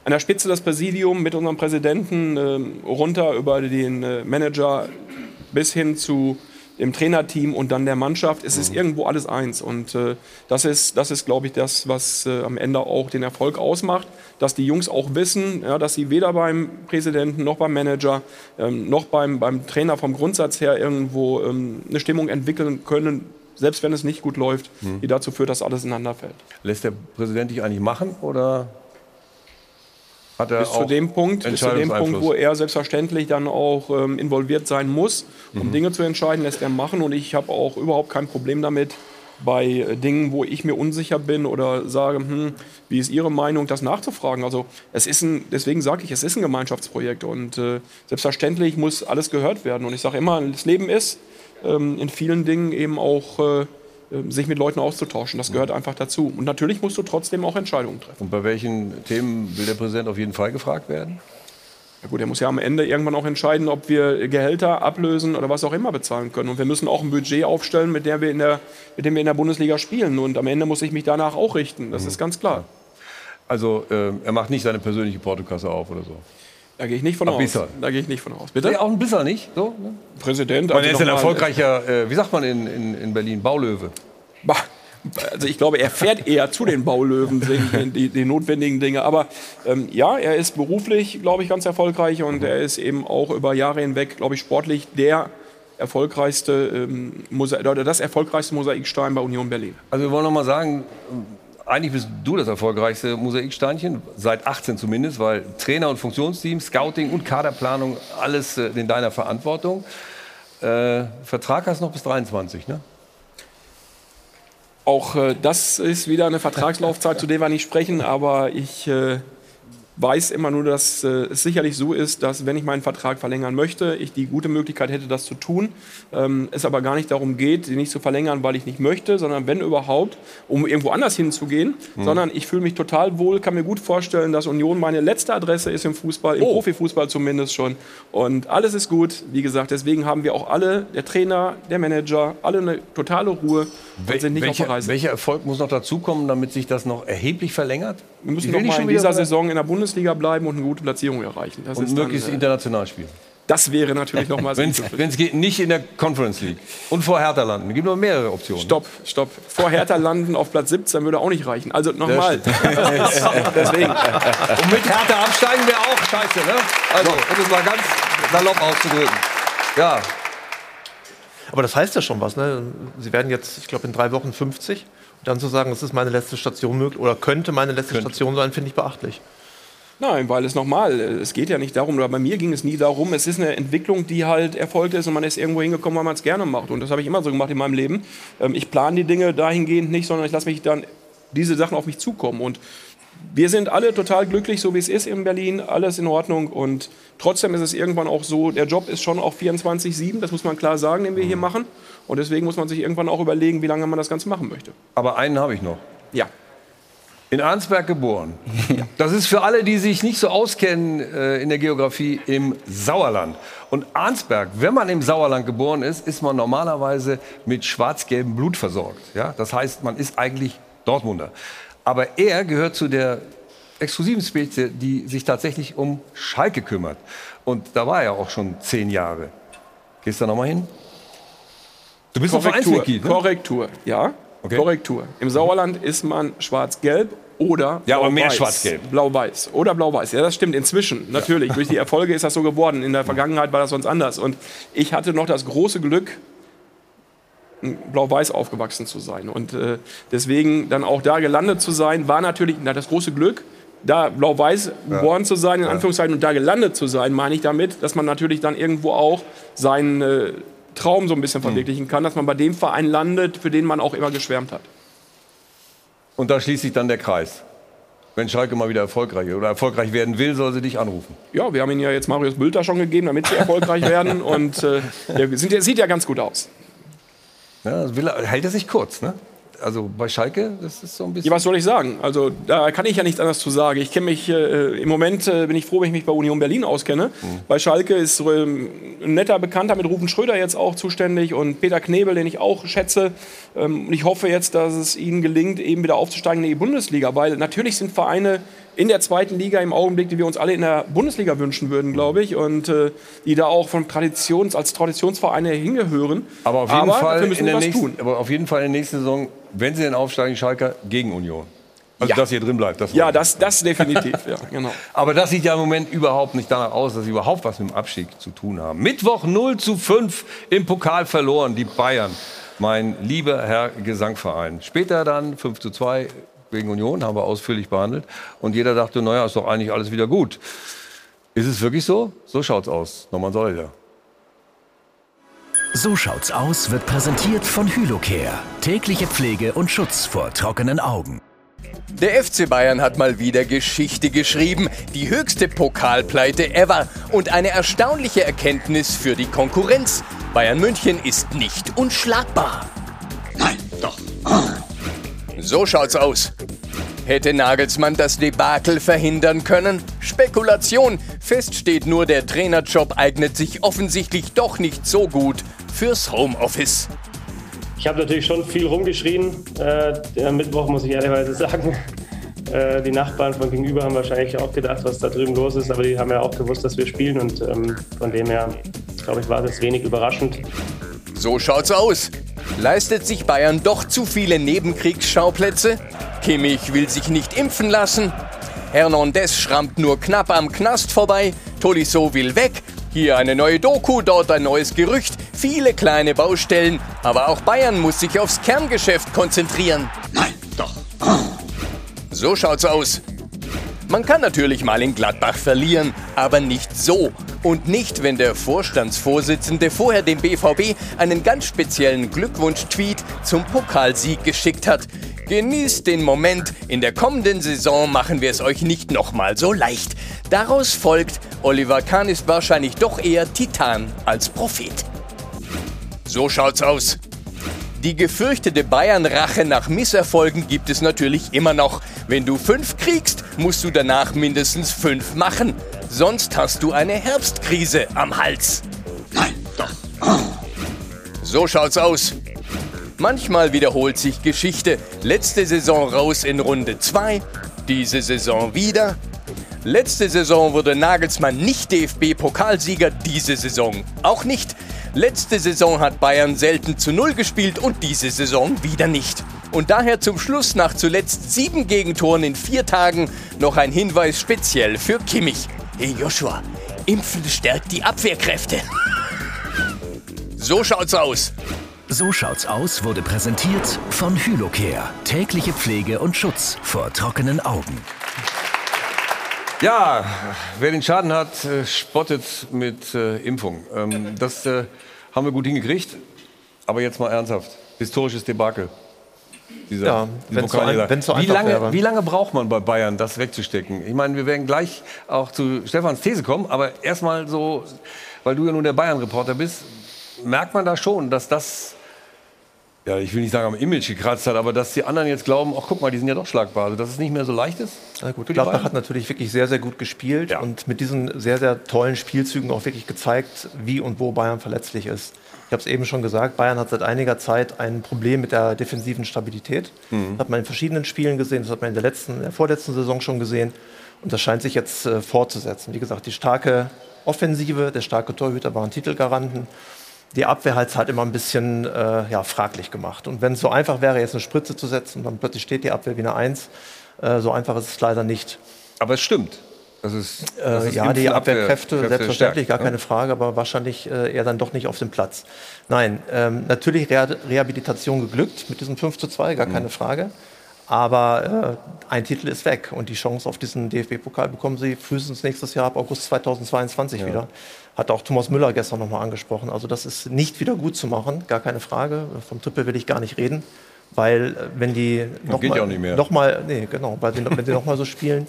an der Spitze das Präsidium mit unserem Präsidenten äh, runter über den äh, Manager bis hin zu dem Trainerteam und dann der Mannschaft. Es ist irgendwo alles eins. Und äh, das ist, das ist glaube ich, das, was äh, am Ende auch den Erfolg ausmacht. Dass die Jungs auch wissen, ja, dass sie weder beim Präsidenten noch beim Manager ähm, noch beim, beim Trainer vom Grundsatz her irgendwo ähm, eine Stimmung entwickeln können, selbst wenn es nicht gut läuft, Mhm. die dazu führt, dass alles ineinander fällt. Lässt der Präsident dich eigentlich machen oder hat er bis zu dem Punkt, bis zu dem Punkt, wo er selbstverständlich dann auch ähm, involviert sein muss, um Mhm. Dinge zu entscheiden, lässt er machen. Und ich habe auch überhaupt kein Problem damit, bei äh, Dingen, wo ich mir unsicher bin oder sage, hm, wie ist Ihre Meinung, das nachzufragen. Also es ist ein, deswegen sage ich, es ist ein Gemeinschaftsprojekt und äh, selbstverständlich muss alles gehört werden. Und ich sage immer, das Leben ist ähm, in vielen Dingen eben auch äh, sich mit Leuten auszutauschen. Das gehört einfach dazu. Und natürlich musst du trotzdem auch Entscheidungen treffen. Und bei welchen Themen will der Präsident auf jeden Fall gefragt werden? Ja gut, er muss ja am Ende irgendwann auch entscheiden, ob wir Gehälter ablösen oder was auch immer bezahlen können. Und wir müssen auch ein Budget aufstellen, mit, der wir in der, mit dem wir in der Bundesliga spielen. Und am Ende muss ich mich danach auch richten. Das ist ganz klar. Also ähm, er macht nicht seine persönliche Portokasse auf oder so. Da gehe ich nicht von Ach, aus. Bisser. Da gehe ich nicht von aus. Bitte? Nee, auch ein Bisser nicht? So, ne? Präsident. Und er ist ein erfolgreicher, äh, wie sagt man in, in, in Berlin, Baulöwe. Bah, Also ich glaube, er fährt eher zu den Baulöwen, die, die, notwendigen Dinge. Aber ähm, ja, er ist beruflich, glaube ich, ganz erfolgreich und er ist eben auch über Jahre hinweg, glaube ich, sportlich der erfolgreichste ähm, Mosa oder das erfolgreichste Mosaikstein bei Union Berlin. Also wir wollen noch mal sagen, eigentlich bist du das erfolgreichste Mosaiksteinchen, seit 18 zumindest, weil Trainer und Funktionsteam, Scouting und Kaderplanung, alles äh, in deiner Verantwortung. Äh, Vertrag hast du noch bis 23, ne? Auch äh, das ist wieder eine Vertragslaufzeit, zu der wir nicht sprechen, aber ich äh, weiß immer nur, dass äh, es sicherlich so ist, dass wenn ich meinen Vertrag verlängern möchte, ich die gute Möglichkeit hätte, das zu tun. Ähm, es aber gar nicht darum geht, sie nicht zu verlängern, weil ich nicht möchte, sondern wenn überhaupt, um irgendwo anders hinzugehen, Hm. sondern ich fühle mich total wohl, kann mir gut vorstellen, dass Union meine letzte Adresse ist im Fußball, im Profifußball zumindest schon. Und alles ist gut. Wie gesagt, deswegen haben wir auch alle, der Trainer, der Manager, alle eine totale Ruhe und sind nicht auf der Reise. welcher Erfolg muss noch dazukommen, damit sich das noch erheblich verlängert? Wir müssen noch nicht mal in dieser Saison in der Bundesliga bleiben und eine gute Platzierung erreichen. Das Und ist dann, möglichst äh, international spielen. Das wäre natürlich nochmal Wenn es geht, nicht in der Conference League. Und vor Hertha landen. Es gibt noch mehrere Optionen. Stopp, stopp. Vor Hertha landen auf Platz 17 würde auch nicht reichen. Also nochmal. Deswegen. Und mit Hertha absteigen wäre auch scheiße, ne? Also, um es mal ganz salopp auszudrücken. Ja. Aber das heißt ja schon was. Ne? Sie werden jetzt, ich glaube, in drei Wochen 50. Dann zu sagen, das ist meine letzte Station möglich oder könnte meine letzte Station sein, finde ich beachtlich. Nein, weil es nochmal, es geht ja nicht darum, oder bei mir ging es nie darum, es ist eine Entwicklung, die halt erfolgt ist und man ist irgendwo hingekommen, weil man es gerne macht. Und das habe ich immer so gemacht in meinem Leben. Ähm, Ich plane die Dinge dahingehend nicht, sondern ich lasse mich dann diese Sachen auf mich zukommen. Und wir sind alle total glücklich, so wie es ist in Berlin, alles in Ordnung. Und trotzdem ist es irgendwann auch so, der Job ist schon auch 24-7, das muss man klar sagen, den wir hier machen. Und deswegen muss man sich irgendwann auch überlegen, wie lange man das Ganze machen möchte. Aber einen habe ich noch. Ja. In Arnsberg geboren. Das ist für alle, die sich nicht so auskennen äh, in der Geografie, im Sauerland. Und Arnsberg, wenn man im Sauerland geboren ist, ist man normalerweise mit schwarz-gelbem Blut versorgt. Ja? Das heißt, man ist eigentlich Dortmunder. Aber er gehört zu der exklusiven Spezie, die sich tatsächlich um Schalke kümmert. Und da war er auch schon zehn Jahre. Gehst du da nochmal hin? Du bist Korrektur, Vereinsmitglied, ne? Korrektur, ja. Korrektur. Im Sauerland ist man schwarz-gelb oder Ja, aber mehr blau-weiß. schwarz-gelb. Blau-weiß oder blau-weiß. Ja, das stimmt inzwischen. Natürlich. Durch die Erfolge ist das so geworden. In der Vergangenheit war das sonst anders. Und ich hatte noch das große Glück, blau-weiß aufgewachsen zu sein. Und äh, deswegen dann auch da gelandet zu sein, war natürlich na, das große Glück, da blau-weiß geboren zu sein, in Anführungszeichen, und da gelandet zu sein, meine ich damit, dass man natürlich dann irgendwo auch seinen äh, Traum so ein bisschen verwirklichen kann, dass man bei dem Verein landet, für den man auch immer geschwärmt hat. Und da schließt sich dann der Kreis. Wenn Schalke mal wieder erfolgreich oder erfolgreich werden will, soll sie dich anrufen. Ja, wir haben ihnen ja jetzt Marius Bülter schon gegeben, damit sie erfolgreich werden. Und äh, der sind, der sieht ja ganz gut aus. Ja, will hält er sich kurz, ne? Also bei Schalke, das ist so ein bisschen. Ja, was soll ich sagen? Also da kann ich ja nichts anderes zu sagen. Ich kenne mich äh, im Moment äh, bin ich froh, wenn ich mich bei Union Berlin auskenne. Bei Schalke ist ähm, ein netter Bekannter mit Rufen Schröder jetzt auch zuständig und Peter Knebel, den ich auch schätze. Ähm, und ich hoffe jetzt, dass es ihnen gelingt, eben wieder aufzusteigen in die Bundesliga, weil natürlich sind Vereine in der zweiten Liga im Augenblick, die wir uns alle in der Bundesliga wünschen würden, glaube ich, und äh, die da auch von Traditions als Traditionsvereine hingehören. aber auf jeden dafür Fall in der nächsten, tun. aber auf jeden Fall in der nächsten Saison, wenn sie denn aufsteigen, Schalke gegen Union. Also Ja. dass ihr drin bleibt. Das Ja, das, das definitiv. ja, genau. Aber das sieht ja im Moment überhaupt nicht danach aus, dass sie überhaupt was mit dem Abstieg zu tun haben. Mittwoch 0 zu 5 im Pokal verloren, die Bayern. Mein lieber Herr Gesangverein. Später dann 5 zu 2 gegen Union, haben wir ausführlich behandelt. Und jeder dachte, naja, ist doch eigentlich alles wieder gut. Ist es wirklich so? So schaut's aus. Nochmal soll ja. So schaut's aus wird präsentiert von Hylocare. Tägliche Pflege und Schutz vor trockenen Augen. Der FC Bayern hat mal wieder Geschichte geschrieben. Die höchste Pokalpleite ever. Und eine erstaunliche Erkenntnis für die Konkurrenz. Bayern München ist nicht unschlagbar. Nein, doch. So schaut's aus. Hätte Nagelsmann das Debakel verhindern können? Spekulation. Fest steht nur, der Trainerjob eignet sich offensichtlich doch nicht so gut fürs Homeoffice. Ich habe natürlich schon viel rumgeschrien. Äh, am Mittwoch muss ich ehrlicherweise sagen. Äh, die Nachbarn von gegenüber haben wahrscheinlich auch gedacht, was da drüben los ist, aber die haben ja auch gewusst, dass wir spielen und ähm, von dem her, glaube ich, war es wenig überraschend. So schaut's aus. Leistet sich Bayern doch zu viele Nebenkriegsschauplätze? Kimmich will sich nicht impfen lassen. Hernandez schrammt nur knapp am Knast vorbei. Tolisso will weg. Hier eine neue Doku, dort ein neues Gerücht. Viele kleine Baustellen. Aber auch Bayern muss sich aufs Kerngeschäft konzentrieren. Nein, doch. So schaut's aus. Man kann natürlich mal in Gladbach verlieren, aber nicht so. Und nicht, wenn der Vorstandsvorsitzende vorher dem BVB einen ganz speziellen Glückwunsch-Tweet zum Pokalsieg geschickt hat. Genießt den Moment, in der kommenden Saison machen wir es euch nicht nochmal so leicht. Daraus folgt, Oliver Kahn ist wahrscheinlich doch eher Titan als Prophet. So schaut's aus. Die gefürchtete Bayern-Rache nach Misserfolgen gibt es natürlich immer noch. Wenn du fünf kriegst, musst du danach mindestens fünf machen. Sonst hast du eine Herbstkrise am Hals. Nein, doch. So schaut's aus. Manchmal wiederholt sich Geschichte. Letzte Saison raus in Runde 2, Diese Saison wieder. Letzte Saison wurde Nagelsmann nicht DFB-Pokalsieger, diese Saison auch nicht. Letzte Saison hat Bayern selten zu Null gespielt und diese Saison wieder nicht. Und daher zum Schluss nach zuletzt sieben Gegentoren in vier Tagen noch ein Hinweis speziell für Kimmich. Hey Joshua, Impfen stärkt die Abwehrkräfte. So schaut's aus. So schaut's aus wurde präsentiert von Hylocare. Tägliche Pflege und Schutz vor trockenen Augen. Ja, wer den Schaden hat, äh, spottet mit äh, Impfung. Ähm, das äh, haben wir gut hingekriegt. Aber jetzt mal ernsthaft. Historisches Debakel. Dieser, Ja, wenn's so ein- so wie, lange, wäre. wie lange braucht man bei Bayern, das wegzustecken? Ich meine, wir werden gleich auch zu Stefans These kommen. Aber erstmal so, weil du ja nun der Bayern-Reporter bist, merkt man da schon, dass das ja, ich will nicht sagen am Image gekratzt hat, aber dass die anderen jetzt glauben, ach guck mal, die sind ja doch schlagbar, also dass es nicht mehr so leicht ist. Na gut, Gladbach Bayern? hat natürlich wirklich sehr, sehr gut gespielt und mit diesen sehr, sehr tollen Spielzügen auch wirklich gezeigt, wie und wo Bayern verletzlich ist. Ich habe es eben schon gesagt, Bayern hat seit einiger Zeit ein Problem mit der defensiven Stabilität. Mhm. Das hat man in verschiedenen Spielen gesehen, das hat man in der, letzten, in der vorletzten Saison schon gesehen. Und das scheint sich jetzt äh, fortzusetzen. Wie gesagt, die starke Offensive, der starke Torhüter waren Titelgaranten. Die Abwehr hat es halt immer ein bisschen äh, ja, fraglich gemacht. Und wenn es so einfach wäre, jetzt eine Spritze zu setzen, dann plötzlich steht die Abwehr wie eine Eins. Äh, so einfach ist es leider nicht. Aber es stimmt. Das ist, das Äh, ist ja, die Abwehrkräfte, Abwehr- selbstverständlich, gar stärkt, ne? keine Frage, aber wahrscheinlich äh, eher dann doch nicht auf dem Platz. Nein, ähm, natürlich Re Rehabilitation geglückt mit diesem 5 zu 2, gar Mhm. keine Frage. Aber äh, ein Titel ist weg und die Chance auf diesen DFB-Pokal bekommen sie frühestens nächstes Jahr ab August 2022 Ja. wieder. Hat auch Thomas Müller gestern nochmal angesprochen. Also das ist nicht wieder gut zu machen, gar keine Frage. Vom Triple will ich gar nicht reden, weil äh, wenn die noch geht mal, ja auch nicht mehr. Noch mal, nee, genau, weil sie, wenn sie nochmal so spielen,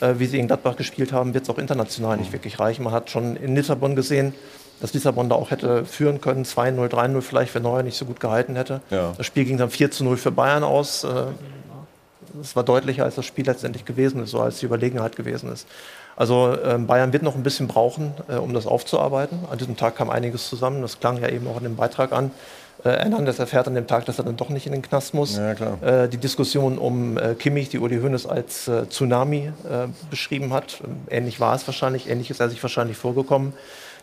äh, wie sie in Gladbach gespielt haben, wird es auch international nicht wirklich reichen. Man hat schon in Lissabon gesehen, dass Lissabon da auch hätte führen können, 2-0, 3-0 vielleicht, wenn Neuer nicht so gut gehalten hätte. Ja. Das Spiel ging dann 4 0 für Bayern aus. Äh, Das war deutlicher, als das Spiel letztendlich gewesen ist, so als die Überlegenheit gewesen ist. Also ähm, Bayern wird noch ein bisschen brauchen, äh, um das aufzuarbeiten. An diesem Tag kam einiges zusammen. Das klang ja eben auch in dem Beitrag an. Äh, Hernandez erfährt an dem Tag, dass er dann doch nicht in den Knast muss. Ja. Äh, die Diskussion um äh, Kimmich, die Uli Hoeneß als äh, Tsunami äh, beschrieben hat. Ähnlich war es wahrscheinlich, ähnlich ist er sich wahrscheinlich vorgekommen.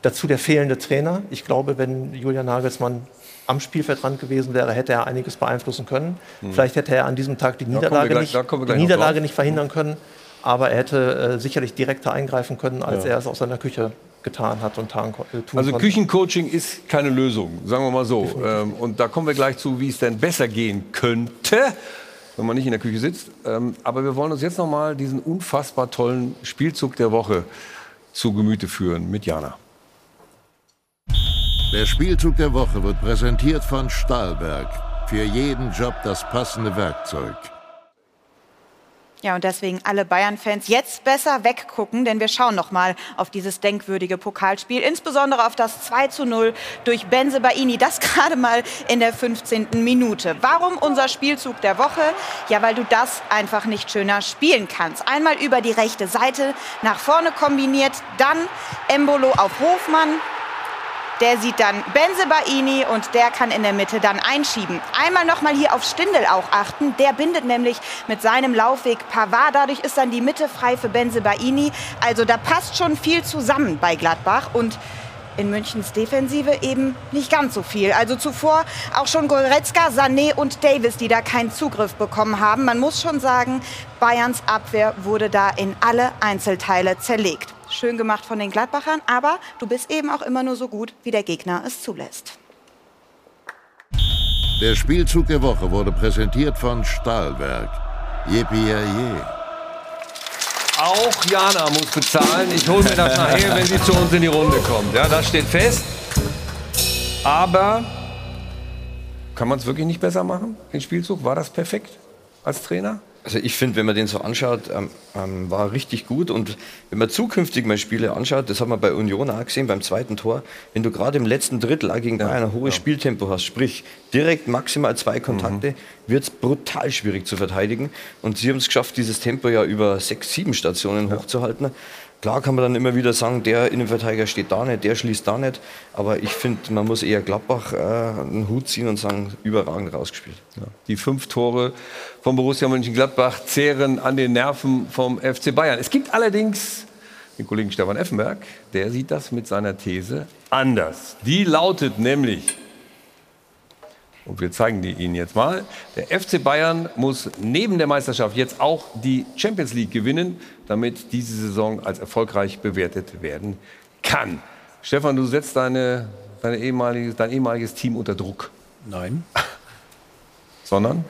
Dazu der fehlende Trainer. Ich glaube, wenn Julian Nagelsmann am Spielfeldrand gewesen wäre, hätte er einiges beeinflussen können. Mhm. Vielleicht hätte er an diesem Tag die Niederlage, gleich- nicht, die Niederlage nicht verhindern können. Aber er hätte äh, sicherlich direkter eingreifen können, als Ja. er es aus seiner Küche getan hat und äh, tun Also konnte. Küchencoaching ist keine Lösung, sagen wir mal so. Ähm, und da kommen wir gleich zu, wie es denn besser gehen könnte, wenn man nicht in der Küche sitzt. Ähm, aber wir wollen uns jetzt noch mal diesen unfassbar tollen Spielzug der Woche zu Gemüte führen mit Jana. Der Spielzug der Woche wird präsentiert von Stahlberg. Für jeden Job das passende Werkzeug. Ja, und deswegen alle Bayern-Fans jetzt besser weggucken, denn wir schauen noch mal auf dieses denkwürdige Pokalspiel, insbesondere auf das 2 zu 0 durch Benze Baini, das gerade mal in der 15. Minute. Warum unser Spielzug der Woche? Ja, weil du das einfach nicht schöner spielen kannst. Einmal über die rechte Seite nach vorne kombiniert, dann Embolo auf Hofmann, der sieht dann Benze Baini und der kann in der Mitte dann einschieben. Einmal noch mal hier auf Stindel auch achten. Der bindet nämlich mit seinem Laufweg Pavard. Dadurch ist dann die Mitte frei für Benze Baini. Also da passt schon viel zusammen bei Gladbach und in Münchens Defensive eben nicht ganz so viel. Also zuvor auch schon Goretzka, Sané und Davis, die da keinen Zugriff bekommen haben. Man muss schon sagen, Bayerns Abwehr wurde da in alle Einzelteile zerlegt. Schön gemacht von den Gladbachern, aber du bist eben auch immer nur so gut, wie der Gegner es zulässt. Der Spielzug der Woche wurde präsentiert von Stahlberg. Yippie Auch Jana muss bezahlen. Ich hole mir das nachher, wenn sie zu uns in die Runde kommt. Ja, das steht fest. Aber kann man es wirklich nicht besser machen, den Spielzug? War das perfekt als Trainer? Also ich finde, wenn man den so anschaut, ähm, ähm, war richtig gut. Und wenn man zukünftig mal Spiele anschaut, das haben wir bei Union auch gesehen, beim zweiten Tor, wenn du gerade im letzten Drittel auch gegen Bayern ein hohes Spieltempo hast, sprich direkt maximal zwei Kontakte, Mhm. wird es brutal schwierig zu verteidigen. Und sie haben es geschafft, dieses Tempo ja über sechs, sieben Stationen hochzuhalten. Klar kann man dann immer wieder sagen, der Innenverteidiger steht da nicht, der schließt da nicht. Aber ich finde, man muss eher Gladbach äh, einen Hut ziehen und sagen, überragend rausgespielt. Ja. Die fünf Tore von Borussia Mönchengladbach zehren an den Nerven vom FC Bayern. Es gibt allerdings den Kollegen Stefan Effenberg, der sieht das mit seiner These anders. Die lautet nämlich, und wir zeigen die Ihnen jetzt mal. Der FC Bayern muss neben der Meisterschaft jetzt auch die Champions League gewinnen, damit diese Saison als erfolgreich bewertet werden kann. Stefan, du setzt deine, deine ehemalige, dein ehemaliges Team unter Druck. Nein. Sondern?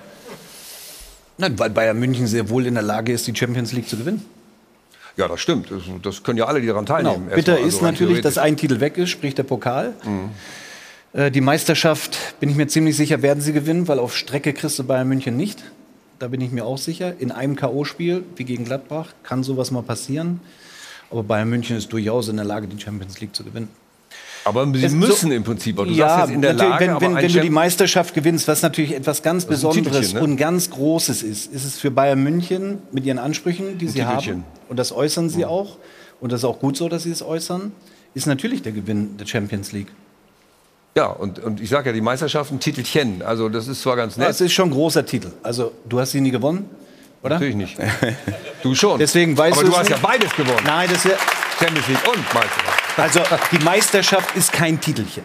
Nein, weil Bayern München sehr wohl in der Lage ist, die Champions League zu gewinnen. Ja, das stimmt. Das, das können ja alle, die daran teilnehmen. Genau. Bitter ist also rein natürlich, dass ein Titel weg ist, sprich der Pokal. Mhm. Äh, Die Meisterschaft, bin ich mir ziemlich sicher, werden sie gewinnen, weil auf Strecke kriegst du Bayern München nicht. Da bin ich mir auch sicher. In einem K.O.-Spiel wie gegen Gladbach kann sowas mal passieren. Aber Bayern München ist durchaus in der Lage, die Champions League zu gewinnen. Aber sie Es- müssen im Prinzip. aber Du ja, sagst jetzt in der Lage, wenn, wenn, wenn du die Meisterschaft gewinnst, was natürlich etwas ganz Besonderes ne? und ganz Großes ist, ist es für Bayern München mit ihren Ansprüchen, die Ein sie haben, und das äußern sie auch, und das ist auch gut so, dass sie es äußern, ist natürlich der Gewinn der Champions League. Ja, und, und ich sage ja, die Meisterschaft ein Titelchen. Also das ist zwar ganz nett. Das ist schon ein großer Titel. Also, du hast sie nie gewonnen, oder? Natürlich nicht. Du schon. Deswegen weißt Aber du hast ja nicht. beides gewonnen. Nein, das ist Champions League und Meisterschaft. Also, die Meisterschaft ist kein Titelchen.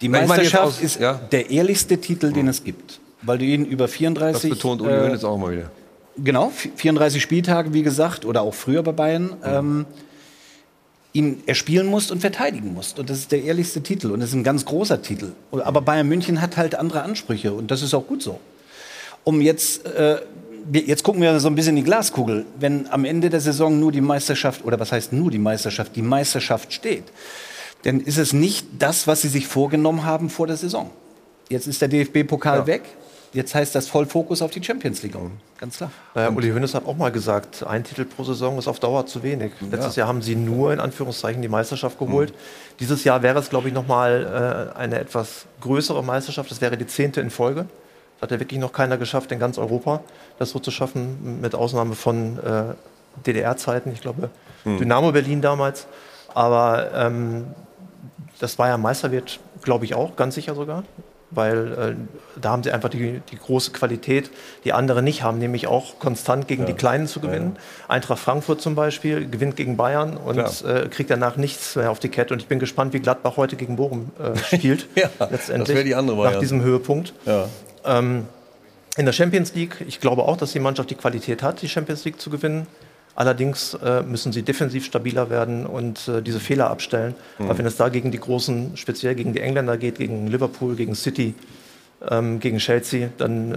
Die Meisterschaft aus- ist ja. der ehrlichste Titel, den es gibt. Weil du ihn über 34. Das betont Uli äh, auch mal wieder. Genau, vi- 34 Spieltage, wie gesagt, oder auch früher bei Bayern, ähm, ihn erspielen musst und verteidigen musst. Und das ist der ehrlichste Titel und das ist ein ganz großer Titel. Aber Bayern München hat halt andere Ansprüche und das ist auch gut so. Um jetzt, äh, jetzt gucken wir so ein bisschen in die Glaskugel. Wenn am Ende der Saison nur die Meisterschaft, oder was heißt nur die Meisterschaft, die Meisterschaft steht, dann ist es nicht das, was sie sich vorgenommen haben vor der Saison. Jetzt ist der DFB-Pokal Ja. weg. Jetzt heißt das Vollfokus auf die Champions League. Ganz klar. Naja, Uli Hoeneß hat auch mal gesagt, ein Titel pro Saison ist auf Dauer zu wenig. Letztes Jahr haben sie nur in Anführungszeichen die Meisterschaft geholt. Dieses Jahr wäre es, glaube ich, nochmal äh, eine etwas größere Meisterschaft. Das wäre die zehnte in Folge. Hat ja wirklich noch keiner geschafft in ganz Europa, das so zu schaffen, mit Ausnahme von äh, DDR-Zeiten. Ich glaube, Hm. Dynamo Berlin damals. Aber ähm, das Bayern Meister wird, glaube ich, auch, ganz sicher sogar. Weil äh, da haben sie einfach die, die große Qualität, die andere nicht haben, nämlich auch konstant gegen Ja. die Kleinen zu gewinnen. Eintracht Frankfurt zum Beispiel gewinnt gegen Bayern und äh, kriegt danach nichts mehr auf die Kette. Und ich bin gespannt, wie Gladbach heute gegen Bochum äh, spielt. Ja, letztendlich. das wäre die andere Variante. Nach diesem Höhepunkt. Ja. Ähm, in der Champions League, ich glaube auch, dass die Mannschaft die Qualität hat, die Champions League zu gewinnen. Allerdings äh, müssen sie defensiv stabiler werden und äh, diese Fehler abstellen. Mhm. Weil wenn es da gegen die Großen, speziell gegen die Engländer geht, gegen Liverpool, gegen City, ähm, gegen Chelsea, dann äh,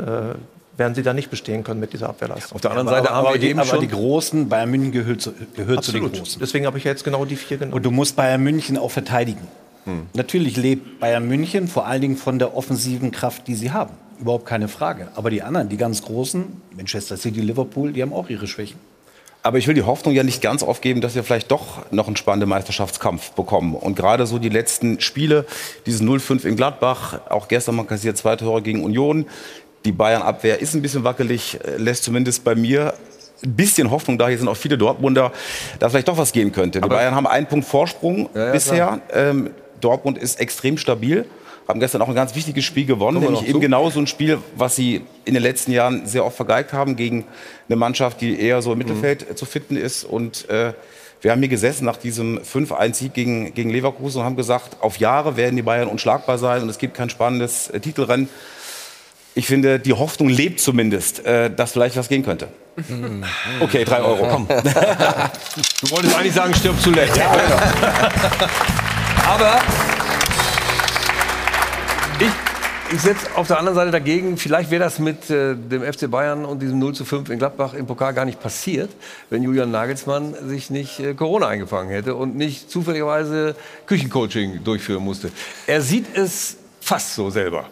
werden sie da nicht bestehen können mit dieser Abwehrleistung. Auf der anderen Seite haben wir die, eben aber schon- die Großen, Bayern München gehört zu, gehört zu den. Großen. Deswegen habe ich ja jetzt genau die vier genommen. Und du musst Bayern München auch verteidigen. Hm. Natürlich lebt Bayern München vor allen Dingen von der offensiven Kraft, die sie haben. Überhaupt keine Frage. Aber die anderen, die ganz Großen, Manchester City, Liverpool, die haben auch ihre Schwächen. Aber ich will die Hoffnung ja nicht ganz aufgeben, dass wir vielleicht doch noch einen spannenden Meisterschaftskampf bekommen. Und gerade so die letzten Spiele, diesen 0-5 in Gladbach, auch gestern mal kassiert zwei Tore gegen Union. Die Bayern-Abwehr ist ein bisschen wackelig, äh, lässt zumindest bei mir ein bisschen Hoffnung da. Hier sind auch viele Dortmunder, dass vielleicht doch was gehen könnte. Die Bayern haben einen Punkt Vorsprung Ja, ja, bisher. Ähm, Dortmund ist extrem stabil. Haben gestern auch ein ganz wichtiges Spiel gewonnen, Kommen nämlich eben zu. genau so ein Spiel, was sie in den letzten Jahren sehr oft vergeigt haben gegen eine Mannschaft, die eher so im Mittelfeld äh, zu finden ist. Und äh, wir haben hier gesessen nach diesem 5-1-Sieg gegen, gegen Leverkusen und haben gesagt, auf Jahre werden die Bayern unschlagbar sein und es gibt kein spannendes äh, Titelrennen. Ich finde, die Hoffnung lebt zumindest, äh, dass vielleicht was gehen könnte. Okay, drei Euro, komm. Du wolltest eigentlich sagen, stirb zuletzt. Aber ich, setze auf der anderen Seite dagegen, vielleicht wäre das mit äh, dem FC Bayern und diesem 0 zu 5 in Gladbach im Pokal gar nicht passiert, wenn Julian Nagelsmann sich nicht äh, Corona eingefangen hätte und nicht zufälligerweise Küchencoaching durchführen musste. Er sieht es fast so selber.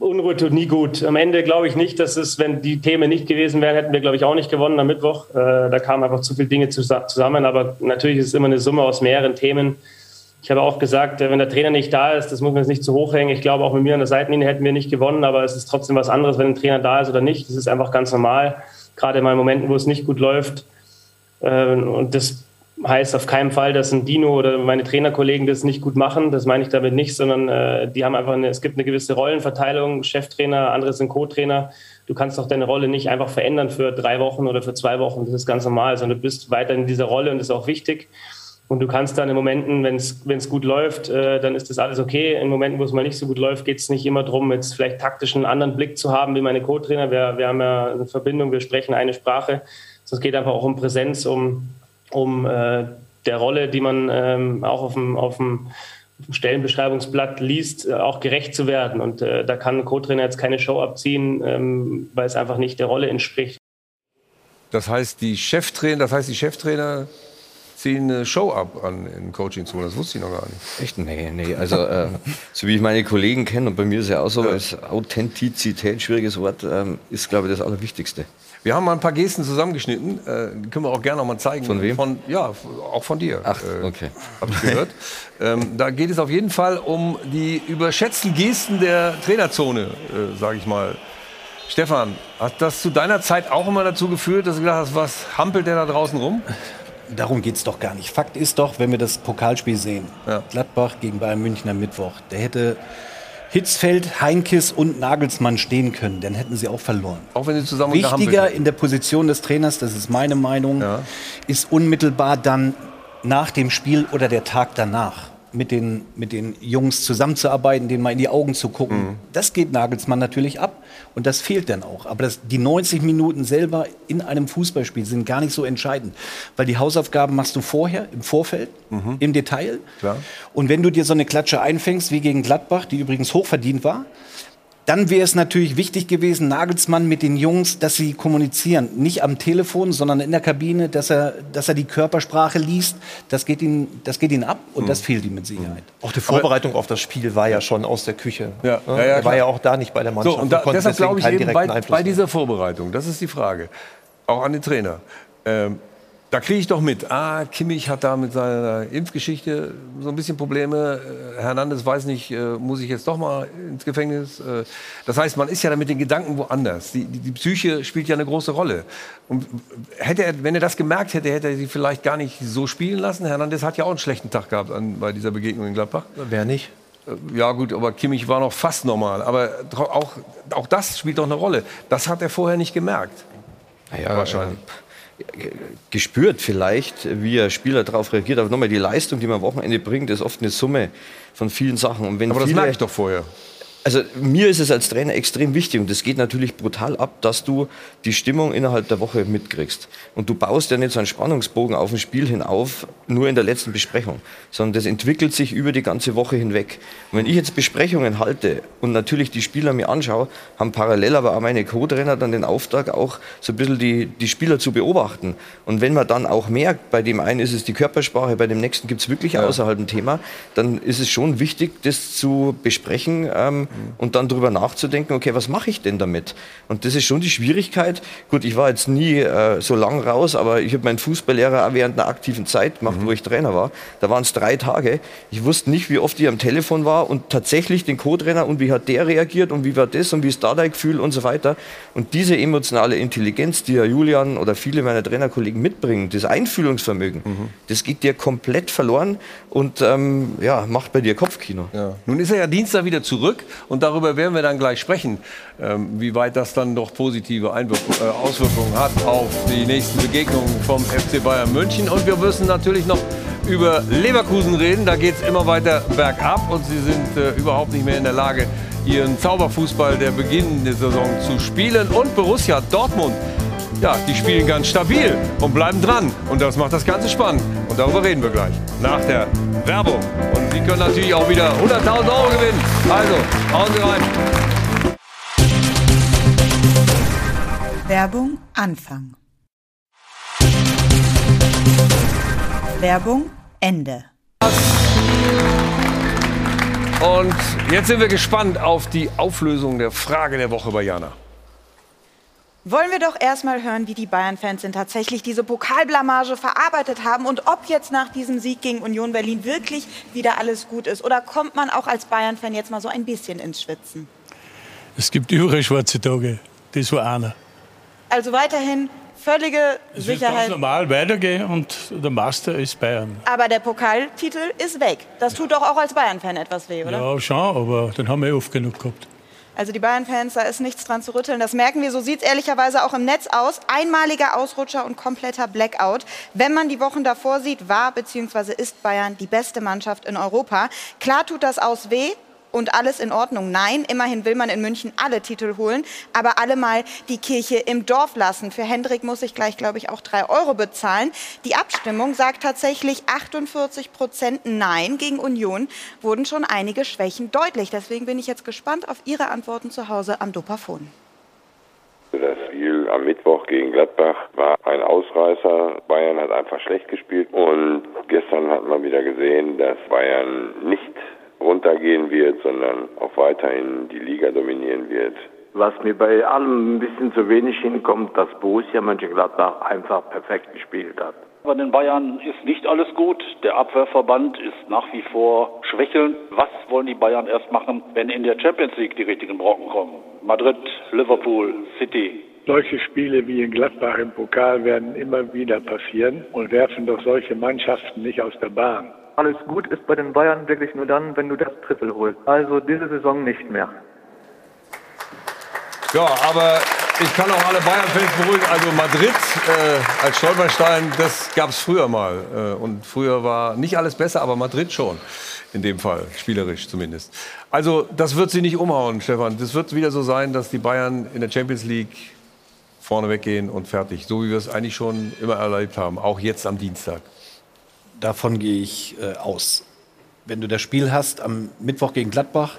Unruhe tut nie gut. Am Ende glaube ich nicht, dass es, wenn die Themen nicht gewesen wären, hätten wir, glaube ich, auch nicht gewonnen am Mittwoch. Äh, da kamen einfach zu viele Dinge zusa- zusammen. Aber natürlich ist es immer eine Summe aus mehreren Themen. Ich habe auch gesagt, äh, wenn der Trainer nicht da ist, das muss man jetzt nicht zu hoch hängen. Ich glaube, auch mit mir an der Seitenlinie hätten wir nicht gewonnen, aber es ist trotzdem was anderes, wenn ein Trainer da ist oder nicht. Das ist einfach ganz normal. gerade in Momenten, wo es nicht gut läuft. Äh, und das heißt auf keinen Fall, dass ein Dino oder meine Trainerkollegen das nicht gut machen. Das meine ich damit nicht, sondern äh, die haben einfach eine, es gibt eine gewisse Rollenverteilung, Cheftrainer, andere sind Co-Trainer. Du kannst doch deine Rolle nicht einfach verändern für drei Wochen oder für zwei Wochen. Das ist ganz normal, sondern du bist weiter in dieser Rolle und das ist auch wichtig. Und du kannst dann in Momenten, wenn es gut läuft, äh, dann ist das alles okay. In Momenten, wo es mal nicht so gut läuft, geht es nicht immer darum, jetzt vielleicht taktisch einen anderen Blick zu haben wie meine Co-Trainer. Wir, wir haben ja eine Verbindung, wir sprechen eine Sprache. Es geht einfach auch um Präsenz, um, um äh, der Rolle, die man ähm, auch auf dem, auf dem Stellenbeschreibungsblatt liest, äh, auch gerecht zu werden. Und äh, da kann ein Co-Trainer jetzt keine Show abziehen, ähm, weil es einfach nicht der Rolle entspricht. Das heißt, die Cheftrainer, das heißt, die Cheftrainer ziehen eine Show ab an in Coaching zu. Das wusste ich noch gar nicht. Echt? Nee, nee. Also, äh, so wie ich meine Kollegen kenne, und bei mir ist ja auch so, ja. ist Authentizität, schwieriges Wort, ähm, ist, glaube ich, das Allerwichtigste. Wir haben mal ein paar Gesten zusammengeschnitten. Äh, die können wir auch gerne noch mal zeigen. Von wem? Von, ja, auch von dir. Ach, äh, okay. Hab ich gehört. ähm, da geht es auf jeden Fall um die überschätzten Gesten der Trainerzone, äh, sage ich mal. Stefan, hat das zu deiner Zeit auch immer dazu geführt, dass du gedacht hast, was hampelt der da draußen rum? Darum geht es doch gar nicht. Fakt ist doch, wenn wir das Pokalspiel sehen, ja. Gladbach gegen Bayern München am Mittwoch, der hätte Hitzfeld, Heinkes und Nagelsmann stehen können, dann hätten sie auch verloren. Auch wenn sie zusammen Wichtiger in der Position des Trainers, das ist meine Meinung, ja. ist unmittelbar dann nach dem Spiel oder der Tag danach mit den, mit den Jungs zusammenzuarbeiten, denen mal in die Augen zu gucken. Mhm. Das geht Nagelsmann natürlich ab und das fehlt dann auch. Aber das, die 90 Minuten selber in einem Fußballspiel sind gar nicht so entscheidend, weil die Hausaufgaben machst du vorher, im Vorfeld, mhm. im Detail. Klar. Und wenn du dir so eine Klatsche einfängst wie gegen Gladbach, die übrigens hochverdient war, dann wäre es natürlich wichtig gewesen, Nagelsmann mit den Jungs, dass sie kommunizieren. Nicht am Telefon, sondern in der Kabine, dass er, dass er die Körpersprache liest. Das geht ihn, das geht ihn ab und mhm. das fehlt ihm mit Sicherheit. Auch die Vorbereitung Aber, auf das Spiel war ja schon aus der Küche. Ja. Ja, ja, er war ja auch da nicht bei der Mannschaft. So, und da, deshalb glaube ich eben bei, bei dieser Vorbereitung, das ist die Frage, auch an den Trainer. Ähm, da kriege ich doch mit. Ah, Kimmich hat da mit seiner Impfgeschichte so ein bisschen Probleme. Äh, Hernandez weiß nicht, äh, muss ich jetzt doch mal ins Gefängnis? Äh, das heißt, man ist ja da mit den Gedanken woanders. Die, die, die, Psyche spielt ja eine große Rolle. Und hätte er, wenn er das gemerkt hätte, hätte er sie vielleicht gar nicht so spielen lassen. Hernandez hat ja auch einen schlechten Tag gehabt an, bei dieser Begegnung in Gladbach. Wer nicht? Ja gut, aber Kimmich war noch fast normal. Aber auch, auch das spielt doch eine Rolle. Das hat er vorher nicht gemerkt. Ja, wahrscheinlich. Äh, gespürt vielleicht, wie ein Spieler darauf reagiert. Aber nochmal, die Leistung, die man am Wochenende bringt, ist oft eine Summe von vielen Sachen. Und wenn Aber das merke ich doch vorher. Also mir ist es als Trainer extrem wichtig und das geht natürlich brutal ab, dass du die Stimmung innerhalb der Woche mitkriegst. Und du baust ja nicht so einen Spannungsbogen auf ein Spiel hin auf, nur in der letzten Besprechung, sondern das entwickelt sich über die ganze Woche hinweg. Und wenn ich jetzt Besprechungen halte und natürlich die Spieler mir anschaue, haben parallel aber auch meine Co-Trainer dann den Auftrag, auch so ein bisschen die, die Spieler zu beobachten. Und wenn man dann auch merkt, bei dem einen ist es die Körpersprache, bei dem nächsten gibt es wirklich ja. außerhalb ein Thema, dann ist es schon wichtig, das zu besprechen. Ähm, und dann darüber nachzudenken, okay, was mache ich denn damit? Und das ist schon die Schwierigkeit. Gut, ich war jetzt nie äh, so lang raus, aber ich habe meinen Fußballlehrer auch während einer aktiven Zeit gemacht, mhm. wo ich Trainer war. Da waren es drei Tage. Ich wusste nicht, wie oft ich am Telefon war und tatsächlich den Co-Trainer und wie hat der reagiert und wie war das und wie ist da dein Gefühl und so weiter. Und diese emotionale Intelligenz, die ja Julian oder viele meiner Trainerkollegen mitbringen, das Einfühlungsvermögen, mhm. das geht dir komplett verloren und ähm, ja, macht bei dir Kopfkino. Ja. Nun ist er ja Dienstag wieder zurück und darüber werden wir dann gleich sprechen, ähm, wie weit das dann doch positive Einwirkung, äh, Auswirkungen hat auf die nächsten Begegnungen vom FC Bayern München. Und wir müssen natürlich noch über Leverkusen reden. Da geht es immer weiter bergab und sie sind äh, überhaupt nicht mehr in der Lage, ihren Zauberfußball der beginnenden Saison zu spielen. Und Borussia Dortmund ja, die spielen ganz stabil und bleiben dran. Und das macht das Ganze spannend. Und darüber reden wir gleich. Nach der Werbung. Und Sie können natürlich auch wieder 100.000 Euro gewinnen. Also, hauen Sie rein. Werbung Anfang. Werbung Ende. Und jetzt sind wir gespannt auf die Auflösung der Frage der Woche bei Jana. Wollen wir doch erstmal hören, wie die Bayern-Fans denn tatsächlich diese Pokalblamage verarbeitet haben und ob jetzt nach diesem Sieg gegen Union Berlin wirklich wieder alles gut ist. Oder kommt man auch als Bayern-Fan jetzt mal so ein bisschen ins Schwitzen? Es gibt überall schwarze Tage. Das war einer. Also weiterhin völlige Es wird ganz Sicherheit. normal weitergehen und der Master ist Bayern. Aber der Pokaltitel ist weg. Das tut doch auch als Bayern-Fan etwas weh, oder? Ja, schon, aber den haben wir oft genug gehabt. Also die Bayern-Fans, da ist nichts dran zu rütteln. Das merken wir, so sieht es ehrlicherweise auch im Netz aus. Einmaliger Ausrutscher und kompletter Blackout. Wenn man die Wochen davor sieht, war bzw. ist Bayern die beste Mannschaft in Europa. Klar tut das aus weh. Und alles in Ordnung? Nein, immerhin will man in München alle Titel holen, aber alle mal die Kirche im Dorf lassen. Für Hendrik muss ich gleich, glaube ich, auch drei Euro bezahlen. Die Abstimmung sagt tatsächlich 48 Prozent Nein gegen Union. Wurden schon einige Schwächen deutlich. Deswegen bin ich jetzt gespannt auf Ihre Antworten zu Hause am Dopafon. Das Spiel am Mittwoch gegen Gladbach war ein Ausreißer. Bayern hat einfach schlecht gespielt und gestern hat man wieder gesehen, dass Bayern nicht runtergehen wird, sondern auch weiterhin die Liga dominieren wird. Was mir bei allem ein bisschen zu wenig hinkommt, dass Borussia Mönchengladbach einfach perfekt gespielt hat. Bei den Bayern ist nicht alles gut. Der Abwehrverband ist nach wie vor schwächelnd. Was wollen die Bayern erst machen, wenn in der Champions League die richtigen Brocken kommen? Madrid, Liverpool, City. Solche Spiele wie in Gladbach im Pokal werden immer wieder passieren und werfen doch solche Mannschaften nicht aus der Bahn. Alles gut ist bei den Bayern wirklich nur dann, wenn du das Triple holst. Also diese Saison nicht mehr. Ja, aber ich kann auch alle Bayern-Fans beruhigen. Also Madrid äh, als Stolperstein, das gab es früher mal. Äh, und früher war nicht alles besser, aber Madrid schon. In dem Fall, spielerisch zumindest. Also das wird sie nicht umhauen, Stefan. Das wird wieder so sein, dass die Bayern in der Champions League vorne weggehen und fertig. So wie wir es eigentlich schon immer erlebt haben. Auch jetzt am Dienstag. Davon gehe ich äh, aus. Wenn du das Spiel hast am Mittwoch gegen Gladbach,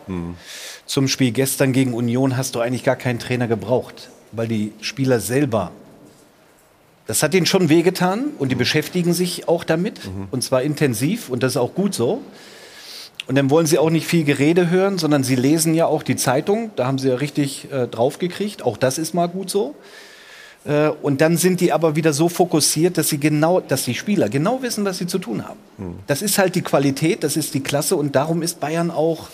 zum Spiel gestern gegen Union hast du eigentlich gar keinen Trainer gebraucht, weil die Spieler selber, das hat ihnen schon wehgetan und die beschäftigen sich auch damit und zwar intensiv und das ist auch gut so. Und dann wollen sie auch nicht viel Gerede hören, sondern sie lesen ja auch die Zeitung, da haben sie ja richtig äh, draufgekriegt, auch das ist mal gut so. Äh, Und dann sind die aber wieder so fokussiert, dass sie genau, dass die Spieler genau wissen, was sie zu tun haben. Das ist halt die Qualität, das ist die Klasse und darum ist Bayern auch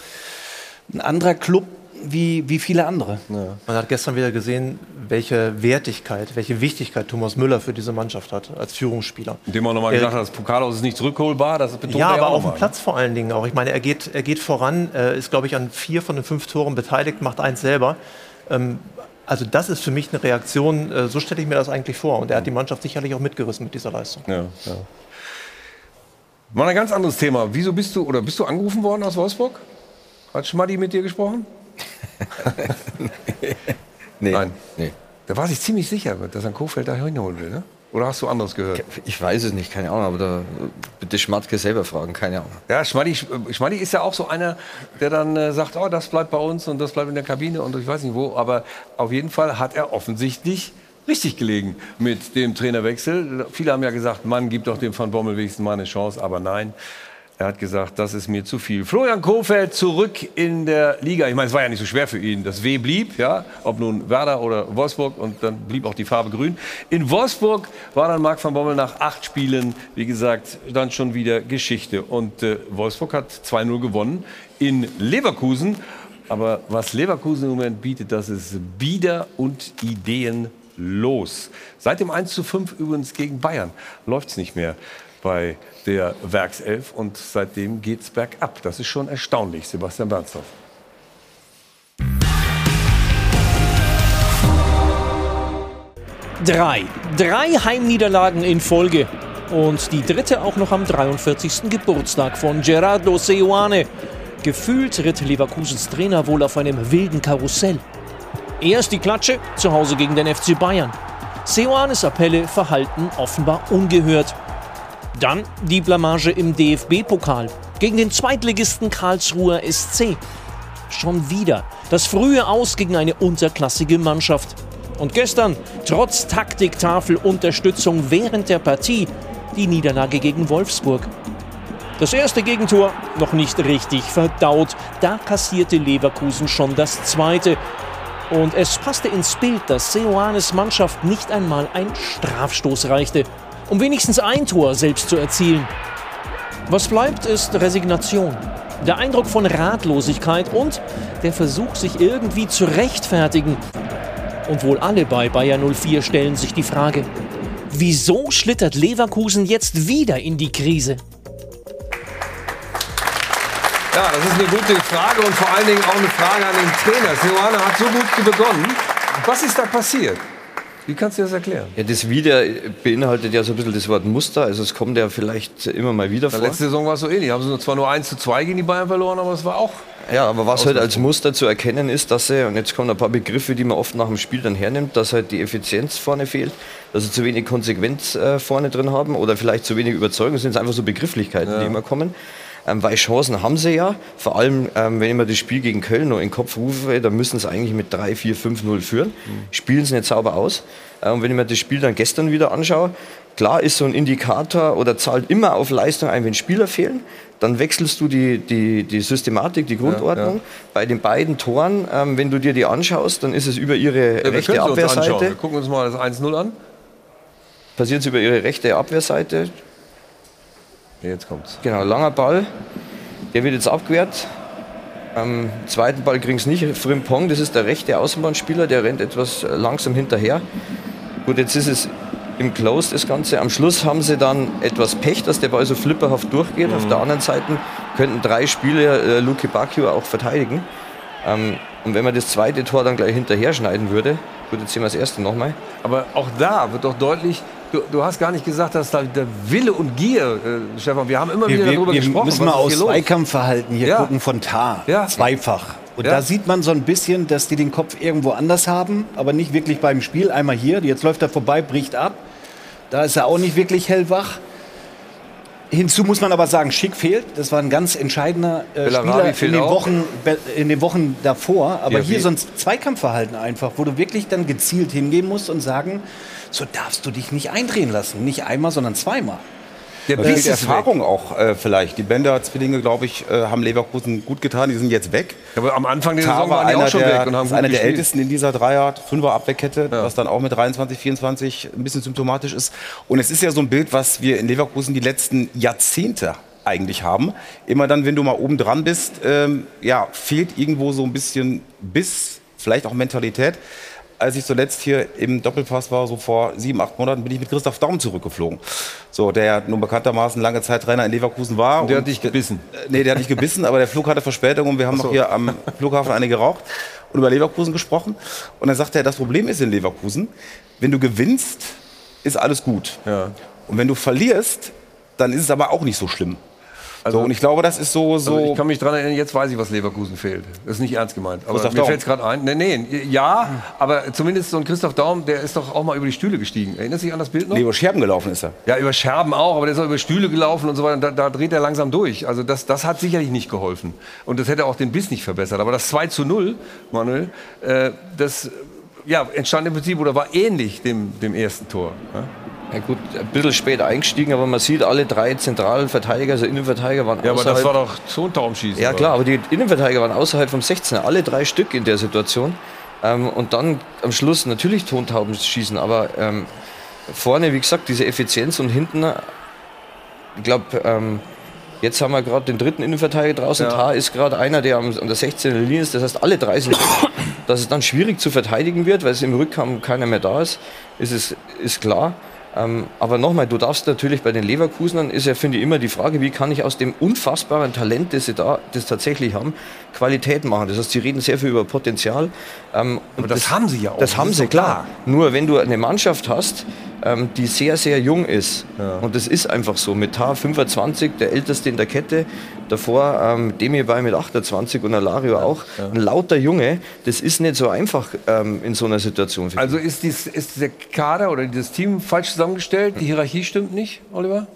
ein anderer Club wie, wie viele andere. Man hat gestern wieder gesehen, welche Wertigkeit, welche Wichtigkeit Thomas Müller für diese Mannschaft hat als Führungsspieler. Indem er nochmal gesagt hat, das Pokalhaus ist nicht zurückholbar, das betont Ja, er aber auch auf dem. Platz vor allen Dingen auch. Ich meine, er geht, er geht voran, äh, ist, glaube ich, an vier von den fünf Toren beteiligt, macht eins selber. Ähm, also das ist für mich eine Reaktion, äh, so stelle ich mir das eigentlich vor. Und er hat die Mannschaft sicherlich auch mitgerissen mit dieser Leistung. Ja, ja. Mal ein ganz anderes Thema. Wieso bist du oder bist du angerufen worden aus Wolfsburg? Hat Schmaddi mit dir gesprochen? Nee. Nein. Nee. Da war sich ziemlich sicher, dass er Kofeld da hinholen will, ne? Oder hast du anderes gehört? Ich weiß es nicht, keine Ahnung, aber da bitte Schmatke selber fragen, keine Ahnung. Ja, Schmaddi, Schmaddi ist ja auch so einer, der dann äh, sagt, oh, das bleibt bei uns und das bleibt in der Kabine und ich weiß nicht wo. Aber auf jeden Fall hat er offensichtlich richtig gelegen mit dem Trainerwechsel. Viele haben ja gesagt, Mann, gib doch dem Van Bommel wenigstens mal eine Chance. Aber nein, er hat gesagt, das ist mir zu viel. Florian Kofeld zurück in der Liga. Ich meine, es war ja nicht so schwer für ihn. Das W blieb, ja, ob nun Werder oder Wolfsburg und dann blieb auch die Farbe grün. In Wolfsburg war dann Marc van Bommel nach acht Spielen, wie gesagt, dann schon wieder Geschichte. Und äh, Wolfsburg hat 2-0 gewonnen in Leverkusen. Aber was Leverkusen im Moment bietet, das ist Bieder und Ideen los. Seit dem 1 zu 5 übrigens gegen Bayern läuft es nicht mehr bei der Werkself und seitdem geht es bergab. Das ist schon erstaunlich, Sebastian Bernstorff. Drei. Drei Heimniederlagen in Folge. Und die dritte auch noch am 43. Geburtstag von Gerardo Seoane. Gefühlt ritt Leverkusens Trainer wohl auf einem wilden Karussell. Erst die Klatsche zu Hause gegen den FC Bayern. Seoanes Appelle verhalten offenbar ungehört. Dann die Blamage im DFB-Pokal gegen den Zweitligisten Karlsruher SC. Schon wieder das frühe Aus gegen eine unterklassige Mannschaft. Und gestern, trotz Taktiktafel Unterstützung während der Partie, die Niederlage gegen Wolfsburg. Das erste Gegentor noch nicht richtig verdaut. Da kassierte Leverkusen schon das zweite. Und es passte ins Bild, dass Seoanes Mannschaft nicht einmal ein Strafstoß reichte, um wenigstens ein Tor selbst zu erzielen. Was bleibt, ist Resignation. Der Eindruck von Ratlosigkeit und der Versuch, sich irgendwie zu rechtfertigen. Und wohl alle bei Bayer 04 stellen sich die Frage, wieso schlittert Leverkusen jetzt wieder in die Krise? Ja, das ist eine gute Frage und vor allen Dingen auch eine Frage an den Trainer. Seoane hat so gut begonnen. Was ist da passiert? Wie kannst du das erklären? Ja, das Wieder beinhaltet ja so ein bisschen das Wort Muster. Also es kommt ja vielleicht immer mal wieder Na, vor. letzte Saison war es so ähnlich. Haben sie nur zwar nur 1 zu 2 gegen die Bayern verloren, aber es war auch. Ja, aber was halt als Muster zu erkennen ist, dass sie, und jetzt kommen ein paar Begriffe, die man oft nach dem Spiel dann hernimmt, dass halt die Effizienz vorne fehlt, dass sie zu wenig Konsequenz äh, vorne drin haben oder vielleicht zu wenig Überzeugung. Das sind einfach so Begrifflichkeiten, die immer kommen. Ähm, weil Chancen haben sie ja. Vor allem, ähm, wenn ich mir das Spiel gegen Köln noch in den Kopf rufe, dann müssen sie eigentlich mit 3, 4, 5, 0 führen. Spielen sie nicht sauber aus. Äh, und wenn ich mir das Spiel dann gestern wieder anschaue, klar ist so ein Indikator oder zahlt immer auf Leistung ein, wenn Spieler fehlen. Dann wechselst du die, die, die Systematik, die Grundordnung. ja. Bei den beiden Toren, ähm, wenn du dir die anschaust, dann ist es über ihre Ja, rechte anschauen. Wir Abwehrseite. gucken uns mal das 1-0 an. Passiert es über ihre rechte Abwehrseite. Jetzt kommt's. Genau, langer Ball. Der wird jetzt abgewehrt. Am zweiten Ball kriegen es nicht. Frimpong, das ist der rechte Außenbahnspieler, der rennt etwas äh, langsam hinterher. Gut, jetzt ist es im Close das Ganze. Am Schluss haben sie dann etwas Pech, dass der Ball so flipperhaft durchgeht. Auf der anderen Seite könnten drei Spieler äh, Luke Bacchio auch verteidigen. Ähm, und wenn man das zweite Tor dann gleich hinterher schneiden würde, gut, jetzt sehen wir das erste nochmal. Aber auch da wird doch deutlich, du, du hast gar nicht gesagt, dass da der Wille und Gier, äh, Stefan, wir haben immer Wir, wieder wir, darüber wir gesprochen. müssen was mal ist aus? Zweikampfverhalten hier Ja. gucken von Tar. Ja. Zweifach. Und Ja. da sieht man so ein bisschen, dass die den Kopf irgendwo anders haben, aber nicht wirklich beim Spiel. Einmal hier, jetzt läuft er vorbei, bricht ab. Da ist er auch nicht wirklich hellwach. Hinzu muss man aber sagen, Schick fehlt. Das war ein ganz entscheidender äh, Spieler in den. Wochen, in den Wochen davor. Aber Ja, hier wie- so ein Zweikampfverhalten einfach, wo du wirklich dann gezielt hingehen musst und sagen, so darfst du dich nicht eindrehen lassen. Nicht einmal, sondern zweimal. Der Biss fehlt ist Erfahrung auch äh, vielleicht. Die Bender-Zwillinge, glaube ich, äh, haben Leverkusen gut getan. Die sind jetzt weg. Aber am Anfang der Saison war waren die einer auch schon der, weg und haben ist gut einer der ältesten in dieser Dreier-, Fünfer-Abwehrkette, was dann auch mit 23, 24 ein bisschen symptomatisch ist. Und es ist ja so ein Bild, was wir in Leverkusen die letzten Jahrzehnte eigentlich haben. Immer dann, wenn du mal oben dran bist, ähm, ja, fehlt irgendwo so ein bisschen Biss, vielleicht auch Mentalität. Als ich zuletzt hier im Doppelpass war, so vor sieben, acht Monaten, bin ich mit Christoph Daum zurückgeflogen. So, der ja nun bekanntermaßen lange Zeit Trainer in Leverkusen war. Und der hat dich gebissen. Äh, Nee, der hat nicht gebissen, aber der Flug hatte Verspätung und wir haben so. noch hier am Flughafen eine geraucht und über Leverkusen gesprochen. Und dann sagte er, das Problem ist in Leverkusen, wenn du gewinnst, ist alles gut. Und wenn du verlierst, dann ist es aber auch nicht so schlimm. So, und ich glaube, das ist so. so Also ich kann mich daran erinnern, jetzt weiß ich, was Leverkusen fehlt. Das ist nicht ernst gemeint. Aber Christoph mir fällt es gerade ein. Nee, nee, ja, aber zumindest so ein Christoph Daum, der ist doch auch mal über die Stühle gestiegen. Erinnerst du dich an das Bild noch? nee, über Scherben gelaufen ist er. Ja, über Scherben auch, aber der ist auch über Stühle gelaufen und so weiter. Da, da dreht er langsam durch. Also das, das hat sicherlich nicht geholfen. Und das hätte auch den Biss nicht verbessert. Aber das 2 zu 0, Manuel, äh, das ja, entstand im Prinzip oder war ähnlich dem, dem erstenTor. Ja? Ja gut, ein bisschen spät eingestiegen, aber man sieht, alle drei Innenverteidiger, also Innenverteidiger waren Ja, aber das außerhalb. war doch Traumschießen. Ja klar, aber die Innenverteidiger waren außerhalb vom 16er, alle drei Stück in der Situation. Ähm, und dann am Schluss natürlich Tontauben schießen, aber ähm, vorne, wie gesagt, diese Effizienz und hinten, ich glaube, ähm, jetzt haben wir gerade den dritten Innenverteidiger draußen. Ja. Tar ist gerade einer, der am, an der 16er Linie ist. Das heißt, alle drei sind, dass es dann schwierig zu verteidigen wird, weil es im Rückkampf keiner mehr da ist, ist, es, ist klar. Ähm, aber nochmal, du darfst natürlich bei den Leverkusenern, ist ja, finde ich, immer die Frage, wie kann ich aus dem unfassbaren Talent, das sie da das tatsächlich haben, Qualität machen. Das heißt, sie reden sehr viel über Potenzial. Ähm, Aber und das haben sie ja auch, Das das haben sie, klar. klar. Nur wenn du eine Mannschaft hast, ähm, die sehr, sehr jung ist, und das ist einfach so, mit Tar 25, der älteste in der Kette, davor ähm, Demirbay mit 28 und Alario auch, ein lauter Junge, das ist nicht so einfach ähm, in so einer Situation. Also ist, dies, ist der Kader oder dieses Team falsch zusammengestellt? Die Hierarchie stimmt nicht, Oliver?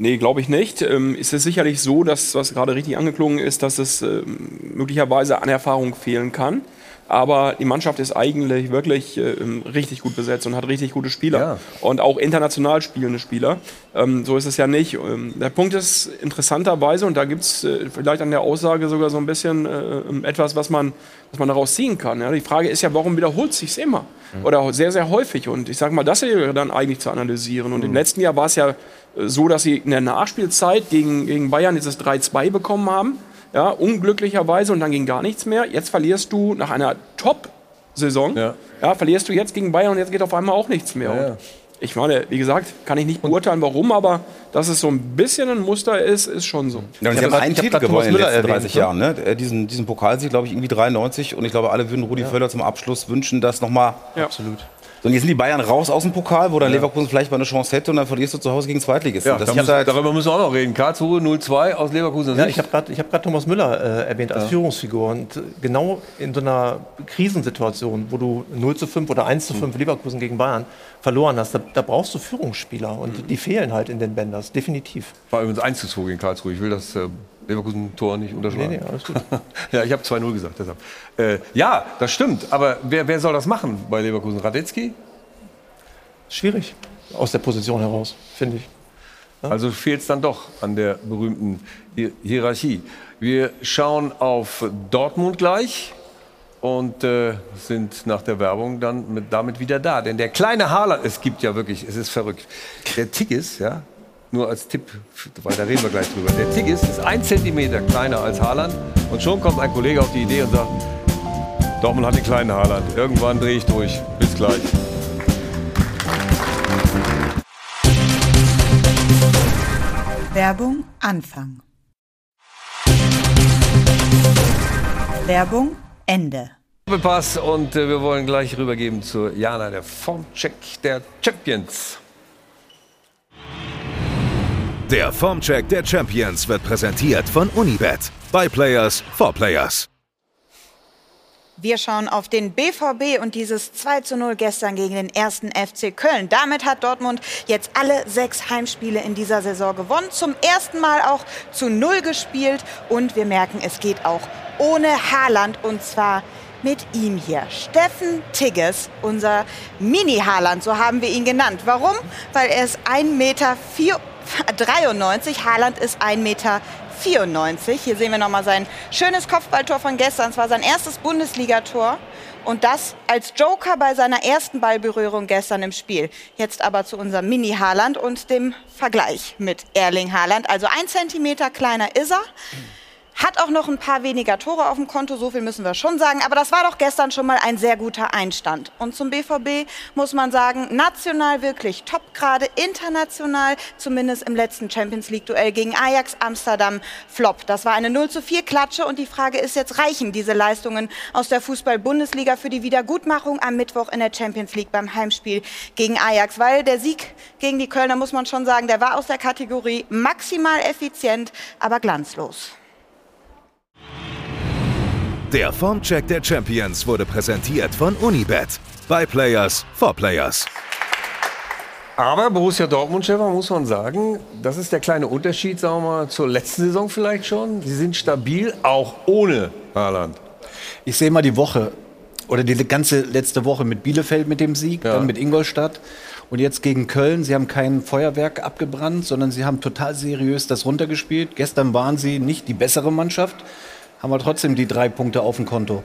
Nee, glaube ich nicht. Ähm, ist es sicherlich so, dass, was gerade richtig angeklungen ist, dass es ähm, möglicherweise an Erfahrung fehlen kann. Aber die Mannschaft ist eigentlich wirklich ähm, richtig gut besetzt und hat richtig gute Spieler. Ja. Und auch international spielende Spieler. Ähm, so ist es ja nicht. Ähm, der Punkt ist interessanterweise, und da gibt es äh, vielleicht an der Aussage sogar so ein bisschen äh, etwas, was man, was man daraus ziehen kann. Ja? Die Frage ist ja, warum wiederholt sich immer? Oder sehr, sehr häufig. Und ich sage mal, das wäre dann eigentlich zu analysieren. Und im letzten Jahr war es ja äh, so, dass sie in der Nachspielzeit gegen, gegen Bayern dieses 3-2 bekommen haben. Ja, unglücklicherweise und dann ging gar nichts mehr. Jetzt verlierst du nach einer Top Saison. Ja. verlierst du jetzt gegen Bayern und jetzt geht auf einmal auch nichts mehr. Ja, ja. Ich meine, wie gesagt, kann ich nicht beurteilen, warum, aber dass es so ein bisschen ein Muster ist, ist schon so. Ja, und Ich sie haben hab- einen Titel gewonnen in den letzten Müller 30 erwähnt, Jahren. Ne? Äh, Diesen, diesen Pokalsieg, glaube ich, irgendwie 93. Und ich glaube, alle würden Rudi Völler zum Abschluss wünschen, dass nochmal. Absolut. So, und jetzt sind die Bayern raus aus dem Pokal, wo dann Leverkusen vielleicht mal eine Chance hätte und dann verlierst du zu Hause gegen Zweitligisten. Ja, müssen, halt darüber müssen wir auch noch reden. Karlsruhe 0-2 aus Leverkusen. Ja, ich habe gerade hab Thomas Müller äh, erwähnt als Ja. Führungsfigur. Und äh, genau in so einer Krisensituation, wo du 0 zu 5 oder 1 zu 5 Leverkusen gegen Bayern verloren hast, da, da brauchst du Führungsspieler. Und die fehlen halt in den Bänders, definitiv. War übrigens 1 zu 2 gegen Karlsruhe. Ich will das äh, Leverkusen-Tor nicht unterschlagen. Nee, nee, alles gut. ja, ich habe 2-0 gesagt, deshalb. Äh, ja, das stimmt. Aber wer, wer soll das machen bei Leverkusen? Radetzky? Schwierig. Aus der Position heraus, finde ich. Also fehlt es dann doch an der berühmten Hi- Hierarchie. Wir schauen auf Dortmund gleich und äh, sind nach der Werbung dann mit, damit wieder da. Denn der kleine Haaland, es gibt ja wirklich, es ist verrückt. Der Tigges, ja, nur als Tipp, weil da reden wir gleich drüber. Der Tigges ist ein Zentimeter kleiner als Haaland und schon kommt ein Kollege auf die Idee und sagt, Dortmund hat den kleinen Haaland. Irgendwann drehe ich durch. Bis gleich. Werbung Anfang. Werbung Ende. Doppelpass und äh, wir wollen gleich rübergeben zu Jana, der Formcheck der Champions. Der Formcheck der Champions wird präsentiert von Unibet. By Players for Players. Wir schauen auf den BVB und dieses 2 zu 0 gestern gegen den ersten FC Köln. Damit hat Dortmund jetzt alle sechs Heimspiele in dieser Saison gewonnen. Zum ersten Mal auch zu Null gespielt. Und wir merken, es geht auch ohne Haaland und zwar mit ihm hier. Steffen Tigges, unser Mini-Haaland, so haben wir ihn genannt. Warum? Weil er ist 1,93 Meter. 93. Haaland ist 1,94 Meter. Hier sehen wir nochmal sein schönes Kopfballtor von gestern. Es war sein erstes Bundesligator. Und das als Joker bei seiner ersten Ballberührung gestern im Spiel. Jetzt aber zu unserem Mini-Haaland und dem Vergleich mit Erling Haaland. Also ein Zentimeter kleiner ist er. Hat auch noch ein paar weniger Tore auf dem Konto, so viel müssen wir schon sagen. Aber das war doch gestern schon mal ein sehr guter Einstand. Und zum BVB muss man sagen, national wirklich top, gerade international, zumindest im letzten Champions League-Duell gegen Ajax Amsterdam, flop. Das war eine 0 zu 4 Klatsche und die Frage ist jetzt, reichen diese Leistungen aus der Fußball-Bundesliga für die Wiedergutmachung am Mittwoch in der Champions League beim Heimspiel gegen Ajax? Weil der Sieg gegen die Kölner, muss man schon sagen, der war aus der Kategorie maximal effizient, aber glanzlos. Der Formcheck der Champions wurde präsentiert von Unibet. By Players for Players. Aber Borussia Dortmund, Stefan, muss man sagen, das ist der kleine Unterschied, sagen wir mal, zur letzten Saison vielleicht schon. Sie sind stabil, auch ohne Haaland. Ich sehe mal die Woche oder die ganze letzte Woche mit Bielefeld mit dem Sieg, dann mit Ingolstadt und jetzt gegen Köln. Sie haben kein Feuerwerk abgebrannt, sondern sie haben total seriös das runtergespielt. Gestern waren sie nicht die bessere Mannschaft, haben aber trotzdem die drei Punkte auf dem Konto.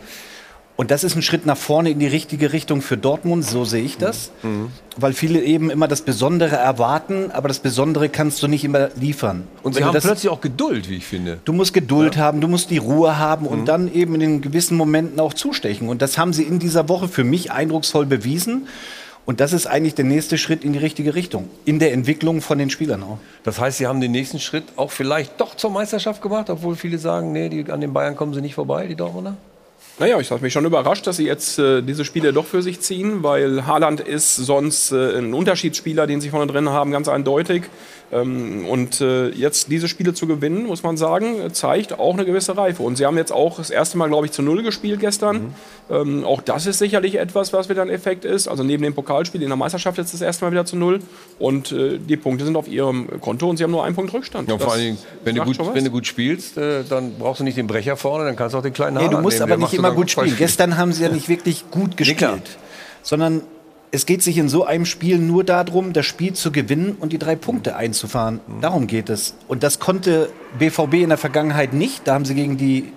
Und das ist ein Schritt nach vorne in die richtige Richtung für Dortmund, so sehe ich das. Weil viele eben immer das Besondere erwarten, aber das Besondere kannst du nicht immer liefern. Und sie haben plötzlich auch Geduld, wie ich finde. Du musst Geduld haben, du musst die Ruhe haben und dann eben in den gewissen Momenten auch zustechen. Und das haben sie in dieser Woche für mich eindrucksvoll bewiesen. Und das ist eigentlich der nächste Schritt in die richtige Richtung. In der Entwicklung von den Spielern auch. Das heißt, sie haben den nächsten Schritt auch vielleicht doch zur Meisterschaft gemacht, obwohl viele sagen, nee, die, an den Bayern kommen sie nicht vorbei, die Dortmunder. Naja, ich habe mich schon überrascht, dass sie jetzt äh, diese Spiele doch für sich ziehen, weil Haaland ist sonst äh, ein Unterschiedsspieler, den sie vorne drin haben, ganz eindeutig. Ähm, und äh, jetzt diese Spiele zu gewinnen, muss man sagen, zeigt auch eine gewisse Reife. Und sie haben jetzt auch das erste Mal, glaube ich, zu Null gespielt gestern. Ähm, auch das ist sicherlich etwas, was wieder ein Effekt ist. Also neben dem Pokalspiel in der Meisterschaft jetzt das erste Mal wieder zu Null. Und äh, die Punkte sind auf ihrem Konto und sie haben nur einen Punkt Rückstand. Ja, vor allen Dingen, wenn du, gut, wenn du gut spielst, äh, dann brauchst du nicht den Brecher vorne, dann kannst du auch den kleinen Nee, du musst nehmen. aber nicht immer gut spielen. Gestern haben sie ja nicht wirklich gut gespielt. sondern es geht sich in so einem Spiel nur darum, das Spiel zu gewinnen und die drei Punkte einzufahren. Darum geht es. Und das konnte BVB in der Vergangenheit nicht. Da haben sie gegen die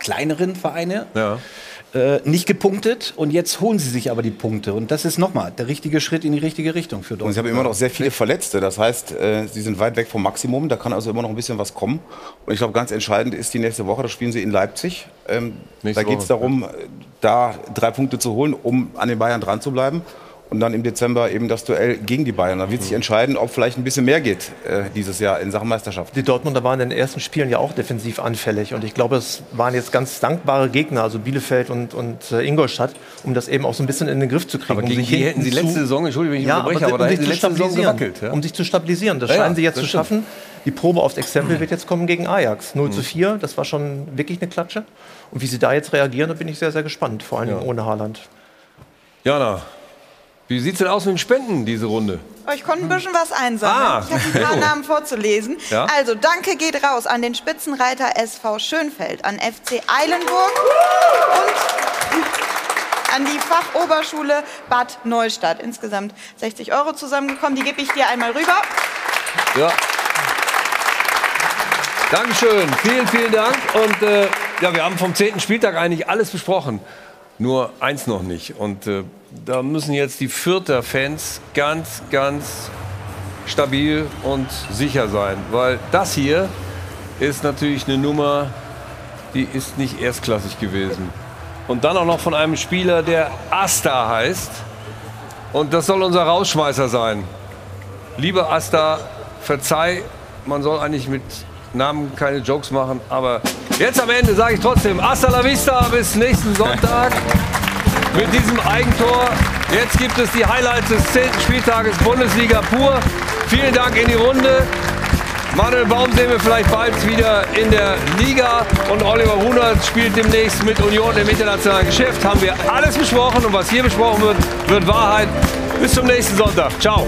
kleineren Vereine Ja. Äh, nicht gepunktet und jetzt holen sie sich aber die Punkte. Und das ist nochmal der richtige Schritt in die richtige Richtung für Und Dortmund. sie haben immer noch sehr viele Verletzte. Das heißt, äh, sie sind weit weg vom Maximum. Da kann also immer noch ein bisschen was kommen. Und ich glaube, ganz entscheidend ist die nächste Woche. Da spielen sie in Leipzig. Ähm, da geht es darum, da drei Punkte zu holen, um an den Bayern dran zu bleiben. Und dann im Dezember eben das Duell gegen die Bayern. Da wird sich entscheiden, ob vielleicht ein bisschen mehr geht äh, dieses Jahr in Sachen Meisterschaft. Die Dortmunder waren in den ersten Spielen ja auch defensiv anfällig. Und ich glaube, es waren jetzt ganz dankbare Gegner, also Bielefeld und, und äh, Ingolstadt, um das eben auch so ein bisschen in den Griff zu kriegen. Aber um gegen sich die hätten sie letzte Saison, Entschuldigung, wenn ich ja, unterbreche, aber, aber da um sich hätten sie zu letzte Saison stabilisieren. gewackelt, ja? Um sich zu stabilisieren. Das Ja, ja, scheinen sie jetzt zu stimmt. schaffen. Die Probe aufs Exempel wird jetzt kommen gegen Ajax. 0 Mhm. zu 4, das war schon wirklich eine Klatsche. Und wie sie da jetzt reagieren, da bin ich sehr, sehr gespannt. Vor allem Ja. ohne Haaland. Jana, wie sieht es denn aus mit den Spenden diese Runde? Oh, Ich konnte ein bisschen was einsammeln. Ah, ich habe ein paar. Namen vorzulesen. Ja. Also, danke geht raus an den Spitzenreiter SV Schönfeld, an FC Eilenburg und an die Fachoberschule Bad Neustadt. Insgesamt 60 Euro zusammengekommen. Die gebe ich dir einmal rüber. Ja. Dankeschön, vielen, vielen Dank. Und äh, ja, wir haben vom 10. Spieltag eigentlich alles besprochen. Nur eins noch nicht. Und äh, da müssen jetzt die Vierter Fans ganz, ganz stabil und sicher sein. Weil das hier ist natürlich eine Nummer, die ist nicht erstklassig gewesen. Und dann auch noch von einem Spieler, der Asta heißt. Und das soll unser Rausschmeißer sein. Lieber Asta, verzeih, man soll eigentlich mit Namen keine Jokes machen, aber jetzt am Ende sage ich trotzdem Hasta la vista, bis nächsten Sonntag mit diesem Eigentor. Jetzt gibt es die Highlights des 10. Spieltages Bundesliga pur. Vielen Dank in die Runde. Manuel Baum sehen wir vielleicht bald wieder in der Liga und Oliver Runert spielt demnächst mit Union im internationalen Geschäft. Haben wir alles besprochen und was hier besprochen wird, wird Wahrheit. Bis zum nächsten Sonntag. Ciao.